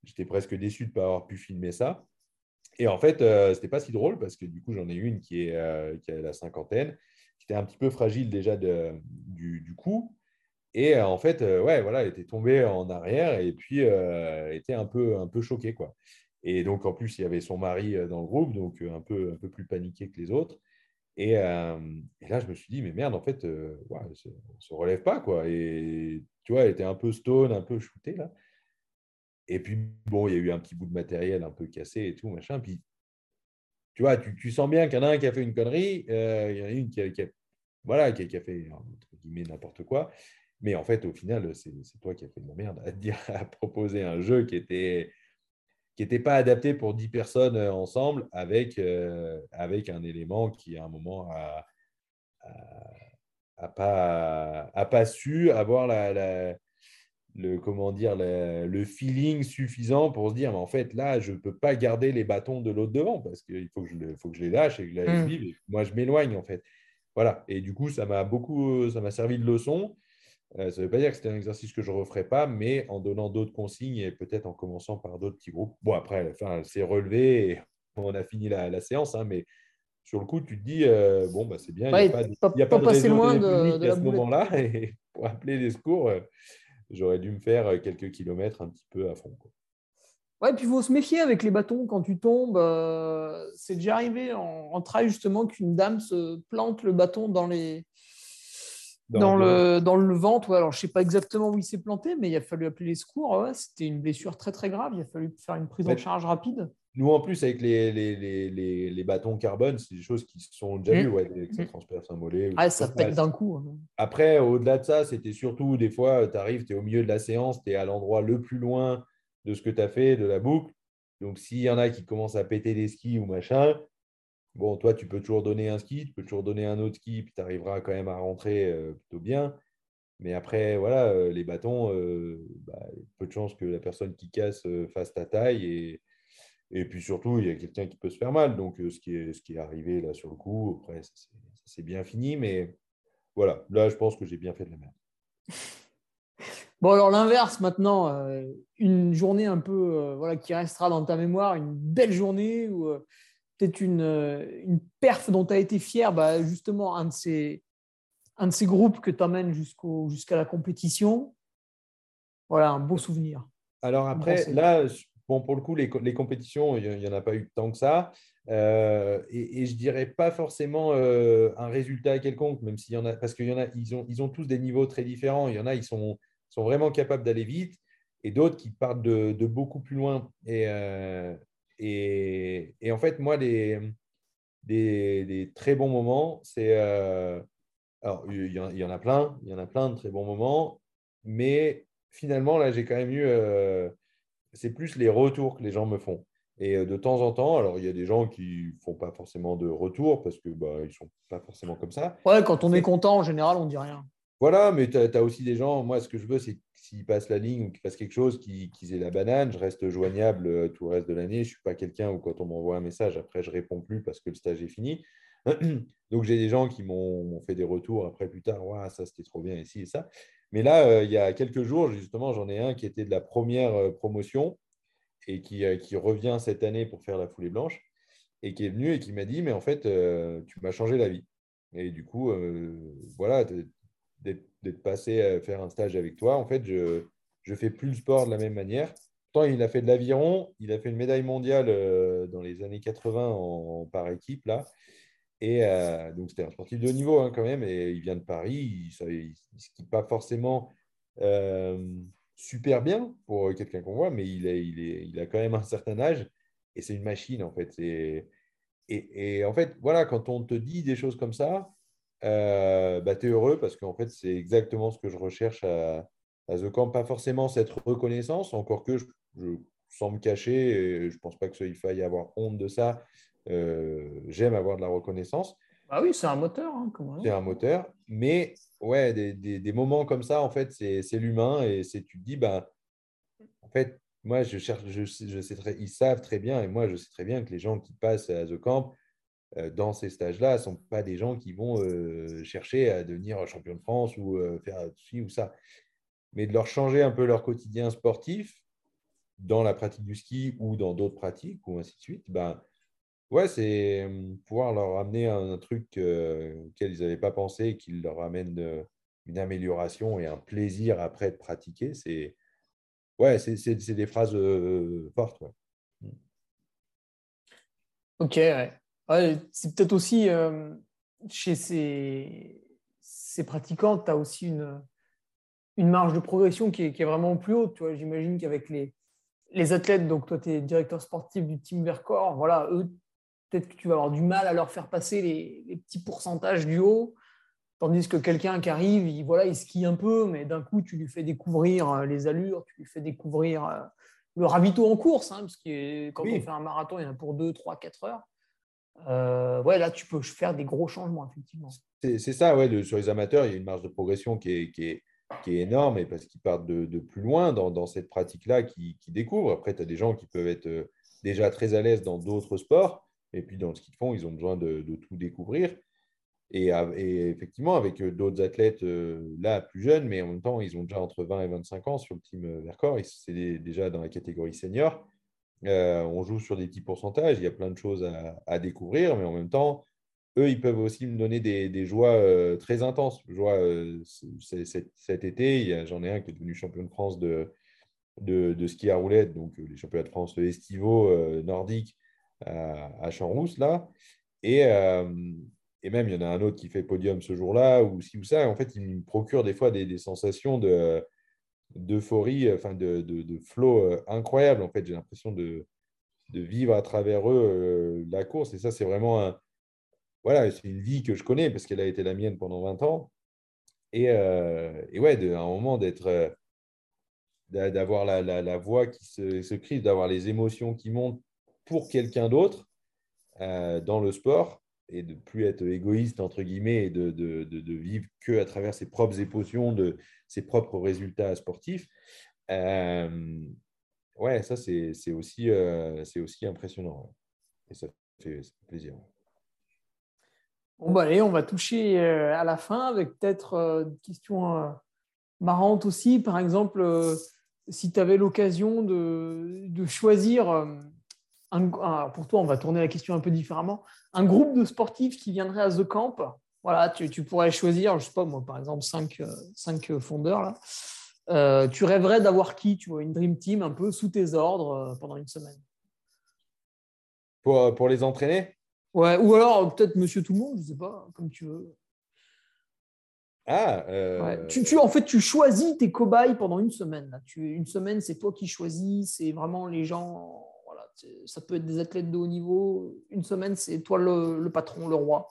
J'étais presque déçu de ne pas avoir pu filmer ça. Et en fait, ce n'était pas si drôle parce que du coup, j'en ai une qui, est, qui a la cinquantaine qui était un petit peu fragile déjà de, du, coup. Et euh, en fait, euh, ouais, voilà, elle était tombée en arrière et puis euh, était un peu, un peu choquée. Quoi. Et donc, en plus, il y avait son mari dans le groupe, donc un peu, un peu plus paniqué que les autres. Et, et là, je me suis dit, mais merde, en fait, ouais, ne se, relève pas. Quoi. Et tu vois, elle était un peu stone, un peu shootée là. Et puis, bon, il y a eu un petit bout de matériel un peu cassé et tout, machin. Puis, tu vois, tu, sens bien qu'il y en a un qui a fait une connerie, il y en a une qui a, voilà, qui, a fait n'importe quoi. Mais en fait, au final, c'est toi qui as fait de la merde à proposer un jeu qui était qui n'était pas adapté pour 10 personnes euh, ensemble avec, euh, avec un élément qui, à un moment, a, a, pas, a pas su avoir la, le, comment dire, le feeling suffisant pour se dire, mais en fait, là, je ne peux pas garder les bâtons de l'autre devant parce qu'il faut, que je, faut que je les lâche et que je les mmh. vive. moi, je m'éloigne, en fait. Voilà. Et du coup, ça m'a beaucoup, ça m'a servi de leçon. Euh, ça ne veut pas dire que c'était un exercice que je ne referai pas, mais en donnant d'autres consignes et peut-être en commençant par d'autres petits groupes. Bon, après, enfin, c'est relevé et on a fini la, séance, hein, mais sur le coup, tu te dis, bon, bah, c'est bien, il n'y a pas, de, pas, passer loin de, de, à ce moment-là. Et pour appeler les secours, j'aurais dû me faire quelques kilomètres un petit peu à fond. Quoi. Ouais, puis il faut se méfier avec les bâtons quand tu tombes. c'est déjà arrivé en, en trail justement qu'une dame se plante le bâton dans les, dans, le, dans le ventre, alors je ne sais pas exactement où il s'est planté, mais il a fallu appeler les secours. C'était une blessure très très grave. Il a fallu faire une prise en charge rapide. Nous, en plus, avec les, les, les, les bâtons carbone, c'est des choses qui sont déjà vues, mmh. ouais, que ça mmh. transperce un mollet. Ah, ça pète d'un coup. Hein. Après, au-delà de ça, c'était surtout des fois, tu arrives, tu es au milieu de la séance, tu es à l'endroit le plus loin de ce que tu as fait, de la boucle. Donc, s'il y en a qui commencent à péter des skis ou machin, Bon, toi, tu peux toujours donner un ski, tu peux toujours donner un autre ski, puis tu arriveras quand même à rentrer euh, plutôt bien. Mais après, voilà, euh, les bâtons, euh, bah, peu de chance que la personne qui casse fasse ta taille. Et, et puis surtout, il y a quelqu'un qui peut se faire mal. Donc, ce, qui est, ce qui est arrivé là sur le coup, après, c'est bien fini. Mais voilà, là, je pense que j'ai bien fait de la merde. Bon, alors l'inverse maintenant, une journée un peu voilà, qui restera dans ta mémoire, une belle journée où peut-être une, euh, une, perf dont tu as été fier, bah, justement, un de ces, un de ces groupes que tu emmènes jusqu'à la compétition. Voilà, un beau souvenir. Alors après, là, bon, pour le coup, les, les compétitions, il n'y en a pas eu tant que ça. Euh, et, et, je dirais pas forcément euh, un résultat quelconque, même s'il y en a, parce qu'il y en a, ils ont, ils ont tous des niveaux très différents. Il y en a, ils sont, sont vraiment capables d'aller vite, et d'autres qui partent de, de, beaucoup plus loin. Et, et, en fait, moi, des, des, très bons moments, c'est. Euh, alors, il y, en, a plein, il y en a plein de très bons moments, mais finalement, là, j'ai quand même eu. Euh, c'est plus les retours que les gens me font. Et euh, de temps en temps, alors il y a des gens qui ne font pas forcément de retour parce que bah, ils ne sont pas forcément comme ça. Ouais, quand on est content, en général, on ne dit rien. Voilà, mais tu as, aussi des gens, moi, ce que je veux, c'est s'ils passent la ligne ou qu'ils fassent quelque chose, qu'ils aient la banane. Je reste joignable euh, tout le reste de l'année. Je ne suis pas quelqu'un où quand on m'envoie un message, après, je réponds plus parce que le stage est fini. Donc, j'ai des gens qui m'ont fait des retours après plus tard. Ça, c'était trop bien ici et ça. Mais là, euh, il y a quelques jours, justement, j'en ai un qui était de la première euh, promotion et qui, qui, revient cette année pour faire la foulée blanche et qui est venu et qui m'a dit, mais en fait, tu m'as changé la vie. Et du coup, voilà, d'être passé à faire un stage avec toi. En fait, je ne fais plus le sport de la même manière. Pourtant, il a fait de l'aviron, il a fait une médaille mondiale euh, dans les années 80 en, par équipe. là. Et euh, donc, c'était un sportif de haut niveau hein, quand même. Et il vient de Paris. Il ne skie pas forcément euh, super bien pour quelqu'un qu'on voit, mais il, est, il, a quand même un certain âge. Et c'est une machine, en fait. Et, et, en fait, voilà, quand on te dit des choses comme ça, euh, bah, tu es heureux parce qu'en fait, c'est exactement ce que je recherche à, The Camp. Pas forcément cette reconnaissance, encore que je, sans me cacher, et je ne pense pas qu'il faille avoir honte de ça. Euh, j'aime avoir de la reconnaissance. Ah oui, c'est un moteur. Hein, c'est un moteur. Mais ouais, des, des, moments comme ça, en fait, c'est l'humain et c'est tu te dis, bah, en fait, moi, je cherche, je, je sais très, ils savent très bien, et moi, je sais très bien que les gens qui passent à The Camp, dans ces stages-là ne sont pas des gens qui vont euh, chercher à devenir champion de France ou euh, faire ci ou ça. Mais de leur changer un peu leur quotidien sportif dans la pratique du ski ou dans d'autres pratiques ou ainsi de suite, ben, ouais, c'est pouvoir leur amener un, truc auquel ils n'avaient pas pensé, qui leur amène une amélioration et un plaisir après de pratiquer. C'est ouais, des phrases fortes. Ok, ouais c'est peut-être aussi euh, chez ces, ces pratiquants, tu as aussi une, une marge de progression qui est, qui est vraiment plus haute. J'imagine qu'avec les, les athlètes, donc toi, tu es directeur sportif du team Vercors, voilà, eux, peut-être que tu vas avoir du mal à leur faire passer les, les petits pourcentages du haut. Tandis que quelqu'un qui arrive, il, voilà, il skie un peu, mais d'un coup, tu lui fais découvrir euh, les allures, tu lui fais découvrir euh, le ravito en course, hein, parce que quand on fait un marathon, il y en a pour 2, 3, 4 heures. Euh, ouais, là, tu peux faire des gros changements, effectivement. C'est ça, ouais, sur les amateurs, il y a une marge de progression qui est, qui est, qui est énorme et parce qu'ils partent de, de, plus loin dans, dans cette pratique-là, qui, qui, découvrent. Après, tu as des gens qui peuvent être euh, déjà très à l'aise dans d'autres sports et puis dans ce qu'ils font, ils ont besoin de, de tout découvrir. Et, et, effectivement, avec euh, d'autres athlètes là plus jeunes, mais en même temps, ils ont déjà entre 20 et 25 ans sur le team Vercors, c'est déjà dans la catégorie senior. Euh, on joue sur des petits pourcentages, il y a plein de choses à, découvrir, mais en même temps, eux, ils peuvent aussi me donner des, joies très intenses. Joie, cet, été, j'en ai un qui est devenu champion de France de, de, ski à roulette, donc les championnats de France estivaux nordiques à, Champs-Rousse, là. Et, et même, il y en a un autre qui fait podium ce jour-là, ou si ou ça. En fait, il me procure des fois des, sensations de d'euphorie, enfin de, de, de, flow euh, incroyable. En fait, j'ai l'impression de, de, vivre à travers eux euh, la course. Et ça, c'est vraiment un, voilà, une vie que je connais parce qu'elle a été la mienne pendant 20 ans. Et, euh, et ouais, à un moment d'être, d'avoir la, la, la, voix qui se, se crie, d'avoir les émotions qui montent pour quelqu'un d'autre dans le sport et de plus être égoïste, entre guillemets, et de, de, de, vivre que à travers ses propres émotions, de ses propres résultats sportifs. Euh, ouais, ça, c'est aussi, euh, aussi impressionnant. Et ça fait, plaisir. Bon, bah, allez, on va toucher euh, à la fin avec peut-être une question marrante aussi. Par exemple, si tu avais l'occasion de, de, choisir pour toi, on va tourner la question un peu différemment. Un groupe de sportifs qui viendrait à The Camp, voilà, tu, pourrais choisir, je sais pas moi, par exemple, cinq, euh, cinq fondeurs là. Euh, tu rêverais d'avoir qui, tu vois, une dream team un peu sous tes ordres euh, pendant une semaine? Pour, pour les entraîner? Ouais, ou alors peut-être Monsieur Tout le Monde, je sais pas, comme tu veux. Ah, tu, tu, en fait, tu choisis tes cobayes pendant une semaine. Là. Tu, une semaine, c'est toi qui choisis, c'est vraiment les gens ça peut être des athlètes de haut niveau. Une semaine, c'est toi le, patron, le roi.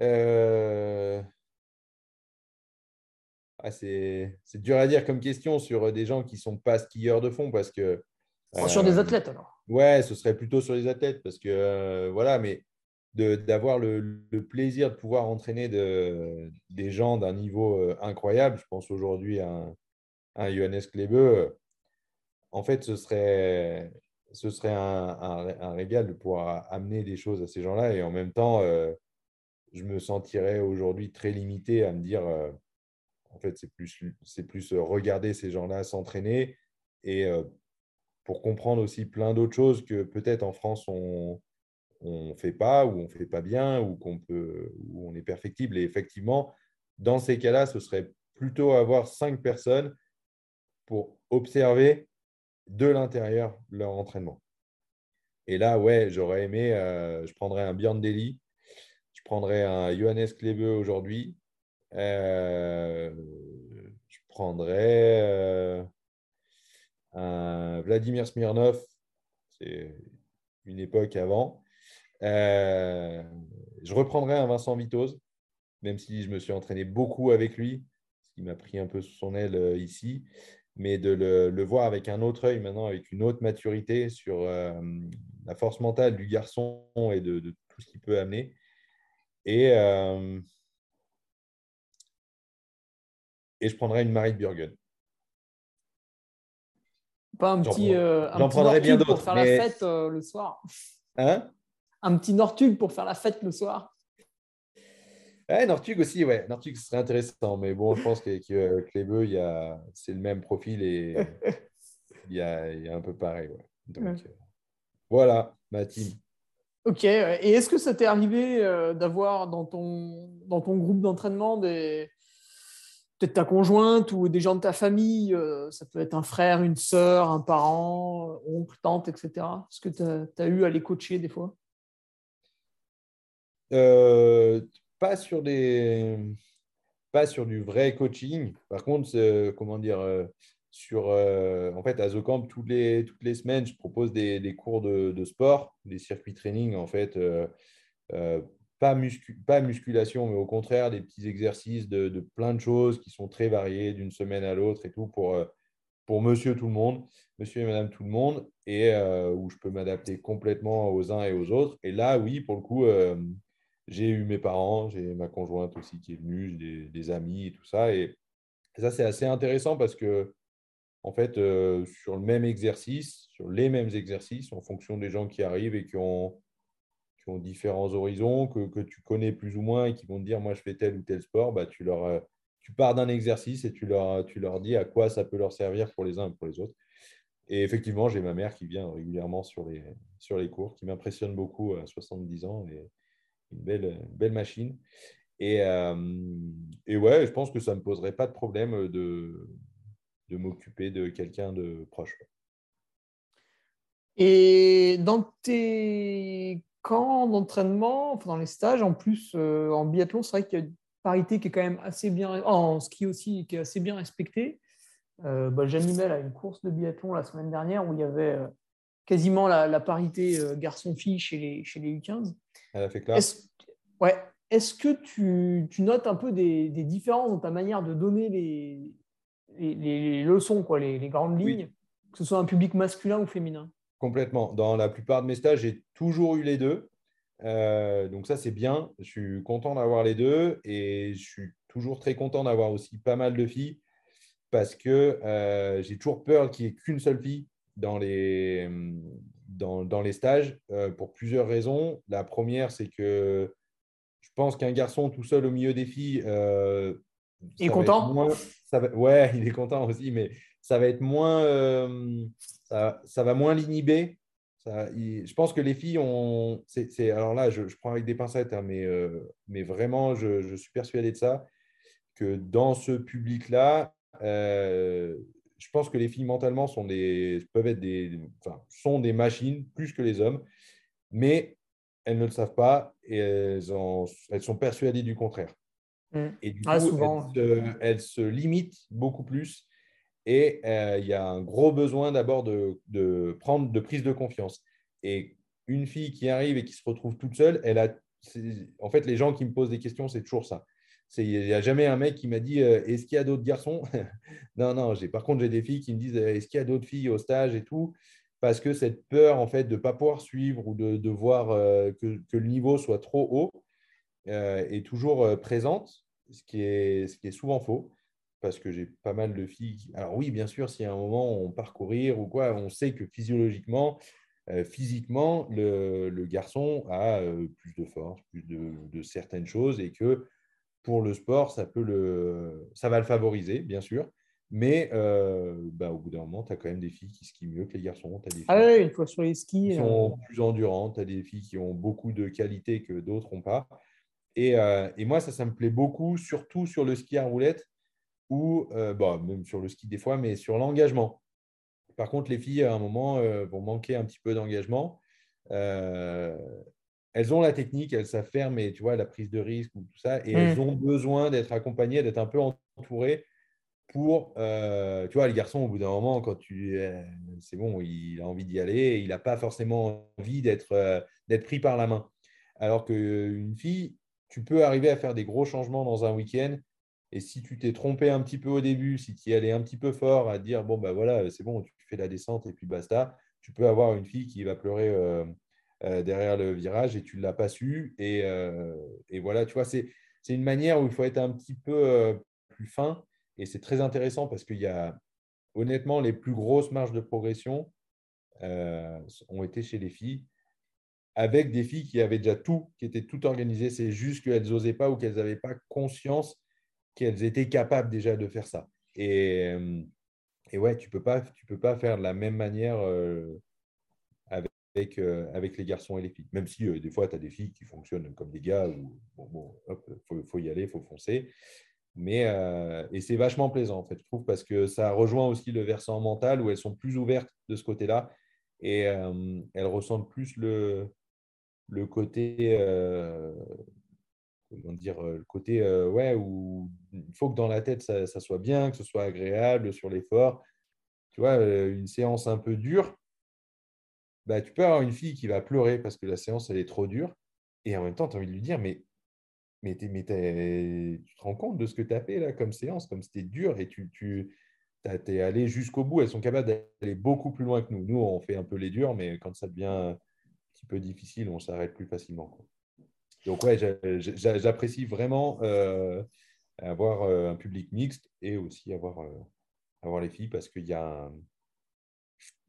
Euh, ah, c'est dur à dire comme question sur des gens qui ne sont pas skieurs de fond parce que. sur des euh, athlètes alors Ouais, ce serait plutôt sur les athlètes parce que euh, voilà, mais d'avoir le, plaisir de pouvoir entraîner de, des gens d'un niveau incroyable. Je pense aujourd'hui à un, à Johannes Klebe en fait, ce serait, ce serait un, régal de pouvoir amener des choses à ces gens-là. Et en même temps, euh, je me sentirais aujourd'hui très limité à me dire, euh, en fait, c'est plus, plus regarder ces gens-là s'entraîner et euh, pour comprendre aussi plein d'autres choses que peut-être en France, on ne fait pas ou on ne fait pas bien ou qu'on peut ou on est perfectible. Et effectivement, dans ces cas-là, ce serait plutôt avoir cinq personnes pour observer de l'intérieur leur entraînement. Et là, ouais, j'aurais aimé, euh, je prendrais un Björn Deli, je prendrais un Johannes Klebe aujourd'hui, euh, je prendrais euh, un Vladimir Smirnov, c'est une époque avant. je reprendrais un Vincent Vitoz, même si je me suis entraîné beaucoup avec lui, ce m'a pris un peu sous son aile ici mais de le, voir avec un autre œil maintenant, avec une autre maturité sur euh, la force mentale du garçon et de, tout ce qu'il peut amener. Et, euh, et je prendrai une Marie Burgen. Pas un petit, euh, un petit bien pour faire la fête le soir. Hein? Un petit Nortug pour faire la fête le soir. Ouais, Nortug aussi, ouais. Nortug, serait intéressant. Mais bon, je pense qu'avec euh, Clébeux, c'est le même profil et il y a, il y a un peu pareil. Donc, euh, voilà, ma team. Ok. Et est-ce que ça t'est arrivé euh, d'avoir dans ton, dans ton groupe d'entraînement des peut-être ta conjointe ou des gens de ta famille, ça peut être un frère, une sœur, un parent, oncle, tante, etc. Est-ce que tu as, eu à les coacher des fois? Pas sur des pas sur du vrai coaching. Par contre, comment dire, euh, sur euh, en fait à The toutes les toutes les semaines, je propose des, des cours de, de, sport, des circuits training en fait. Euh, pas, muscu pas musculation, mais au contraire des petits exercices de, de plein de choses qui sont très variés d'une semaine à l'autre et tout pour, pour monsieur tout le monde, monsieur et madame tout le monde, et où je peux m'adapter complètement aux uns et aux autres. Et là, oui, pour le coup, j'ai eu mes parents, j'ai ma conjointe aussi qui est venue, des, des, amis et tout ça. Et, ça, c'est assez intéressant parce que, en fait, euh, sur le même exercice, sur les mêmes exercices, en fonction des gens qui arrivent et qui ont, qui ont différents horizons, que, que, tu connais plus ou moins et qui vont te dire, moi, je fais tel ou tel sport, bah, tu, leur, euh, tu pars d'un exercice et tu leur, tu leur dis à quoi ça peut leur servir pour les uns et pour les autres. Et effectivement, j'ai ma mère qui vient régulièrement sur les, sur les cours, qui m'impressionne beaucoup à 70 ans. Et belle, belle machine. Et, et, ouais, je pense que ça ne me poserait pas de problème de, de m'occuper de quelqu'un de proche. Et dans tes camps d'entraînement, dans les stages, en plus, en biathlon, c'est vrai qu'il y a une parité qui est quand même assez bien, en ski aussi, qui est assez bien respectée. Euh, bah, une course de biathlon la semaine dernière où il y avait euh, quasiment la, parité euh, garçon-fille chez les, chez les U15. Elle a fait classe. Est ouais. Est-ce que tu, tu, notes un peu des, des, différences dans ta manière de donner les, les, leçons, quoi, les, grandes lignes, que ce soit un public masculin ou féminin? Complètement. Dans la plupart de mes stages, j'ai toujours eu les deux. donc ça, c'est bien. Je suis content d'avoir les deux et je suis toujours très content d'avoir aussi pas mal de filles parce que euh, j'ai toujours peur qu'il n'y ait qu'une seule fille dans les, dans, dans les stages euh, pour plusieurs raisons. La première, c'est que je pense qu'un garçon tout seul au milieu des filles. Euh, il est content ça va, Ouais, il est content aussi, mais ça va être moins. Ça, ça, va moins l'inhiber. je pense que les filles ont. c'est alors là, je, prends avec des pincettes, hein, mais, mais vraiment, je, je, suis persuadé de ça, que dans ce public-là, euh, je pense que les filles mentalement sont des, peuvent être des, enfin, sont des machines plus que les hommes, mais elles ne le savent pas et elles, elles sont persuadées du contraire. Mmh. Et du ah, coup, elles, se, limitent beaucoup plus et euh, il y a un gros besoin d'abord de, de, prendre de prise de confiance. Et une fille qui arrive et qui se retrouve toute seule, elle a, en fait, les gens qui me posent des questions, c'est toujours ça. Il n'y a jamais un mec qui m'a dit euh, Est-ce qu'il y a d'autres garçons? Non, non. Par contre, j'ai des filles qui me disent euh, Est-ce qu'il y a d'autres filles au stage et tout? Parce que cette peur en fait, de ne pas pouvoir suivre ou de, voir euh, que, que, le niveau soit trop haut est toujours présente, ce qui est, ce qui est souvent faux. Parce que j'ai pas mal de filles. Alors, oui, bien sûr, si à un moment on part courir ou quoi, on sait que physiologiquement, physiquement, le, le, garçon a plus de force, plus de, de certaines choses et que pour le sport, ça, peut le, ça va le favoriser, bien sûr. Mais euh, bah, au bout d'un moment, tu as quand même des filles qui skient mieux que les garçons. As des ah oui, une fois sur les skis. Qui sont euh, plus endurantes. Tu as des filles qui ont beaucoup de qualités que d'autres n'ont pas. Et, euh, et, moi, ça, ça me plaît beaucoup, surtout sur le ski à roulette ou bah, même sur le ski des fois, mais sur l'engagement. Par contre, les filles, à un moment, vont manquer un petit peu d'engagement elles ont la technique, elles savent faire, mais tu vois, la prise de risque ou tout ça, et elles mm. ont besoin d'être accompagnées, d'être un peu entourées pour, euh, tu vois, le garçon, au bout d'un moment, quand tu, c'est bon, il a envie d'y aller, il n'a pas forcément envie d'être euh, d'être pris par la main. Alors qu'une fille, tu peux arriver à faire des gros changements dans un week-end, et si tu t'es trompé un petit peu au début, si tu y allais un petit peu fort à dire, bon, ben voilà, c'est bon, tu fais la descente et puis basta, tu peux avoir une fille qui va pleurer. Euh, derrière le virage et tu ne l'as pas su. Et, euh, et voilà, tu vois, c'est une manière où il faut être un petit peu euh, plus fin. Et c'est très intéressant parce qu'il y a honnêtement les plus grosses marges de progression ont été chez les filles avec des filles qui avaient déjà tout, qui étaient tout organisées. C'est juste qu'elles n'osaient pas ou qu'elles n'avaient pas conscience qu'elles étaient capables déjà de faire ça. Et, et ouais, tu ne peux, pas, peux pas faire de la même manière avec, euh, avec les garçons et les filles. Même si euh, des fois, tu as des filles qui fonctionnent comme des gars, où bon, faut, y aller, il faut foncer. Mais, euh, et c'est vachement plaisant, en fait, je trouve, parce que ça rejoint aussi le versant mental où elles sont plus ouvertes de ce côté-là et elles ressentent plus le, le côté, comment dire, le côté, ouais, où il faut que dans la tête, ça soit bien, que ce soit agréable sur l'effort. Tu vois, une séance un peu dure, bah, tu peux avoir une fille qui va pleurer parce que la séance, elle est trop dure. Et en même temps, tu as envie de lui dire, mais, mais, tu te rends compte de ce que tu as fait là comme séance, comme c'était dur et tu, tu es allé jusqu'au bout. Elles sont capables d'aller beaucoup plus loin que nous. Nous, on fait un peu les durs, mais quand ça devient un petit peu difficile, on s'arrête plus facilement. Donc, ouais, j'apprécie vraiment euh, avoir euh, un public mixte et aussi avoir, euh, avoir les filles parce qu'il y a un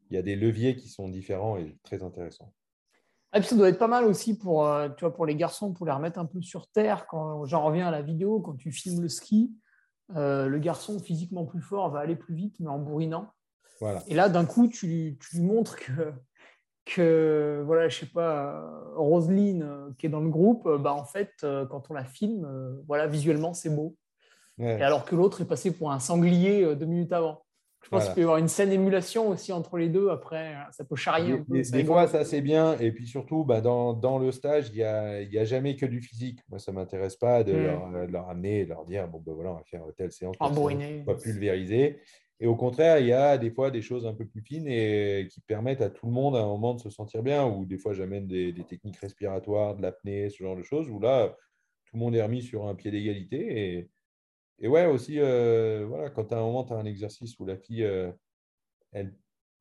il y a des leviers qui sont différents et très intéressants. Et puis ça doit être pas mal aussi pour, euh, tu vois, pour les garçons, pour les remettre un peu sur terre. Quand j'en reviens à la vidéo, quand tu filmes le ski, euh, le garçon physiquement plus fort va aller plus vite, mais en bourrinant. Voilà. Et là, d'un coup, tu, tu lui montres que, que, voilà, je sais pas, Roselyne, euh, qui est dans le groupe, bah, en fait, quand on la filme, voilà, visuellement, c'est beau. Ouais. Et alors que l'autre est passé pour un sanglier deux minutes avant. Je pense Voilà. qu'il peut y avoir une scène émulation aussi entre les deux. Après, ça peut charrier un Des, peu. des- c'est des rigolo. fois, ça c'est bien. Et puis surtout, bah, dans, dans le stage, il n'y a, y a jamais que du physique. Moi, ça ne m'intéresse pas de, Mm. leur, de leur amener, de leur dire bon, ben voilà, on va faire telle séance, bourriné. on va pulvériser. Et au contraire, il y a des fois des choses un peu plus fines et qui permettent à tout le monde à un moment de se sentir bien. Ou des fois, j'amène des, des techniques respiratoires, de l'apnée, ce genre de choses, où là, tout le monde est remis sur un pied d'égalité. Et, et ouais, aussi, euh, voilà, quand à un moment, tu as un exercice où la fille, euh, elle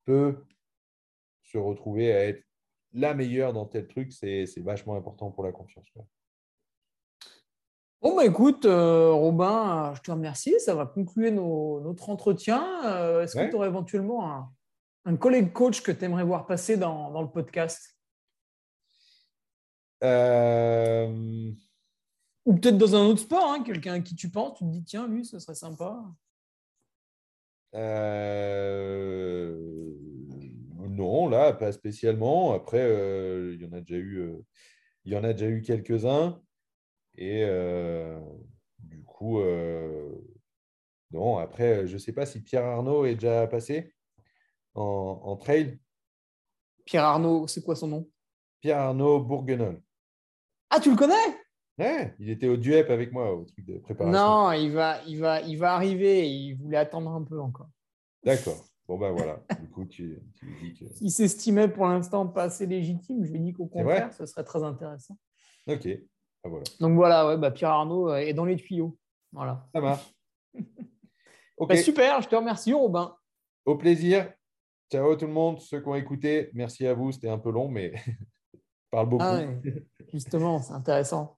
peut se retrouver à être la meilleure dans tel truc, c'est vachement important pour la confiance. quoi. Bon, bah écoute, euh, Robin, je te remercie. Ça va conclure nos- notre entretien. Euh, Est-ce Ouais. que tu aurais éventuellement un, un collègue coach que tu aimerais voir passer dans, dans le podcast? Ou peut-être dans un autre sport, hein, quelqu'un à qui tu penses, tu te dis, tiens, lui, ce serait sympa. euh, non, là, pas spécialement. Après, euh, il y en a déjà eu, euh, il y en a déjà eu quelques-uns. Et du coup, non, après, je ne sais pas si Pierre Arnaud est déjà passé en, en trail. Pierre Arnaud, c'est quoi son nom? Pierre Arnaud Bourguenol. Ah, tu le connais? Ouais, il était au Duep avec moi au truc de préparation. Non, il va, il, va, il va arriver. Il voulait attendre un peu encore. D'accord. Bon, ben voilà. Du coup, tu, tu dis que. Il s'estimait pour l'instant pas assez légitime. Je lui ai dit qu'au contraire, ce serait très intéressant. Ok. Ah, voilà. Donc voilà, ouais, bah, Pierre Arnaud euh, est dans les tuyaux. Voilà. Ça marche. Bah, super, je te remercie, Robin. Au plaisir. Ciao tout le monde. Ceux qui ont écouté, merci à vous. C'était un peu long, mais parle beaucoup. Ah ouais, justement, c'est intéressant.